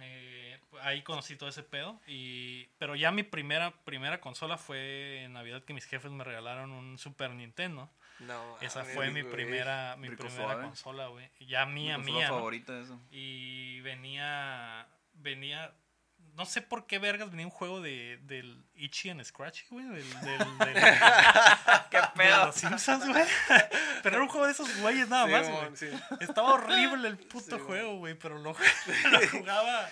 Eh, ahí conocí todo ese pedo y pero ya mi primera primera consola fue en Navidad que mis jefes me regalaron un Super Nintendo. No, Esa fue mi güey. primera mi rico primera suave. consola, güey. Ya mía Mi mía. ¿no? favorita eso. Y venía venía no sé por qué vergas venía un juego de del Itchy and Scratchy, güey, del, del, del- [laughs] ¿Qué de los Simpsons, güey. Pero era un juego de esos güeyes nada Sí, más, güey. sí. Estaba horrible el puto Sí, juego, güey, pero lo, [laughs] [laughs] lo jugaba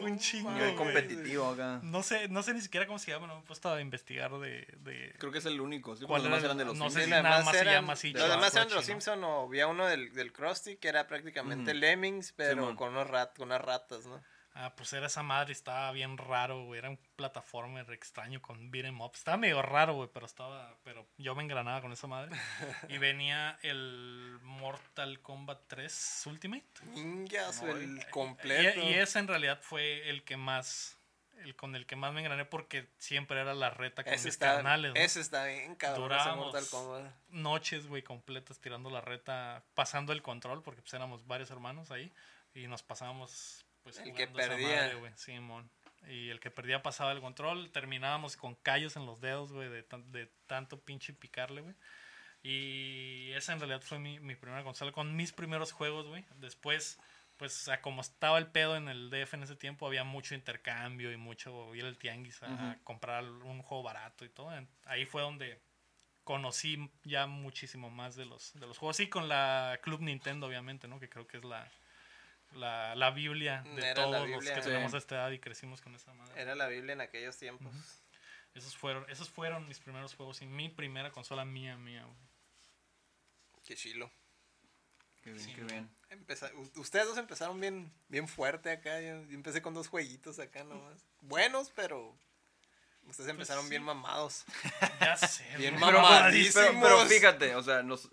un chingo. Muy competitivo acá. No sé, no sé ni siquiera cómo se llama, no me he puesto a investigar de, de Creo que es el único. Sí, ¿Cuál eran de los No Simpsons. sé si nada más se llama así, Los demás eran de los Scratchy, ¿no? Simpson o había uno del, del Krusty que era prácticamente Ujú. Lemmings, pero con, unos rat, con unas ratas, ¿no? Ah, pues era esa madre, estaba bien raro, güey. Era un plataformer extraño con beat'em up. Estaba medio raro, güey, pero estaba. Pero yo me engranaba con esa madre. [laughs] Y venía el Mortal Kombat 3 Ultimate. Ninjas, No, el Y, completo. y ese en realidad fue el que más. El con el que más me engrané porque siempre era la reta con ese mis está, carnales, ¿no? ese está bien cabrón, ese Durábamos Mortal Kombat. noches, güey, completas tirando la reta, pasando el control, porque pues éramos varios hermanos ahí, y nos pasábamos, pues, El que jugando esa perdía. madre, güey, Simón. Y el que perdía pasaba el control, terminábamos con callos en los dedos, güey, de, tan- de tanto pinche picarle, güey. Y esa en realidad fue mi, mi primera consola con mis primeros juegos, güey. Después, pues, sea, como estaba el pedo en el DF en ese tiempo, había mucho intercambio y mucho ir al tianguis a, a comprar un juego barato y todo. Ahí fue donde conocí ya muchísimo más de los, de los juegos. Sí, con la Club Nintendo, obviamente, ¿no? Que creo que es la, la, la Biblia de Era todos los que Sí. tenemos a esta edad y crecimos con esa madre. Era la Biblia en aquellos tiempos. Esos fueron, esos fueron mis primeros juegos y mi primera consola mía, mía, güey. Qué chilo. Qué bien, Sí, qué bien. Empeza- ustedes dos empezaron bien, bien fuerte acá. Yo, yo empecé con dos jueguitos acá nomás. Buenos, pero ustedes empezaron sí. bien mamados. Ya sé. [laughs] Bien mamadísimos. pero, pero fíjate, o sea, nos-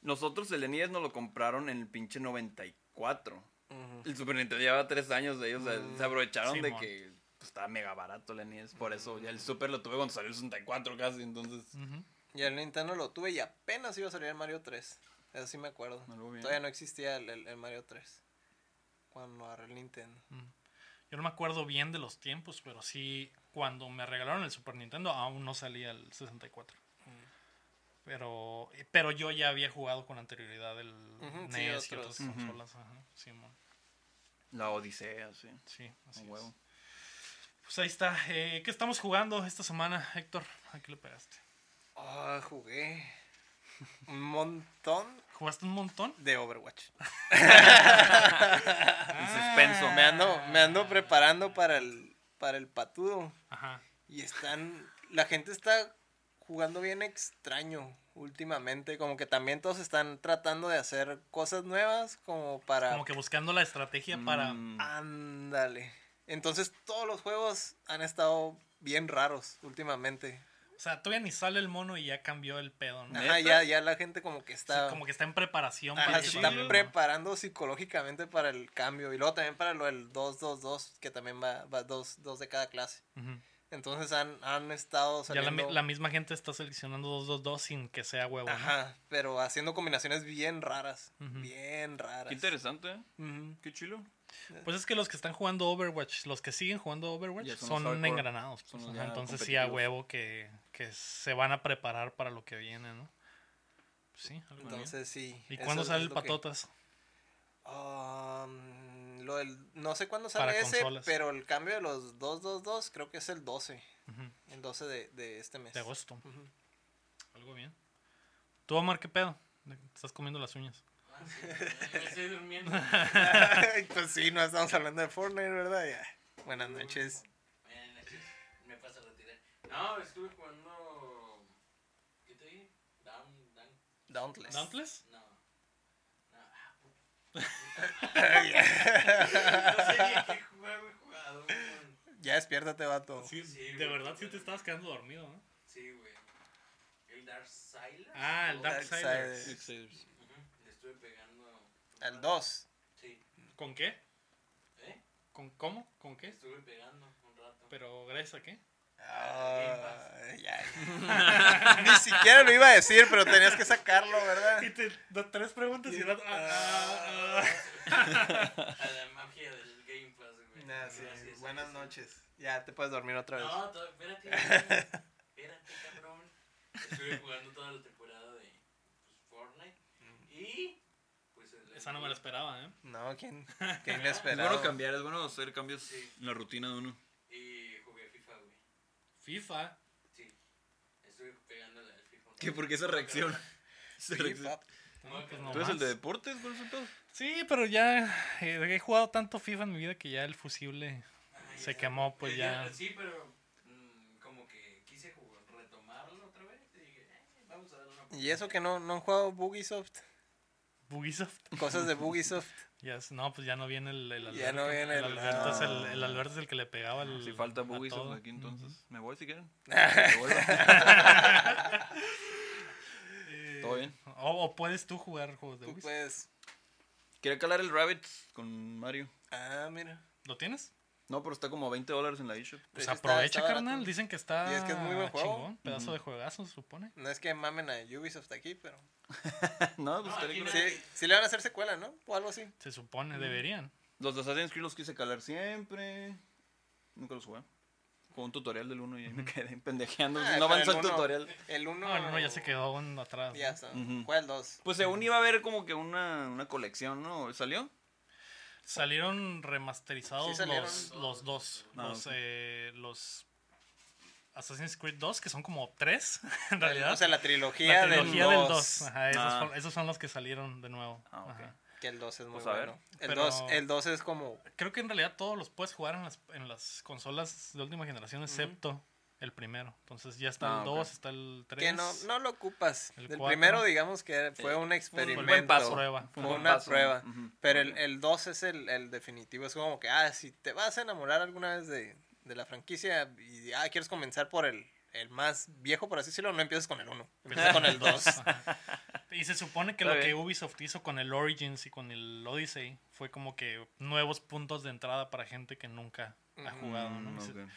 nosotros el NES nos lo compraron en el pinche 94. El Super Nintendo llevaba tres años de ellos, Mm, se aprovecharon de que pues, estaba mega barato el NES, por eso ya el Super lo tuve cuando salió el 64 casi, entonces... Ujú. Y el Nintendo lo tuve y apenas iba a salir el Mario 3. Eso sí me acuerdo. Todavía no existía el, el- el Mario 3. Cuando agarré el Nintendo. Yo no me acuerdo bien de los tiempos, pero sí, cuando me regalaron el Super Nintendo, aún no salía el 64. Pero, pero yo ya había jugado con anterioridad el Ujú, sí, NES y otros. otras Ujú. consolas. Ajá, Simón. La Odisea, sí. Sí, así es. huevo. Pues ahí está. Eh, ¿Qué estamos jugando esta semana, Héctor? ¿A qué le pegaste? Ah, jugué un montón ¿Jugaste un montón? de Overwatch. [laughs] El suspenso. Me ando, me ando preparando para el, para el patudo. Ajá. Y están. La gente está jugando bien extraño últimamente. Como que también todos están tratando de hacer cosas nuevas. Como para. Como que buscando la estrategia para... Mm, Ándale. Entonces todos los juegos han estado bien raros últimamente. O sea, todavía ni sale el mono y ya cambió el pedo, ¿no? Ajá, ya, ya la gente como que Sí, está. como que está en preparación Ajá, para se que está salga el mono. preparando psicológicamente para el cambio. Y luego también para lo del 2-2-2, que también va, va dos, dos de cada clase. Ujú. Entonces han, han estado Ya la, misma gente está seleccionando 2-2-2 sin que sea huevo, ¿no? Ajá, pero haciendo combinaciones bien raras. Bien raras. Qué interesante, ¿eh? Qué chilo. Pues es que los que están jugando Overwatch, los que siguen jugando Overwatch, son engranados. pues, entonces sí a huevo que, que se van a preparar para lo que viene, ¿no? Pues sí, algo bien. Entonces sí. ¿Y cuándo sale el lo que- patotas? Um, lo del, no sé cuándo Para sale ese, consolas. pero el cambio de los 2-2-2 creo que es el 12. Ujú, El 12 de, de este mes. De agosto. Ujú. Algo bien. ¿Tú, Omar, qué pedo? ¿De qué te Estás comiendo las uñas. Ah, sí, [laughs] me estoy durmiendo. [laughs] pues sí, no estamos hablando de Fortnite, ¿verdad? Ya. Buenas noches. Buenas noches. Me pasa a retirar. No, estuve jugando. ¿Qué te dije? Down, down. Dauntless. ¿Dauntless? No. No. No sé ni qué juego he jugado. Ya despiértate, vato. Sí, Sí, de güey. verdad sí te estabas quedando dormido, ¿no? Sí, güey. El Dark Siler. Ah, el Dark Darksiders. Siders. Le estuve pegando. Al 2. Sí. ¿Con qué? ¿Eh? ¿Con cómo? ¿Con Le qué? estuve pegando un rato. ¿Pero gracias a qué? Ah, ya. [laughs] Ni siquiera lo iba a decir, pero tenías que sacarlo, ¿verdad? Y te da tres preguntas y das- ah, ah, [laughs] A la magia del Game Pass, güey. Nah, sí, es, buenas es. noches. Ya te puedes dormir otra vez. No, espérate, [laughs] espérate, cabrón. Estuve jugando toda la temporada de pues, Fortnite. Y. Pues. el- Esa no me la esperaba, ¿eh? No, ¿quién, quién Es esperaba? bueno cambiar, es bueno hacer cambios Sí. en la rutina de uno. Y jugué FIFA, güey. FIFA. Sí. Estuve pegándole al FIFA. ¿Qué? ¿Por qué esa reacción? [laughs] Esa reacción. No, pues no ¿Tú eres el de deportes? ¿Cuál es el pedo? Sí, pero ya eh, he jugado tanto FIFA en mi vida que ya el fusible Ay, se ya. quemó, pues Eh, ya. Sí, pero. mm, como que quise jugar, retomarlo otra vez. Y dije, eh, vamos a dar una. Y eso que no, no han jugado Bugisoft. Bugisoft. Cosas de [laughs] Bugisoft. Ya, es- no, pues ya no viene el, el Alberto. Ya no viene el, el- Alberto. es el, ah. el Alberto es el que le pegaba el. Si falta todo. aquí, entonces. Me voy si quieren. Eh, Me vuelvo. Eh, Todo bien. O, o puedes tú jugar juegos de Tú Ubisoft. puedes. Quería calar el Rabbit con Mario. Ah, mira. ¿Lo tienes? No, pero está como a 20 dólares en la eShop. Pues Está- aprovecha, está carnal. Dicen que está Y es que es muy buen juego. chingón. Pedazo de juegazo, se supone. No es que mamen a Ubisoft aquí, pero. [laughs] no, pues No, no. Sí, sí le van a hacer secuela, ¿no? O algo así. Se supone, deberían. Los de Assassin's Creed los quise calar siempre. Nunca los jugué. con un tutorial del 1 y ahí me quedé pendejeando. Ah, no avanzó el uno- tutorial. El 1. No, el uno ya se quedó atrás. Ya ¿no? está. Fue el 2. Pues según iba a haber como que una, una colección, ¿no? ¿Salió? Salieron remasterizados Sí, salieron. los, los dos. Ah, los, ok. eh, los Assassin's Creed 2, que son como tres, [laughs] en realidad. O sea, la trilogía, la trilogía del del 2. 2. Ajá, esos, Ah. son, esos son los que salieron de nuevo. Ah, ok. Ajá. Que el 2 es muy Pues ver. bueno. El, Pero- 2, el 2 es como. Creo que en realidad todos los puedes jugar en las, en las consolas de última generación, excepto el primero. Entonces ya está Ah, el ok. 2, está el 3. Que no, no lo ocupas. El primero, digamos que fue Eh, un Fue experimento. paso. Prueba. Fue Un una paso. prueba. Pero el, el 2 es el, el definitivo. Es como que, ah, si te vas a enamorar alguna vez de, de la franquicia y ah, quieres comenzar por el, el más viejo, por así decirlo, no empieces con el 1. Empieza con el 2. [laughs] Y se supone que Está lo que. Ubisoft hizo con el Origins y con el Odyssey fue como que nuevos puntos de entrada para gente que nunca ha Ujú. jugado, ¿no? Mm, Y se- ok.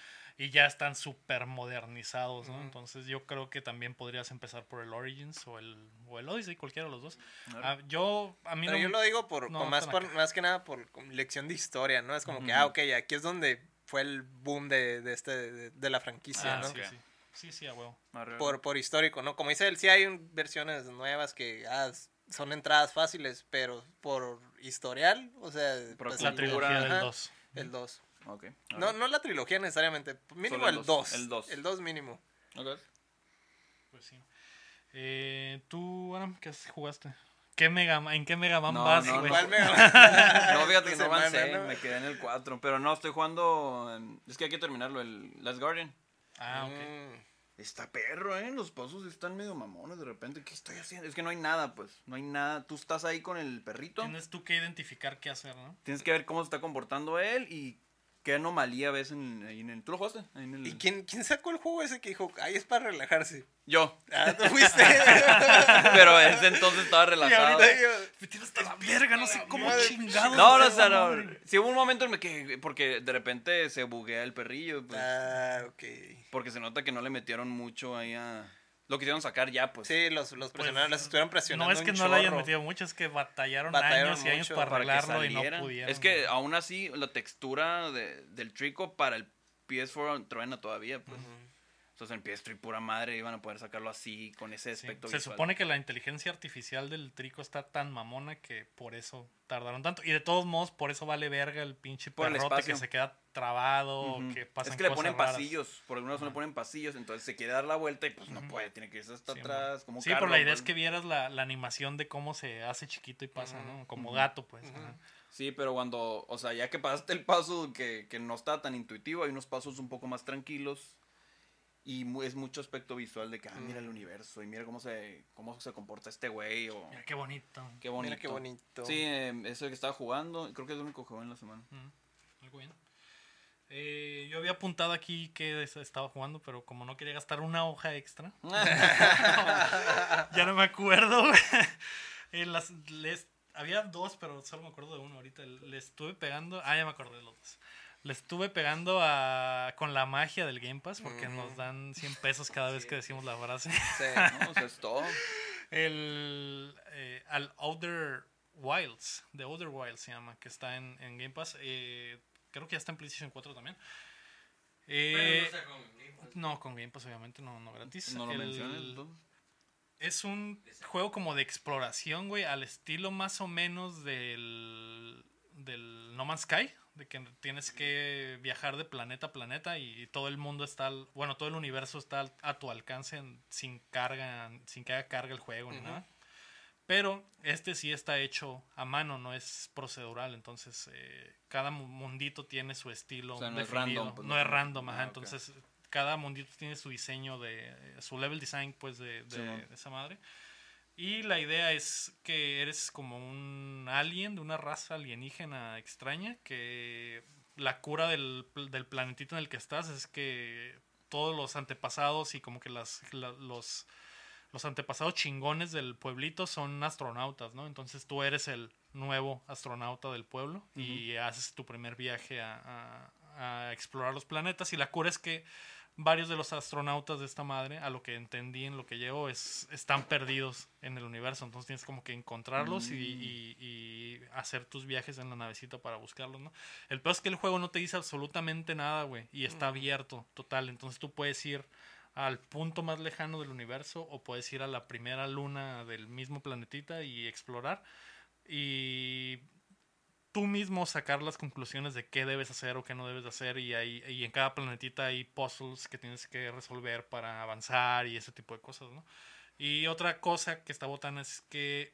Y ya están súper modernizados, ¿no? Entonces yo creo que también podrías empezar por el Origins o el, o el Odyssey, cualquiera de los dos. Ah, yo, a mí Pero no- yo lo digo por, no, más, por- más que nada por lección de historia, ¿no? Es como que, ah, ok, aquí es donde fue el boom de, de este, de, de la franquicia, Ah, ¿no? sí, sí. Sí, sí, a huevo. Por, por histórico, ¿no? Como dice él, sí hay un- versiones nuevas que ah, son entradas fáciles, pero por historial, o sea, Por pues, La el- trilogía del ajá, 2. El 2. Ok. No, no la trilogía necesariamente, mínimo Solo el el dos, 2. el dos. El 2 mínimo. Ok. Pues sí. Eh, ¿Tú, Aram, qué has- jugaste? ¿Qué Mega, Man- ¿En qué Mega Man No, vas, no, güey? ¿Cuál me [laughs] No, fíjate que no avancé, ¿no? me quedé en el 4. Pero no, estoy jugando. en- Es que hay que terminarlo, el Last Guardian. Ah, ok. Mm, Está perro, ¿eh? Los pasos están medio mamones de repente. ¿Qué estoy haciendo? Es que no hay nada, pues. No hay nada. Tú estás ahí con el perrito. Tienes tú que identificar qué hacer, ¿no? Tienes que ver cómo se está comportando él y qué anomalía ves en, ahí en el. ¿Tú lo jugaste? Ahí en el- ¿Y quién, quién sacó el juego ese que dijo, ahí es para relajarse? Yo. Ah, tú fuiste. [laughs] Pero ese entonces estaba y relajado. ahorita yo, Me tienes de la verga, no sé cómo madre. chingados. No, no, o sea, no. madre. Sí hubo un momento en el que. Porque de repente se buguea el perrillo. Pues, Ah, ok. Porque se nota que no le metieron mucho ahí a. Lo quisieron sacar ya, pues. Sí, los, los presionaron, las estuvieron presionando No es que un no le hayan metido mucho, es que batallaron, Batallaron años y años para para arreglarlo y no pudieron. Es que aún así la textura de- del trico para el PS4 truena todavía, pues. Entonces en PS3 pura madre iban a poder sacarlo así, con ese Sí, aspecto Se visual. supone que la inteligencia artificial del trico está tan mamona que por eso tardaron tanto. Y de todos modos, por eso vale verga el pinche Por el perrote que se queda trabado, Ujú. que pasan es que le ponen raras. pasillos, por alguna razón le ponen pasillos, entonces se quiere dar la vuelta y pues no puede, tiene que irse hasta Sí, atrás, como Sí, carro, pero la idea pues. es que vieras la, la animación de cómo se hace chiquito y pasa, ¿no? Como gato, pues. Sí, pero cuando, o sea, ya que pasaste el paso que, que no está tan intuitivo, hay unos pasos un poco más tranquilos y es mucho aspecto visual de que, ah, mira el universo y mira cómo se, cómo se comporta este güey o Mira qué bonito. qué bonito. Mira qué bonito. Sí, eh, es el que estaba jugando, creo que es el único que jugó en la semana. Ujú, Algo bien. Eh, yo había apuntado aquí que es- estaba jugando, pero como no quería gastar una hoja extra, [laughs] [laughs] ya no me acuerdo. Eh, las- les- había dos, pero solo me acuerdo de uno ahorita. Le estuve pegando. Ah, ya me acordé de los dos. Le estuve pegando a, con la magia del Game Pass porque nos dan 100 pesos cada vez que decimos la frase. Sí. No, o sea, es [laughs] todo. El, eh, al Outer Wilds, The Outer Wilds se llama, que está en, en Game Pass. Eh, creo que ya está en PlayStation 4 también. Eh, Pero no está con Game Pass. no, con Game Pass obviamente, no, no gratis. No lo entonces. Es un juego como de exploración, güey, al estilo más o menos del, del No Man's Sky, de que tienes que viajar de planeta a planeta y todo el mundo está, al- bueno, todo el universo está a tu alcance en- sin carga, sin que haga carga el juego ni Ujú. nada. Pero este sí está hecho a mano, no es procedural, entonces eh, cada mu- mundito tiene su estilo O sea, no es random, pues, no no- es random, ajá, ah, entonces cada mundito tiene su diseño de su level design pues de, esa madre y la idea es que eres como un alien de una raza alienígena extraña que la cura del, del planetito en el que estás es que todos los antepasados y como que las, la- los, los antepasados chingones del pueblito son astronautas, ¿no? Entonces tú eres el nuevo astronauta del pueblo y haces tu primer viaje a, a- a explorar los planetas y la cura es que varios de los astronautas de esta madre, a lo que entendí en lo que llevo, es, están perdidos en el universo. Entonces tienes como que encontrarlos y, y- y hacer tus viajes en la navecita para buscarlos, ¿no? El peor es que el juego no te dice absolutamente nada, güey. Y está abierto, total. Entonces tú puedes ir al punto más lejano del universo o puedes ir a la primera luna del mismo planetita y explorar. Y tú mismo sacar las conclusiones de qué debes hacer o qué no debes de hacer y, hay, y en cada planetita hay puzzles que tienes que resolver para avanzar y ese tipo de cosas, ¿no? Y otra cosa que está botana es que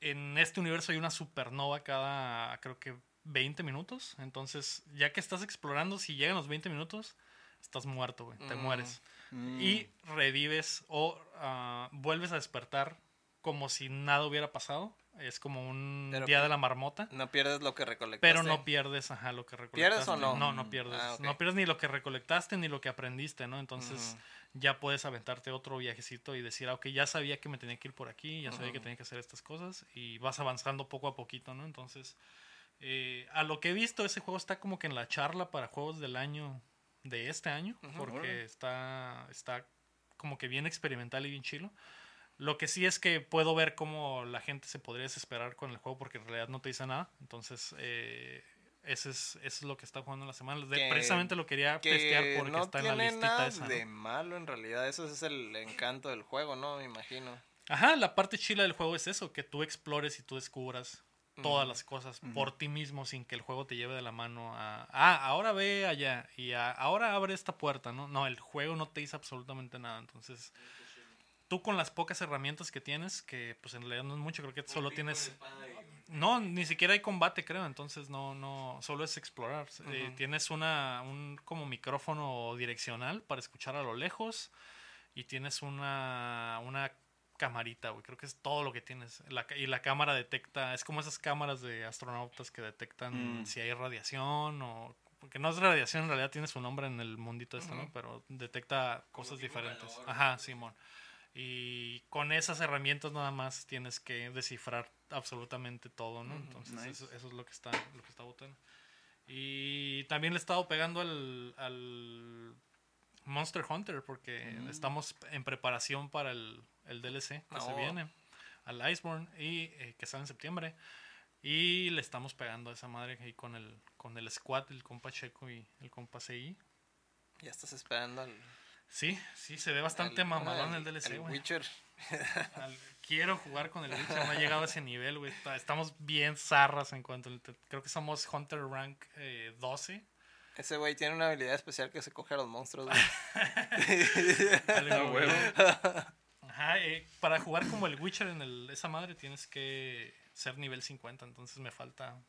en este universo hay una supernova cada, creo que 20 minutos. Entonces, ya que estás explorando, si llegan los 20 minutos, estás muerto, güey. Te Mm. mueres. Mm. Y revives o ah, vuelves a despertar como si nada hubiera pasado. Es como un Pero día de la marmota. No pierdes lo que recolectaste. Pero no pierdes, ajá, lo que recolectaste. ¿Pierdes o no? No, no pierdes. Ah. No pierdes ni lo que recolectaste ni lo que aprendiste, ¿no? Entonces ya puedes aventarte otro viajecito y decir, ah, ok, ya sabía que me tenía que ir por aquí, ya sabía que tenía que hacer estas cosas y vas avanzando poco a poquito, ¿no? Entonces, eh, a lo que he visto, ese juego está como que en la charla para juegos del año, de este año, porque está, está como que bien experimental y bien chilo. Lo que sí es que puedo ver cómo la gente se podría desesperar con el juego porque en realidad no te dice nada. Entonces, eh, ese es, eso es lo que está jugando en la semana. De- Que- precisamente lo quería Que testear porque no está en la tiene listita nada esa. ¿no? de malo en realidad. Eso es el encanto del juego, ¿no? Me imagino. Ajá, la parte chila del juego es eso, que tú explores y tú descubras todas las cosas por ti mismo sin que el juego te lleve de la mano a, ah, ahora ve allá y a- ahora abre esta puerta, ¿no? No, el juego no te dice absolutamente nada, entonces tú con las pocas herramientas que tienes, que pues en realidad no es mucho, creo que solo tienes... No, ni siquiera hay combate, creo, entonces no, no, solo es explorar. Eh, tienes una, un como micrófono direccional para escuchar a lo lejos y tienes una, una camarita, güey, creo que es todo lo que tienes. La ca- y la cámara detecta, es como esas cámaras de astronautas que detectan Mm. si hay radiación o... Porque no es radiación, en realidad tiene su nombre en el mundito este, ¿no? Ujú. Pero detecta cosas diferentes. calor. Ajá, Simón. Y con esas herramientas nada más tienes que descifrar absolutamente todo, ¿no? Entonces Nice. eso, eso es lo que está, lo que está botando. Y también le he estado pegando al, al Monster Hunter porque Mm. estamos en preparación para el, el DLC que se Oh. viene, al Iceborne, y eh, que sale en septiembre. Y le estamos pegando a esa madre ahí con el, con el squad, el compa Checo y el compa CI. Ya estás esperando al. Sí, sí, se ve bastante al- mamalón al- el DLC, güey. Witcher. [laughs] Al- Quiero jugar con el Witcher, no he llegado a ese nivel, güey. Estamos bien zarras en cuanto al... Creo que somos Hunter Rank eh, 12. Ese güey tiene una habilidad especial que se coge a los monstruos, güey. [laughs] Algo, güey. Ajá, eh, para jugar como el Witcher en el, esa madre tienes que ser nivel 50, entonces me falta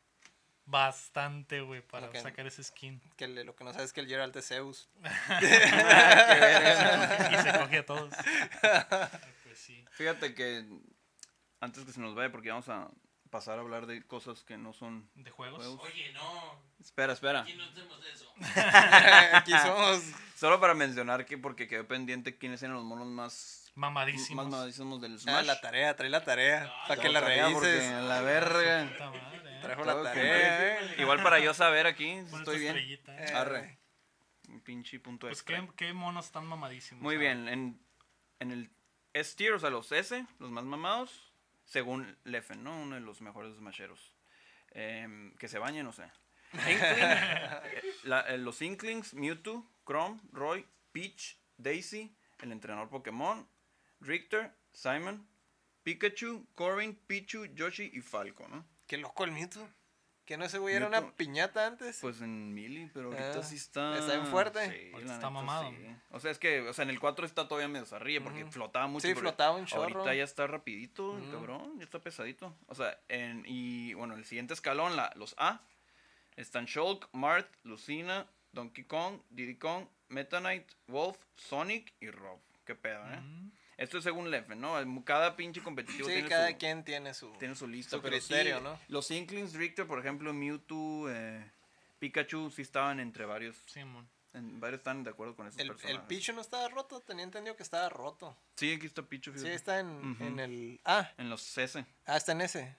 bastante, güey, para sacar ese skin. que le- lo que no sabes es que el Geralt es Zeus. [laughs] [laughs] y se coge a todos. [laughs] Pues sí. Fíjate que antes que se nos vaya, porque vamos a pasar a hablar de cosas que no son. ¿De juegos? Juegos. Oye, no. Espera, espera. Aquí no hacemos eso. Aquí somos. Solo para mencionar que, porque quedó pendiente quiénes eran los monos más. Mamadísimos. Más mamadísimos del Ah, Smash. la tarea, trae la tarea. Ah, para que La porque revises. a la verga. Puta madre. Trajo la tarea, eh. Igual para yo saber aquí, Pon estoy bien. eh. Eh, Arre. Un pinche punto Pues extra. ¿qué, qué monos están mamadísimos. Muy bien, en, en el S tier, o sea, los S, los más mamados, según Leffen, ¿no? Uno de los mejores smasheros. Em, que se bañe, no sé. [laughs] Inkling, la- los Inklings, Mewtwo, Chrome, Roy, Peach, Daisy, el entrenador Pokémon, Richter, Simon, Pikachu, Corin, Pichu, Yoshi y Falco, ¿no? Qué loco el Mewtwo. Que no ese güey era una piñata antes. Pues en Mili, pero ahorita Ah, sí está. ¿está bien fuerte? Sí, está neta, mamado. sí. O sea, es que, o sea, en el 4 está todavía medio arriba porque flotaba mucho. Sí, flotaba un chorro. Ahorita ya está rapidito, el cabrón, ya está pesadito. O sea, en, y bueno, el siguiente escalón, la, los A, están Shulk, Mart, Lucina, Donkey Kong, Diddy Kong, Meta Knight, Wolf, Sonic y Rob. Qué pedo, ¿eh? Esto es según Leffen, ¿no? Cada pinche competitivo Sí, tiene cada su quien tiene su. tiene su lista. su criterio, sí, ¿no? Los Inklings, Richter, por ejemplo, Mewtwo, eh, Pikachu, sí estaban entre varios. Simón. En, varios están de acuerdo con esos El, el. Pichu no estaba roto. Tenía entendido que estaba roto. Sí, aquí está Pichu, Sí, está en, en el. Ah, En los S. ah, está en ese.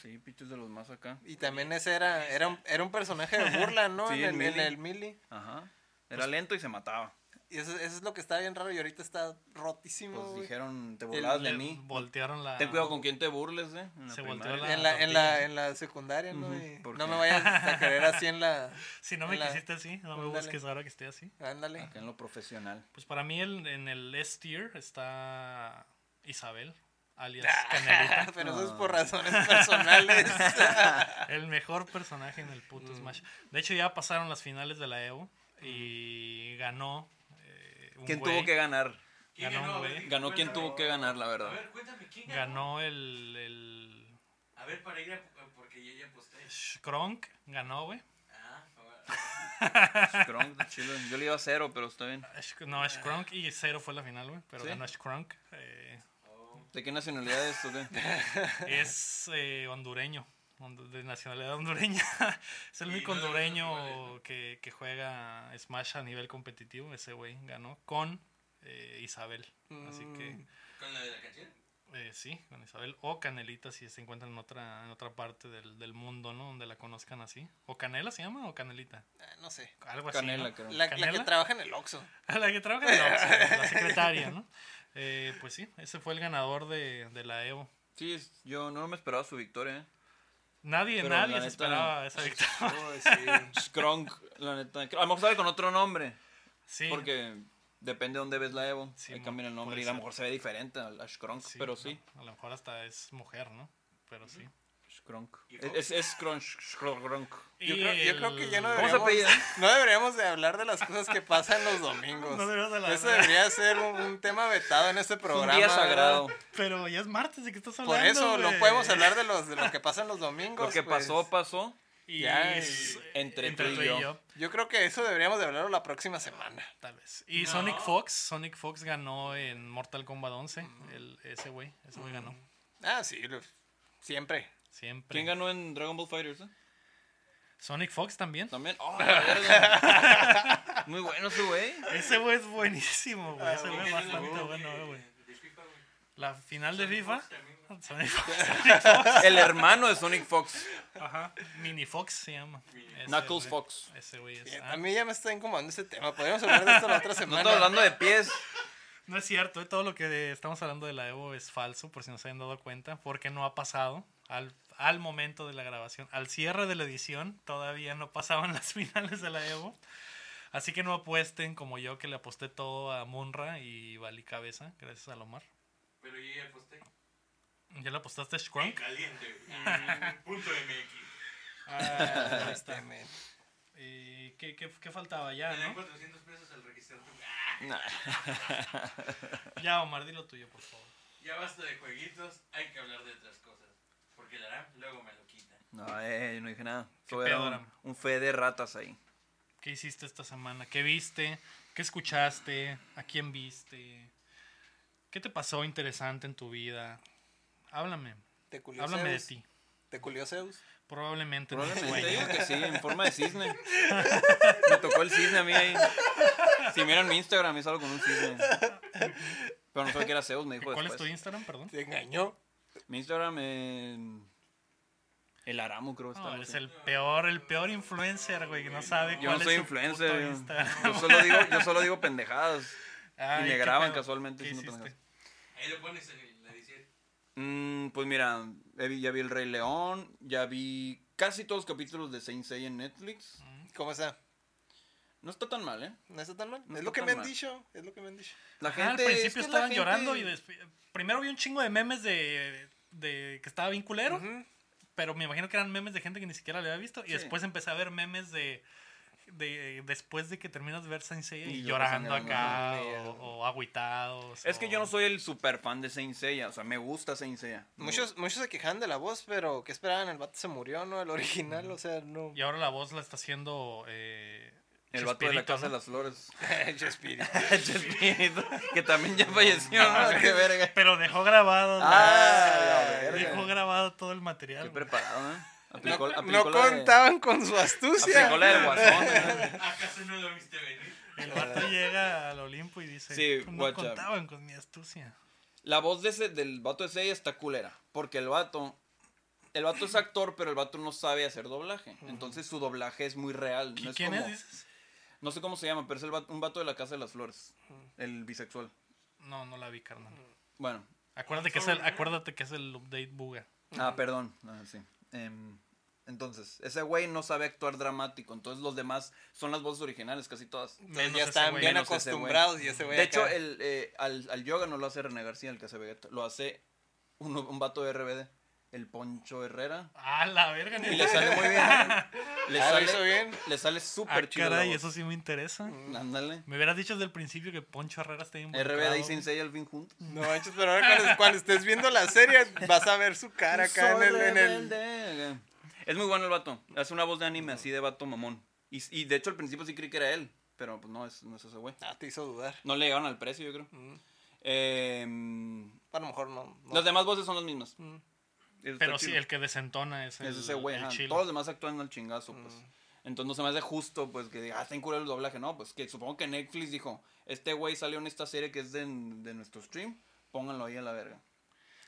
Sí, Pichu es de los más acá. Y también ese era, era, un, era un personaje de burla, ¿no? [laughs] Sí, en, el, en Melee. el Melee. Ajá. Era lento y se mataba. Y eso, eso es lo que está bien raro y ahorita está rotísimo, Pues güey. dijeron, te burlabas de mí. Voltearon la. Ten cuidado con quién te burles, eh. En la Se primaria. volteó la- En la, en, la, tortilla. en la secundaria, ¿no? Ujú, Y ¿por no me vayas a [laughs] querer así en la... Si no me quisiste así, no me busques ahora que esté así. Ándale. Acá en lo profesional. Pues para mí el- en el S tier está Isabel, alias [laughs] Canelita. [laughs] Pero eso es por razones personales. el mejor personaje en el puto Mm. Smash. De hecho ya pasaron las finales de la Evo y ganó ¿Quién tuvo que ganar? ¿Quién Ganó, ganó? A Ganó quien tuvo que ganar, la A verdad. ver, cuéntame, ¿quién ganó? Ganó el, el A ver, para ir a... Porque yo ya aposté. Kronk, ganó, güey. Ah, [laughs] chido. Yo le iba a cero, pero está bien. No, Kronk y cero fue la final, güey. Pero ¿Sí? ganó Kronk. eh, oh. ¿De qué nacionalidad es o qué? [laughs] es eh, hondureño, hondu- de nacionalidad hondureña. [laughs] es el único hondureño que, que juega Smash a nivel competitivo. Ese güey ganó con eh, Isabel. Así que Mm. ¿Con la de la canción? eh, sí, con Isabel. O Canelita si se encuentra en otra, en otra parte del, del mundo, ¿no? Donde la conozcan así. ¿O Canela se llama o Canelita? Ah, no sé. Algo así. Canela, ¿no? creo. La, la que trabaja en el Oxxo. [laughs] La que trabaja en el Oxxo, la [laughs] secretaria, ¿no? Eh, pues sí, ese fue el ganador de, de la Evo. Sí, yo no me esperaba su victoria, eh. Nadie, Pero nadie se esperaba esa victoria. Oh, sí. Skronk, la neta. A lo mejor sale con otro nombre. Sí, Porque depende de dónde ves la Evo. Sí, ahí cambian el nombre y a lo mejor se ve diferente a Skronk, sí, pero ¿no? sí. A lo mejor hasta es mujer, ¿no? Pero sí. Skronk. ¿Y Es, es, Skronk. Skronk. Yo, creo, yo creo que ya no el- ¿Cómo se deberíamos, [laughs] no deberíamos de hablar de las cosas que pasan los domingos. [laughs] No deberíamos de hablar. Eso debería ser un, un tema vetado en este Es programa. un día ¿verdad? sagrado. Pero ya es martes, ¿de qué estás hablando? Por eso no podemos hablar de, los, de lo que pasa en los domingos. Lo que pues. pasó, pasó. Y Ya, es- entre tú y yo. Yo creo que eso deberíamos de hablarlo la próxima semana. Tal vez. Y No. Sonic Fox, Sonic Fox ganó en Mortal Kombat 11. El, ese güey, ese güey ganó. Ah, sí, lo- siempre. Siempre. ¿Quién ganó en Dragon Ball Fighters? eh? Sonic Fox también. También. [laughs] ¡Oh! Muy bueno ese güey. Ese güey es buenísimo, güey. Ese güey es ¿Quién ganó bastante bueno, eh, güey. La final de FIFA. Fox también, güey. [laughs] Sonic Fox. El hermano de Sonic Fox. Ajá. Mini Fox se llama. Ese Knuckles. Fox. Ese güey es. Ah, A mí ya me está incomodando ese tema. Podríamos hablar de esto la otra No semana. estoy hablando de pies. [laughs] No es cierto, eh, todo lo que estamos hablando de la Evo es falso, por si no se han dado cuenta, porque no ha pasado al, al momento de la grabación. Al cierre de la edición todavía no pasaban [laughs] las finales de la Evo. Así que no apuesten como yo que le aposté todo a Munra y valí cabeza, gracias a Lomar. Pero yo ya aposté. ¿Ya le apostaste a En Shrunk? caliente, güey. [laughs] Punto MX. Ah, ahí Este, está. ¿Y qué, qué- qué faltaba ya, Te dan no? 400 pesos al registrar tu... Nah. [laughs] Ya, Omar, di lo tuyo, por favor. Ya basta de jueguitos, hay que hablar de otras cosas. Porque luego me lo quita. No, eh, yo no dije nada. ¿Qué Solo era pedo, un, Aram? un fe de ratas ahí. ¿Qué hiciste esta semana? ¿Qué viste? ¿Qué escuchaste? ¿A quién viste? ¿Qué te pasó interesante en tu vida? Háblame. ¿Te culió Háblame de Zeus? ti. ¿Te culió Zeus? Probablemente, Probablemente digo que sí, en forma de cisne. [laughs] Me tocó el cisne a mí ahí. Si miran mi Instagram, me salgo con un cisne. Pero no sabía que era Zeus, me dijo ¿Cuál es tu Instagram, perdón? ¿Te engañó? Mi Instagram en... El Aramo, creo que está. No, eres así. el peor, el peor influencer, güey, que no sabe Yo cuál no soy es su influencer. puto Yo, solo digo, yo solo digo pendejadas. [laughs] Ay, y me ¿qué graban pedo? casualmente ¿Qué haciendo hiciste? pendejadas. Ahí lo pones en la edición. Mm, pues mira, ya vi, El Rey León, ya vi casi todos los capítulos de Saint Seiya en Netflix. ¿Cómo está? No está tan mal, ¿eh? ¿No está tan mal? No es está lo que me han mal. dicho. Es lo que me han dicho. La gente, al es principio que la estaban gente- llorando y después... Primero vi un chingo de memes de, de que estaba bien culero, pero me imagino que eran memes de gente que ni siquiera le había visto. Y Sí. después empecé a ver memes de... de después de que terminas de ver Saint Seiya y, llorando acá o, o agüitados. Es que yo no soy el super fan de Saint Seiya, o sea, me gusta Saint Seiya. Muchos, muchos se quejan de la voz, pero ¿qué esperaban? El vato se murió, ¿no? El original, o sea, no. Y ahora la voz la está haciendo... Eh, El vato de la Casa ¿no? de las Flores. [laughs] Chespirito. Chespirito, que también ya falleció, ¿no? Qué verga. Pero dejó grabado. Ah, la dejó grabado todo el material. Qué preparado, ¿eh? No, Aplicó, no de- contaban con su astucia. aplicó la del [laughs] guasón. ¿Acaso no lo viste venir? El vato llega al Olimpo y dice, Sí, no guacha. contaban con mi astucia. La voz de ese, del vato de Seiya está culera. Porque el vato. El vato es actor, pero el vato no sabe hacer doblaje. Entonces su doblaje es muy real. No es ¿Quién como- es? Dices? No sé cómo se llama, pero es el vato- un vato de la Casa de las Flores. El bisexual. No, no la vi, carnal. Bueno. Acuérdate que es el, acuérdate que es el update buga. Ah, perdón. Ah, sí. Em, entonces, ese güey no sabe actuar dramático. Entonces, los demás son las voces originales, casi todas. Entonces ya están bien Menos acostumbrados y ese güey De hecho, el, eh, al, al yoga no lo hace René García, el que hace Vegeta. Lo hace un, un vato de RBD. El Poncho Herrera. Ah, la verga, Y le sale muy bien. [laughs] Le Ah, ¿lo sale, hizo bien? Le sale Ah, súper chido. caray, eso sí me interesa. Ándale. Me hubieras dicho desde el principio que Poncho Herrera está involucrado. RBD y Sensei al fin juntos. No manches, pero ahora cuando, cuando estés viendo la serie vas a ver su cara acá en el, en el... Es muy bueno el vato. Hace una voz de anime así de vato mamón. Y, y de hecho al principio sí creí que era él. Pero pues no es, no es ese güey. Ah, te hizo dudar. No le llegaron al precio, yo creo. Mm. Eh, A lo mejor no. no. Las demás voces son las mismas. Mm. Pero sí, el que desentona es, el, Es ese güey. Todos los demás actúan al chingazo, pues. Mm. Entonces no se me hace justo, pues, que diga, ah, está en el doblaje. No, pues que supongo que Netflix dijo, este güey salió en esta serie que es de, de nuestro stream, pónganlo ahí a la verga.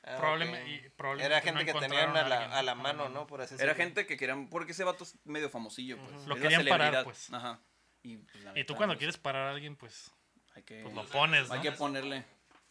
Ah, Probablemente- ok. y probablemente Era no gente que tenían a a la, a la mano. ¿no? Por así Era decirlo. gente que querían, porque ese vato es medio famosillo, pues. Lo es querían parar, pues. Ajá. Y, pues, Y tú cuando pues, quieres parar a alguien, pues, Hay que, pues lo pones, ¿no? hay que ponerle,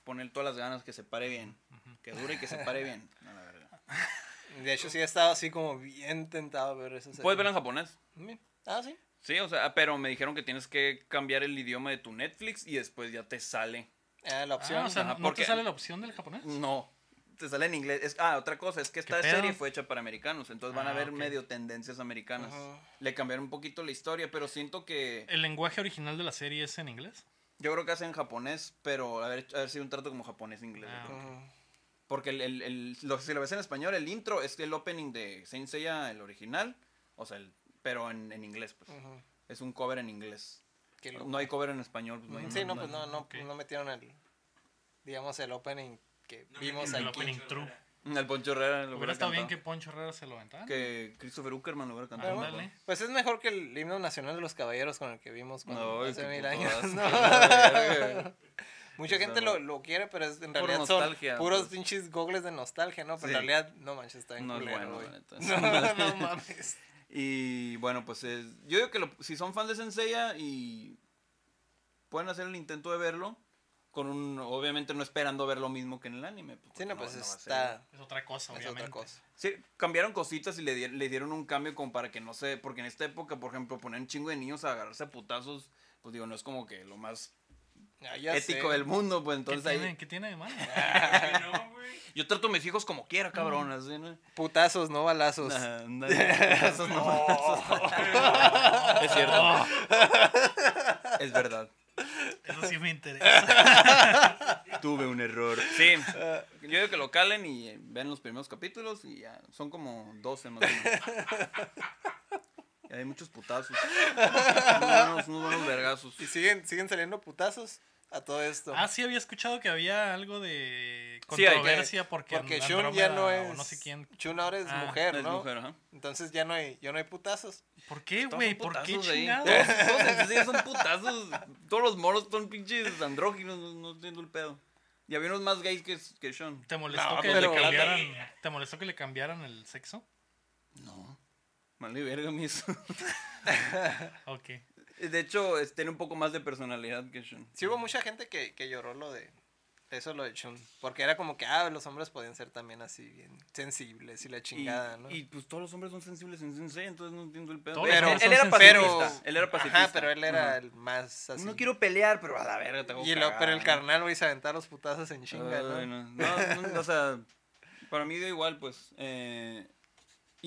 poner todas las ganas que se pare bien. Que dure y que se pare bien. A la verga. [laughs] De hecho, sí he estado así como bien tentado a ver esa serie. Puedes verla en japonés. Mm. Ah, sí. Sí, o sea, pero me dijeron que tienes que cambiar el idioma de tu Netflix y después ya te sale. Ah, la opción. Ah, o sea, ¿no- ¿no porque- te sale la opción del japonés? No, te sale en inglés. Es, ah, otra cosa, es que esta serie fue hecha para americanos, entonces van a Ah, ver ok. medio tendencias americanas. Le cambiaron un poquito la historia, pero siento que ¿El lenguaje original de la serie es en inglés? yo creo que hacen japonés, pero haber, haber sido un trato como japonés-inglés. Ah, yo creo. Ujú. Porque el, el, el- lo- si lo ves en español, el intro es el opening de Saint Seiya, el original, o sea, el- pero en, en inglés, pues. Es un cover en inglés. No hay cover en español. Pues, no hay- Sí, no, pues no, no, Ok. no metieron el, digamos, el opening que No vimos metieron El aquí. opening true. El Poncho Herrera lo Hubiera estado bien que. Poncho Herrera se lo aventara. que Christopher Uckerman lo hubiera cantado. bueno, Ándale. Pues es mejor que el himno nacional de los caballeros con el que vimos cuando hace mil años. [laughs] [laughs] Mucha gente lo, lo quiere, pero es, en Por realidad son puros pues. pinches gogles de nostalgia, ¿no? Pero Sí. en realidad, no manches, está bien No es culero, güey. [laughs] No, no mames. Y bueno, pues es- yo digo que lo- si son fans de Senseiya y pueden hacer el intento de verlo, con un, obviamente no esperando ver lo mismo que en el anime. pues, Sí, no, pues está... Es otra cosa, Es obviamente. otra cosa. Sí, cambiaron cositas y le, di- le dieron un cambio como para que no sé, porque en esta época, por ejemplo, poner un chingo de niños a agarrarse a putazos, pues digo, no es como que lo más Ah, ético sé. del mundo, pues ¿Qué entonces tiene, ahí... ¿Qué tiene de malo? [laughs] no. Yo trato a mis hijos como quiera, cabrón, así, ¿no? Putazos, no balazos. Nah, [laughs] putazos no [laughs] Es cierto. Es verdad. Eso sí me interesa. Tuve un error. Sí, yo digo que lo calen y eh, vean los primeros capítulos y ya, son como 12 más o menos. Y hay muchos putazos. [laughs] Unos buenos, unos buenos vergazos. Y siguen, siguen saliendo putazos a todo esto. Ah, sí, había escuchado que había algo de Sí, que- controversia porque, Porque Shun ya no es... no sé quién. Shun ahora es Ah, mujer, Es ¿no? mujer. Entonces ya no hay, ya no hay putazos. ¿Por qué, güey? ¿Por qué chingados? Todos, sí son putazos. Todos los moros son pinches andróginos, no, no entiendo el pedo. Y había unos más gays que, que Sean. ¿Te molestó No, que pero- le cambiaran? ¿Te molestó que le cambiaran el sexo? No. Vale, verga, mi eso. [laughs] Ok. De hecho, es- tiene un poco más de personalidad que Sean. Sí hubo mucha gente que, que lloró lo de... Eso lo de Shun. Porque era como que, ah, los hombres podían ser también así bien sensibles y la Y, chingada, ¿no? y, pues todos los hombres son sensibles en Sensei, entonces no entiendo el pedo. Todos Él- era pacifista. Él era pacifista. Ajá, pero él era Ajá. el más así. No quiero pelear, pero a la verga te hago y lo, pero el carnal, güey, se aventaba los putazos en chinga, no. No, no, o sea, para mí da igual, pues. eh,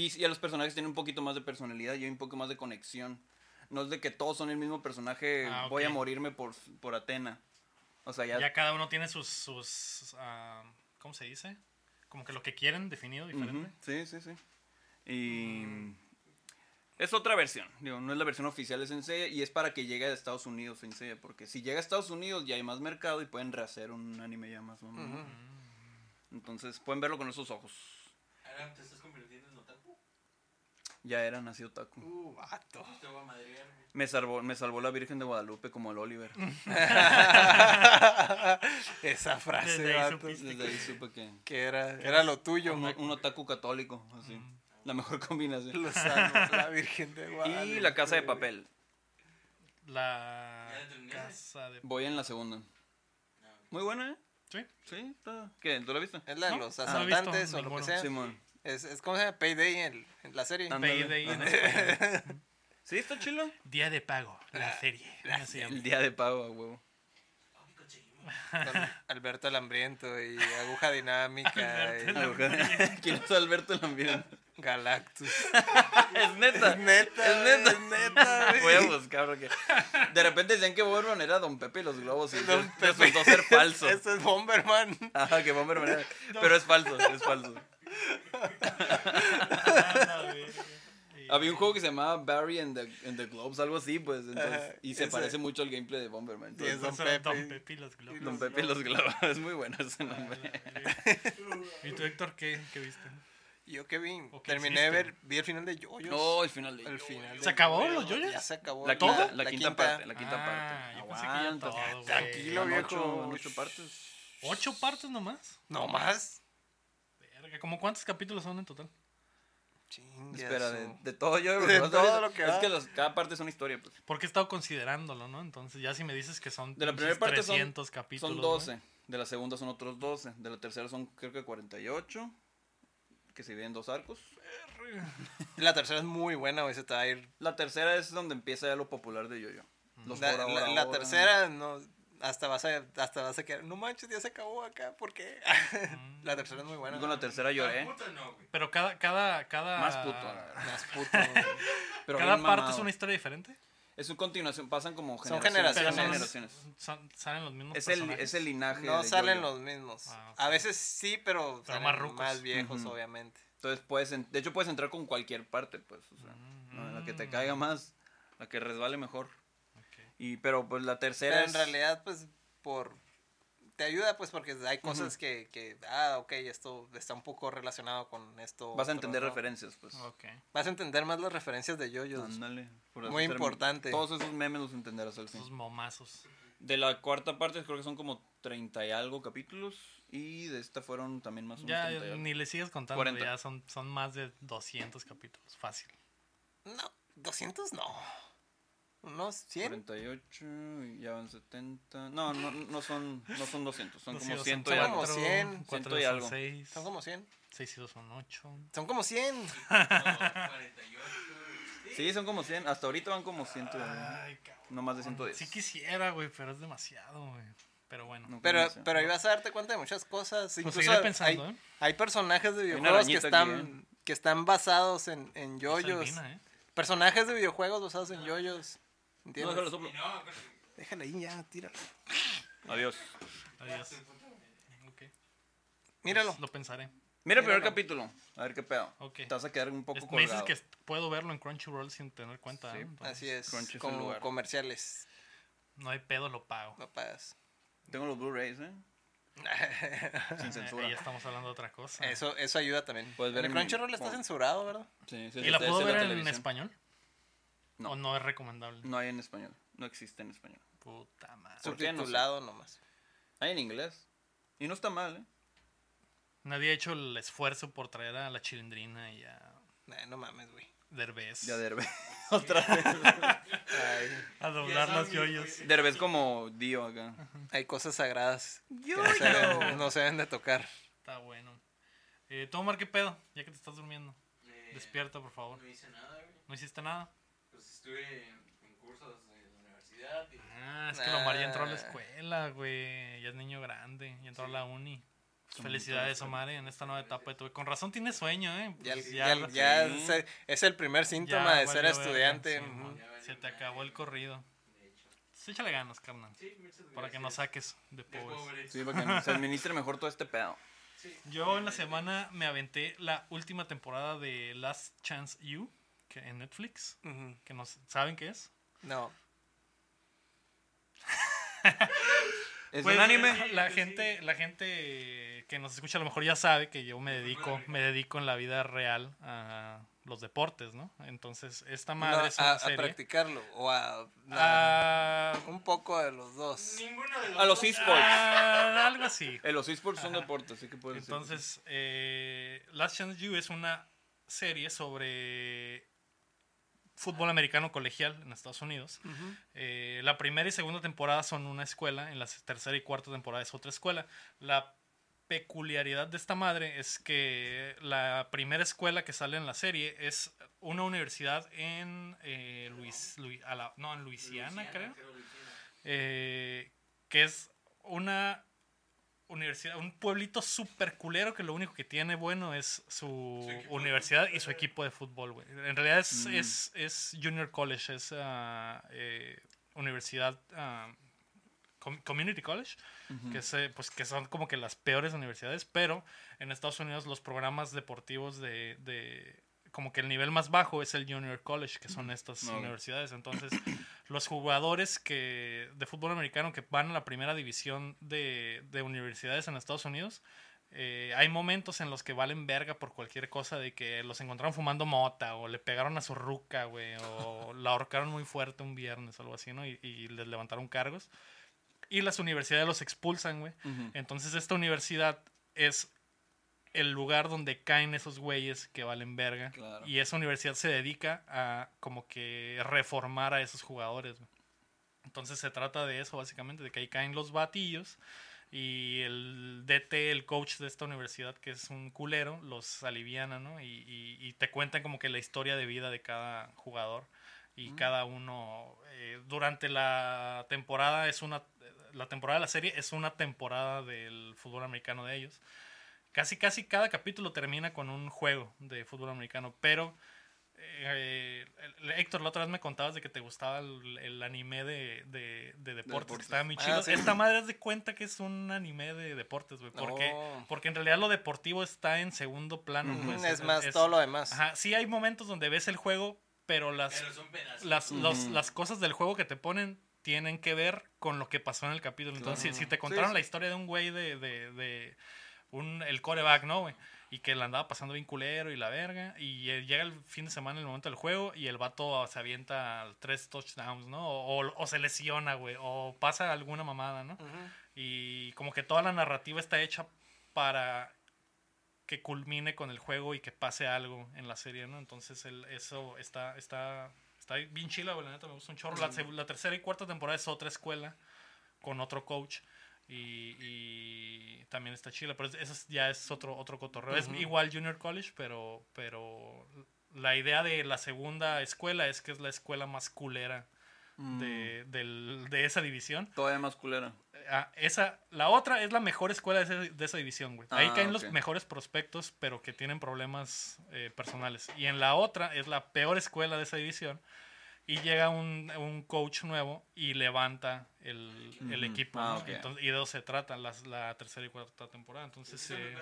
y, y a los personajes tienen un poquito más de personalidad y hay un poco más de conexión. No es de que todos son el mismo personaje, Ah, voy a morirme por, por Atena. O sea, ya... Ya cada uno tiene sus, sus ah, ¿cómo se dice? Como que lo que quieren definido diferente. Sí, sí, sí. Y... Es otra versión, digo, no es la versión oficial de Sensei y es para que llegue a Estados Unidos Sensei, porque si llega a Estados Unidos ya hay más mercado y pueden rehacer un anime ya más o menos. Entonces pueden verlo con esos ojos. Ahora te estás convirtiendo en otaku. Ya era nacido Taku. Uh, vato. Me salvó, me salvó la Virgen de Guadalupe como el Oliver. [laughs] Esa frase, Desde ahí vato. Desde ahí supe que... que era, era lo tuyo. Un, un otaku católico, así. La mejor [laughs] combinación. Los salvos, la Virgen de Guadalupe. Y la casa de papel. La casa de... Voy en la segunda. No. Muy buena, ¿eh? Sí. Sí, está. ¿Qué? ¿Tú la viste? Es la de No, los no visto asaltantes o lo que sea. Simón. Es, es como se llama Payday en, en la serie. Payday en Ajá. español. [laughs] Sí, está chilo. Día de pago, la serie. así se llama. El día de pago, a huevo. [laughs] Con Alberto el Hambriento y Aguja Dinámica [laughs] Alberto y ¿Quién es Alberto Lambión? Galactus. Es neta. neta, Es neta. es neta, güey. Voy a buscar porque de repente decían que Bomberman era Don Pepe y los globos y Don Don resultó ser falso. Esto es Bomberman. Ajá, que Bomberman era. Pero es falso, es falso. Ah, la [laughs] Había un juego que se llamaba Barry and the, and the Globes, algo así, pues. Entonces, y se ese. parece mucho al gameplay de Bomberman. Y es Entonces, Don Pepe. Don Pepe y los globos. Don Pepe y los globos. [laughs] Es muy bueno ese nombre. [laughs] ¿Y tú, Héctor, qué, qué viste? Yo que vi, ¿O qué terminé de ver, vi el final de Yoyos. No, el final de. el final. ¿Se de acabó Yoyos, los yoyos? Ya se acabó. La ya, quinta, la, quinta, parte. La quinta Ah, parte. yo pensé que ya todo. Tranquilo, viejo. Ocho, ocho partes. ¿Ocho partes nomás? No más. Verga, ¿cómo cuántos capítulos son en total? Chingue Espera, de, de todo yo. [laughs] De todo lo que Es que los- cada parte es una historia, pues. Porque he estado considerándolo, ¿no? Entonces, ya si me dices que son De la primera parte son- 300 capítulos. Son güey. 12. De la segunda son otros 12. De la tercera son creo que 48. Que se dividen en dos arcos. [laughs] La tercera es muy buena, güey. Se te va a ir. La tercera es donde empieza ya lo popular de Yoyo. Los La, por ahora, la- la ahora. tercera, no. Hasta vas a, hasta vas a quedar. No manches, ya se acabó acá. ¿Por qué? [laughs] la tercera es muy buena. Yo con la tercera lloré. Puta no. Pero cada, cada, cada. Más puto, la verdad. Más puto. [laughs] Pero cada parte mamado. es una historia diferente. Es una continuación, pasan como Son generaciones. Pero generaciones. son, generaciones. son- salen los mismos Es el, es el linaje. No de salen los mismos. Ah. A veces sí, pero, salen más rucos. más viejos, obviamente. Entonces puedes, en- de hecho puedes entrar con cualquier parte, pues, o sea, ¿no? la que te caiga más, la que resbale mejor. Y pero pues la tercera Pero es en realidad, pues, por... Te ayuda, pues, porque hay cosas que, que... Ah, ok, esto está un poco relacionado con esto. vas a entender referencias, pues. Ok. Vas a entender más las referencias de yoyos. Ándale. Muy importante. Todos esos memes los entenderás al fin. Esos momazos. De la cuarta parte creo que son como 30 y algo capítulos y de esta fueron también más o menos Ya 30 y algo. ni le sigues contando, 40. ya son, son más de 200 capítulos. Fácil. No, 200 no. Unos 100. 48 y ya van 70. No, no, no son no son 200, son como 200 100 y son algo. como 100, 4 y son algo. 6. Son como 100. 6 [laughs] y 2 son 8. Son como 100. 48. Sí, son como 100, hasta ahorita van como 100 y algo. Ay, cabrón. No más de 110. Sí quisiera, güey, pero es demasiado, güey. Pero bueno. No, Pero, sé. pero ahí vas a darte cuenta de muchas cosas. Pues Incluso seguiré pensando, hay, ¿eh? hay personajes de videojuegos que están, ¿eh? que están basados en, en Es yoyos. albina, ¿eh? Personajes de videojuegos basados en yoyos. No, ¿Entiendes? déjalo soplo. Y no, pues, Déjala ahí ya, tíralo. Adiós. Adiós. Ok. Míralo. Lo pensaré. Mira el primer capítulo. A ver qué pedo. Ok. Te vas a quedar un poco Es- me dices colgado. que puedo verlo en Crunchyroll sin tener cuenta. Sí, ¿eh? Entonces, Así es. Crunchy Como lugar. comerciales. No hay pedo, lo pago. No pagas. Tengo los Blu-rays, ¿eh? [laughs] Sin censura. ahí estamos hablando de otra cosa. Eso, eso ayuda también. Puedes ver el en- Crunchyroll está censurado, ¿verdad? Sí, sí, ¿Y la puedo ver en televisión. español? No. ¿O no es recomendable? No hay en español. No existe en español. Puta madre. ¿Por qué? No sé. Subtitulado nomás. Hay en inglés. Y no está mal, ¿eh? Nadie ha hecho el esfuerzo por traer a la chilindrina y a Nah, no mames, güey. Derbez Ya Derbez. [laughs] Otra vez. Ay, a doblar los yoyos. Derbez como Dio acá. hay cosas sagradas que no se, deben, no se deben de tocar. Está bueno. Eh, ¿Tú, Omar, qué pedo? Ya que te estás durmiendo. eh, Despierta, por favor. No hice nada, güey. ¿No hiciste nada? Pues estuve en, en cursos de la universidad. Y, Ah, es que Omar ya entró a la escuela, güey. Ya es niño grande. Ya entró a la uni. Como Felicidades, Omar, en esta nueva etapa de tu vida. Con razón tienes sueño, ¿eh? Ya, Pues ya, ya- ya sí. se- es el primer síntoma ya de ser estudiante. sí, Se te acabó el corrido. de hecho. Pues échale ganas, carnal. Sí, muchas gracias. Para que nos saques de pobres. Sí, para que se administre mejor todo este pedo. Yo en la semana me aventé la última temporada de Last Chance You que en Netflix. Que no saben qué es. No. [laughs] ¿Es Pues, un anime? La gente, la gente que nos escucha a lo mejor ya sabe que yo me dedico, me dedico en la vida real a los deportes, ¿no? Entonces, esta madre No, es a, una a serie. practicarlo. O a. Ah, un poco de los dos. Ninguno de los A los esports. ah, algo así. [laughs] Eh, los esports son deportes, así que puedes decir. Entonces, eh, Last Chance You es una serie sobre fútbol americano colegial en Estados Unidos. Eh, la primera y segunda temporada son una escuela, en la tercera y cuarta temporada es otra escuela. La peculiaridad de esta madre es que la primera escuela que sale en la serie es una universidad en, eh, Luis, Luis- a la- no, en Luisiana, creo. Eh, que es una universidad, un pueblito súper culero que lo único que tiene bueno es su universidad y su equipo de fútbol, güey. En realidad es, Mm. es, es junior college, es eh, universidad ah, com- community college, que, es, eh, pues, que son como que las peores universidades, pero en Estados Unidos los programas deportivos de, de como que el nivel más bajo es el junior college, que son estas universidades. Entonces, [coughs] los jugadores que de fútbol americano que van a la primera división de, de universidades en Estados Unidos, eh, hay momentos en los que valen verga por cualquier cosa de que los encontraron fumando mota o le pegaron a su ruca, güey, o [laughs] la ahorcaron muy fuerte un viernes o algo así, ¿no? Y, y les levantaron cargos. Y las universidades los expulsan, güey. Entonces esta universidad es el lugar donde caen esos güeyes que valen verga. Claro. Y esa universidad se dedica a como que reformar a esos jugadores. Entonces se trata de eso básicamente, de que ahí caen los batillos y el DT, el coach de esta universidad, que es un culero, los aliviana, ¿no? Y, y- y te cuentan como que la historia de vida de cada jugador y cada uno eh, durante la temporada es una la temporada de la serie es una temporada del fútbol americano de ellos casi casi cada capítulo termina con un juego de fútbol americano pero eh, Héctor, la otra vez me contabas de que te gustaba el, el anime de, de, de deportes, deportes. que estaba muy Ah, chido. sí. Esta madre es de cuenta que es un anime de deportes, güey. Porque, Oh. porque en realidad lo deportivo está en segundo plano. Pues, es más, todo lo demás. Ajá, sí hay momentos donde ves el juego, pero las, Pero son pedazos. las, los- las cosas del juego que te ponen tienen que ver con lo que pasó en el capítulo. Entonces, si, si te Sí, contaron sí. la historia de un güey de, de, de un, el coreback, ¿no, güey? Y que la andaba pasando bien culero y la verga. Y eh, llega el fin de semana, el momento del juego, y el vato se avienta tres touchdowns, ¿no? O, o- o se lesiona, güey. O pasa alguna mamada, ¿no? Y como que toda la narrativa está hecha para que culmine con el juego y que pase algo en la serie, ¿no? Entonces el, eso está, está, está bien chila, güey, la neta me gusta un chorro. La tercera y cuarta temporada es otra escuela con otro coach y, y también está chila, pero es- eso es- ya es otro, otro cotorreo. Es igual Junior College, pero, pero la idea de la segunda escuela es que es la escuela más culera de, del- de esa división. Todavía más culera. Ah, esa, la otra es la mejor escuela de, ese- de esa división, güey. Ahí Ah, caen los mejores prospectos, pero que tienen problemas eh, personales. Y en la otra es la peor escuela de esa división. Y llega un, un coach nuevo y levanta el, el equipo. Ah, ¿no? Entonces- y de eso se trata las- la tercera y cuarta temporada. Entonces, eh,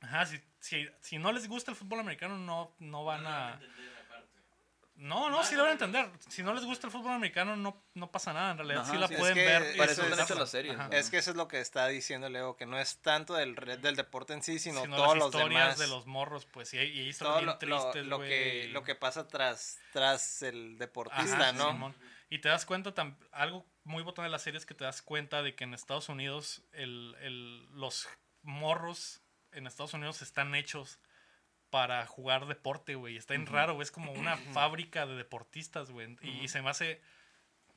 ajá, si, si, si no les gusta el fútbol americano, no, no van a... No, no, sí lo van a entender. Si no les gusta el fútbol americano, no, no pasa nada. En realidad, Ajá, sí la sí, es pueden que ver. Para eso es- hechas las series. Ajá. ¿no? Es que eso es lo que está diciendo Leo, que no es tanto del, del deporte en sí, sino, sino todos las los historias demás. de los morros, pues, y y historias lo, bien lo- tristes, lo que, güey. lo que pasa tras, tras el Ajá, deportista, ¿no? Simón. Y te das cuenta, tam- algo muy botón de la serie es que te das cuenta de que en Estados Unidos el, el- los morros en Estados Unidos están hechos para jugar deporte, güey. Está bien raro, güey. Es como una fábrica de deportistas, güey. Y, y se me hace,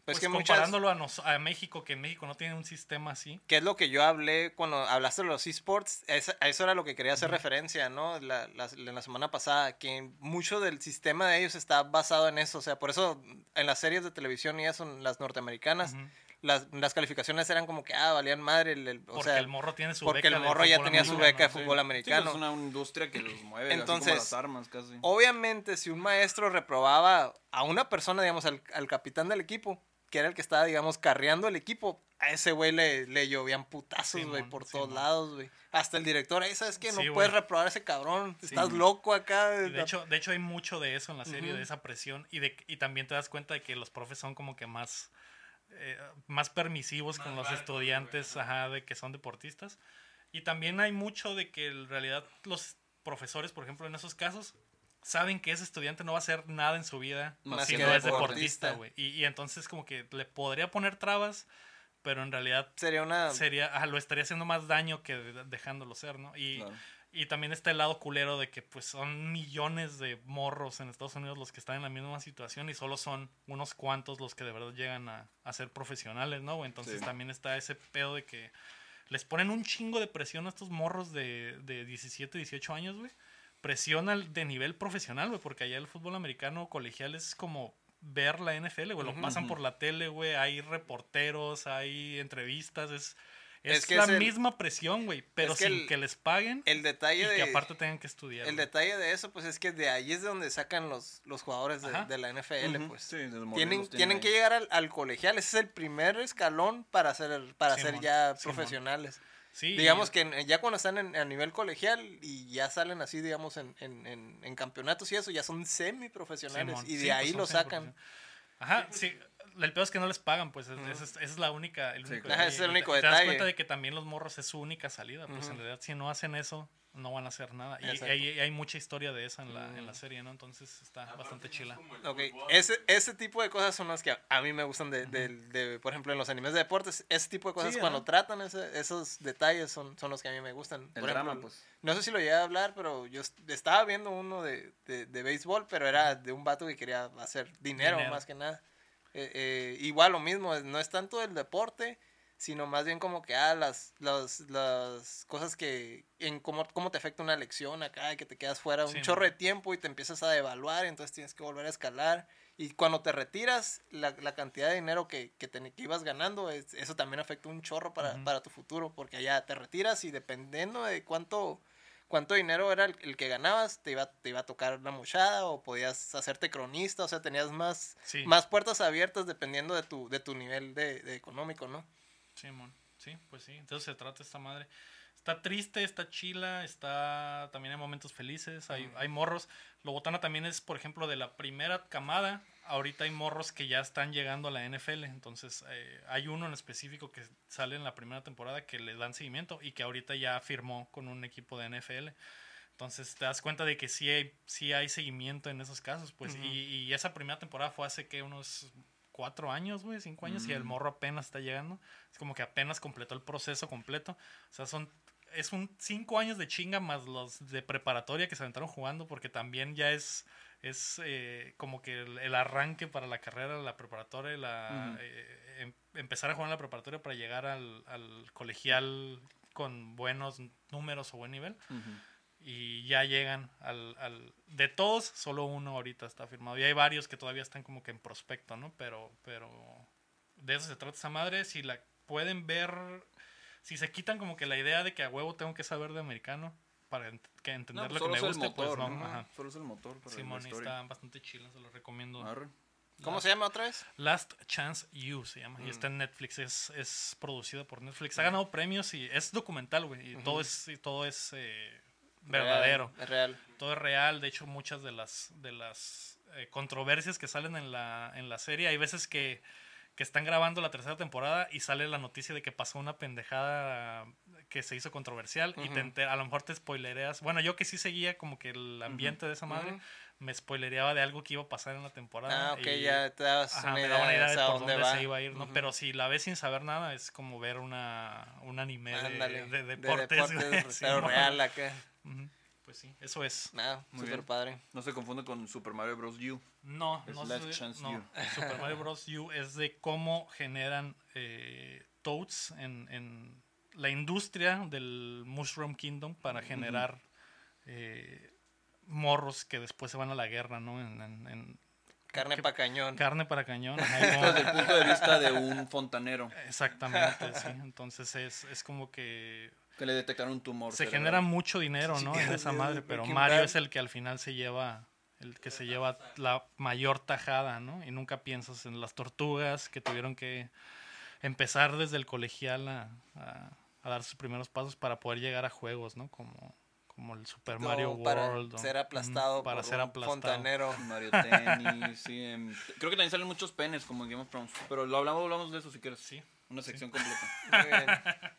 Pues pues, que muchas, comparándolo a, nos- a México, que en México no tiene un sistema así. que es lo que yo hablé cuando hablaste de los esports, es- a eso era lo que quería hacer referencia, ¿no? La, la, en la semana pasada, que mucho del sistema de ellos está basado en eso, o sea, por eso en las series de televisión y eso, en las norteamericanas. Las, las calificaciones eran como que, ah, valían madre, el, el- o Porque sea, el morro tiene su porque beca el de morro ya fútbol tenía su americano, beca de fútbol Sí, americano. pues es una industria que los mueve, Entonces, así como las armas casi. Obviamente, si un maestro reprobaba a una persona, digamos, al, al capitán del equipo, que era el que estaba, digamos, carreando el equipo, a ese güey le, le llovían putazos, güey, por todos lados, güey. Hasta el director, ahí sabes que no Sí, puedes reprobar a ese cabrón, estás loco acá. Y de hecho, de hecho hay mucho de eso en la serie, de esa presión. Y, de, y también te das cuenta de que los profes son como que más, eh, más permisivos Más con los barcos, estudiantes, güey, ajá, de que son deportistas. Y también hay mucho de que en realidad los profesores, por ejemplo, en esos casos, saben que ese estudiante no va a hacer nada en su vida Más si que no es deportista. güey. Y, y entonces como que le podría poner trabas, pero en realidad sería una... sería, ajá, lo estaría haciendo más daño que de- dejándolo ser, ¿no? Y, Claro. Y también está el lado culero de que pues son millones de morros en Estados Unidos los que están en la misma situación y solo son unos cuantos los que de verdad llegan a, a ser profesionales, ¿no? Entonces Sí. también está ese pedo de que les ponen un chingo de presión a estos morros de, de 17, 18 años, güey. Presión al- de nivel profesional, güey, porque allá el fútbol americano colegial es como ver la NFL, güey. Lo pasan por la tele, güey. Hay reporteros, hay entrevistas. Es, es, Es que la es el- misma presión, güey. Pero es que sin el- que les paguen El detalle y de... que aparte tengan que estudiar. El detalle de eso, pues es que de ahí es de donde sacan los, los jugadores de, la NFL, pues. sí, tienen, tienen que llegar al, al colegial, ese es el primer escalón para ser, para ser ya Simón. profesionales. Sí, digamos y- que ya cuando están en, a nivel colegial y ya salen así, digamos, en, en, en, en campeonatos y eso, ya son semiprofesionales Simón, y de sí, pues ahí son lo sacan. Ajá, sí. El peor es que no les pagan, pues. es- esa, es, esa es la única. El Sí, único es el único te, te das detalle. cuenta de que también los morros es su única salida. Pues Ujú. en realidad, si no hacen eso, no van a hacer nada. Y hay, hay mucha historia de esa en la, en la serie, ¿no? Entonces está Aparte, bastante es chila. como el Ok, fútbol. ese, ese tipo de cosas son las que a, a mí me gustan de, de, por ejemplo, en los animes de deportes. Ese tipo de cosas, Sí, cuando tratan ese- esos detalles, son, son los que a mí me gustan. El Por drama, ejemplo, pues. No sé si lo llegué a hablar, pero yo est- estaba viendo uno de, de, de béisbol, pero era de un vato que quería hacer dinero, Dinero. más que nada. Eh, eh, igual lo mismo, no es tanto el deporte, sino más bien como que ah, las, las, las cosas que, en cómo, cómo te afecta una lección acá, que te quedas fuera un Sí, chorro de tiempo y te empiezas a devaluar, entonces tienes que volver a escalar. Y cuando te retiras, la, la cantidad de dinero que, que, te- que ibas ganando, es- eso también afecta un chorro para, para tu futuro, porque allá te retiras y dependiendo de cuánto, cuánto dinero era el, el que ganabas, te iba, te iba a tocar la mochada o podías hacerte cronista, o sea, tenías más, Sí. más puertas abiertas dependiendo de tu, de tu nivel de, de económico, ¿no? Simón. Sí, pues sí. Entonces se trata esta madre. Está triste, está chila, está también hay momentos felices, hay, hay morros. Lo botana también es, por ejemplo, de la primera camada. Ahorita hay morros que ya están llegando a la NFL. Entonces eh, hay uno en específico que sale en la primera temporada que le dan seguimiento y que ahorita ya firmó con un equipo de NFL. Entonces te das cuenta de que sí hay, sí hay seguimiento en esos casos. Pues, y esa primera temporada fue hace que unos cuatro años, güey, cinco años, y el Mm. morro apenas está llegando. Es como que apenas completó el proceso completo. O sea, son es un cinco años de chinga más los de preparatoria que se aventaron jugando, porque también ya es es eh, como que el, el arranque para la carrera, la preparatoria, la eh, em- empezar a jugar en la preparatoria para llegar al, al colegial con buenos números o buen nivel. Y ya llegan al, al de todos solo uno ahorita está firmado. Y hay varios que todavía están como que en prospecto no pero pero de eso se trata esa madre. Si la pueden ver si se quitan como que la idea de que a huevo tengo que saber de americano para ent- que entender No, lo pues que me solo es el guste pues motor, no. Solo es el motor para Simón está bastante chila se lo recomiendo Arre. ¿Cómo Last- se llama otra vez? Last Chance You se llama y Mm. está en Netflix es, es producida por Netflix ha ganado premios y es documental güey y todo es y todo es eh, verdadero Real, es real. todo es real. De hecho, muchas de las, de las eh, controversias que salen en la, en la serie, hay veces que, que están grabando la tercera temporada y sale la noticia de que pasó una pendejada que se hizo controversial y te enter- a lo mejor te spoilereas. Bueno, yo que sí seguía como que el ambiente de esa madre, me spoilereaba de algo que iba a pasar en la temporada. Ah, ok, y- ya te das Ajá, una me idea, daba una idea de por dónde dónde va. se iba a ir. Pero si la ves sin saber nada, es como ver una, un anime de- de, deportes. [laughs] pero real acá. Pues sí, eso es. Nada, Muy súper bien. padre. No se confunde con Super Mario Bros. U. No, Es no, Last Chance no. U. [laughs] Super Mario Bros. U es de cómo generan eh, Toads en, en la industria del Mushroom Kingdom para generar eh, morros que después se van a la guerra, ¿no? En, en- en Carne ¿Qué- pa' cañón. carne para cañón. [laughs] Desde el punto de vista de un [laughs] fontanero Exactamente, sí. [laughs] Entonces es, es como que que le detectaron un tumor. se cerebral. genera mucho dinero, ¿no? En Sí, esa sí, madre, pero Mario Bad. es el que al final se lleva, el que se lleva la mayor tajada, ¿no? Y nunca piensas en las tortugas que tuvieron que empezar desde el colegial a, a- a dar sus primeros pasos para poder llegar a juegos, ¿no? Como, como el Super Mario para World. o- ser aplastado para por ser un aplastado. fontanero. [laughs] Mario Tennis, sí. em, creo que también salen muchos penes como en Game of Thrones. Pero lo hablamos, hablamos de eso si quieres. Sí. Una sección completa. [laughs] Muy bien. [laughs]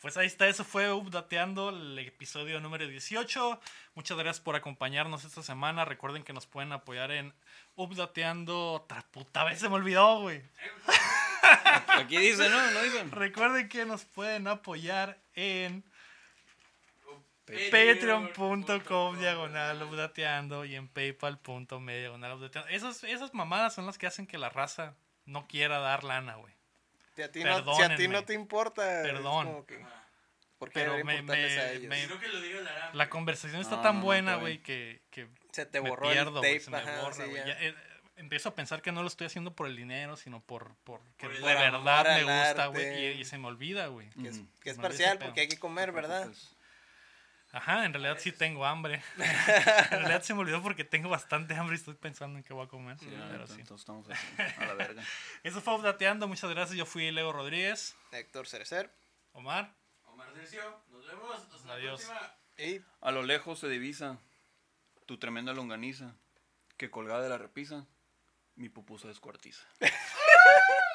Pues ahí está, eso fue Updateando, el episodio número 18. Muchas gracias por acompañarnos esta semana. Recuerden que nos pueden apoyar en Updateando. Otra puta vez se me olvidó, güey. Aquí dice, ¿no? No dicen. Recuerden que nos pueden apoyar en Patreon.com diagonal updateando y en paypal.me diagonal updateando. Esas, esas mamadas son las que hacen que la raza no quiera dar lana, güey. Si a ti, no, si a ti Perdónenme. no te importa. es Perdón. como que, ¿Por qué Pero me- importarles a me- ellos? me- Creo que lo diga la La conversación está No, tan buena, güey, que, que Se te me borró pierdo, el se me borra, güey. ya. Empiezo a pensar que no lo estoy haciendo por el dinero, sino por, por que Por de verdad me gusta, güey, y, y se me olvida, güey. Que es, que parcial porque hay que comer, ¿verdad? Pues, Ajá, en realidad sí tengo hambre. [laughs] en realidad se me olvidó porque tengo bastante hambre y estoy pensando en qué voy a comer. sí, pero entonces sí. estamos así, a la verga. [laughs] Eso fue Updateando, muchas gracias. Yo fui Leo Rodríguez. Héctor Cerecer. Omar. Omar Sergio, nos vemos. Hasta Adiós. la próxima. Y A lo lejos se divisa tu tremenda longaniza, que colgada de la repisa, mi pupusa descuartiza. [laughs]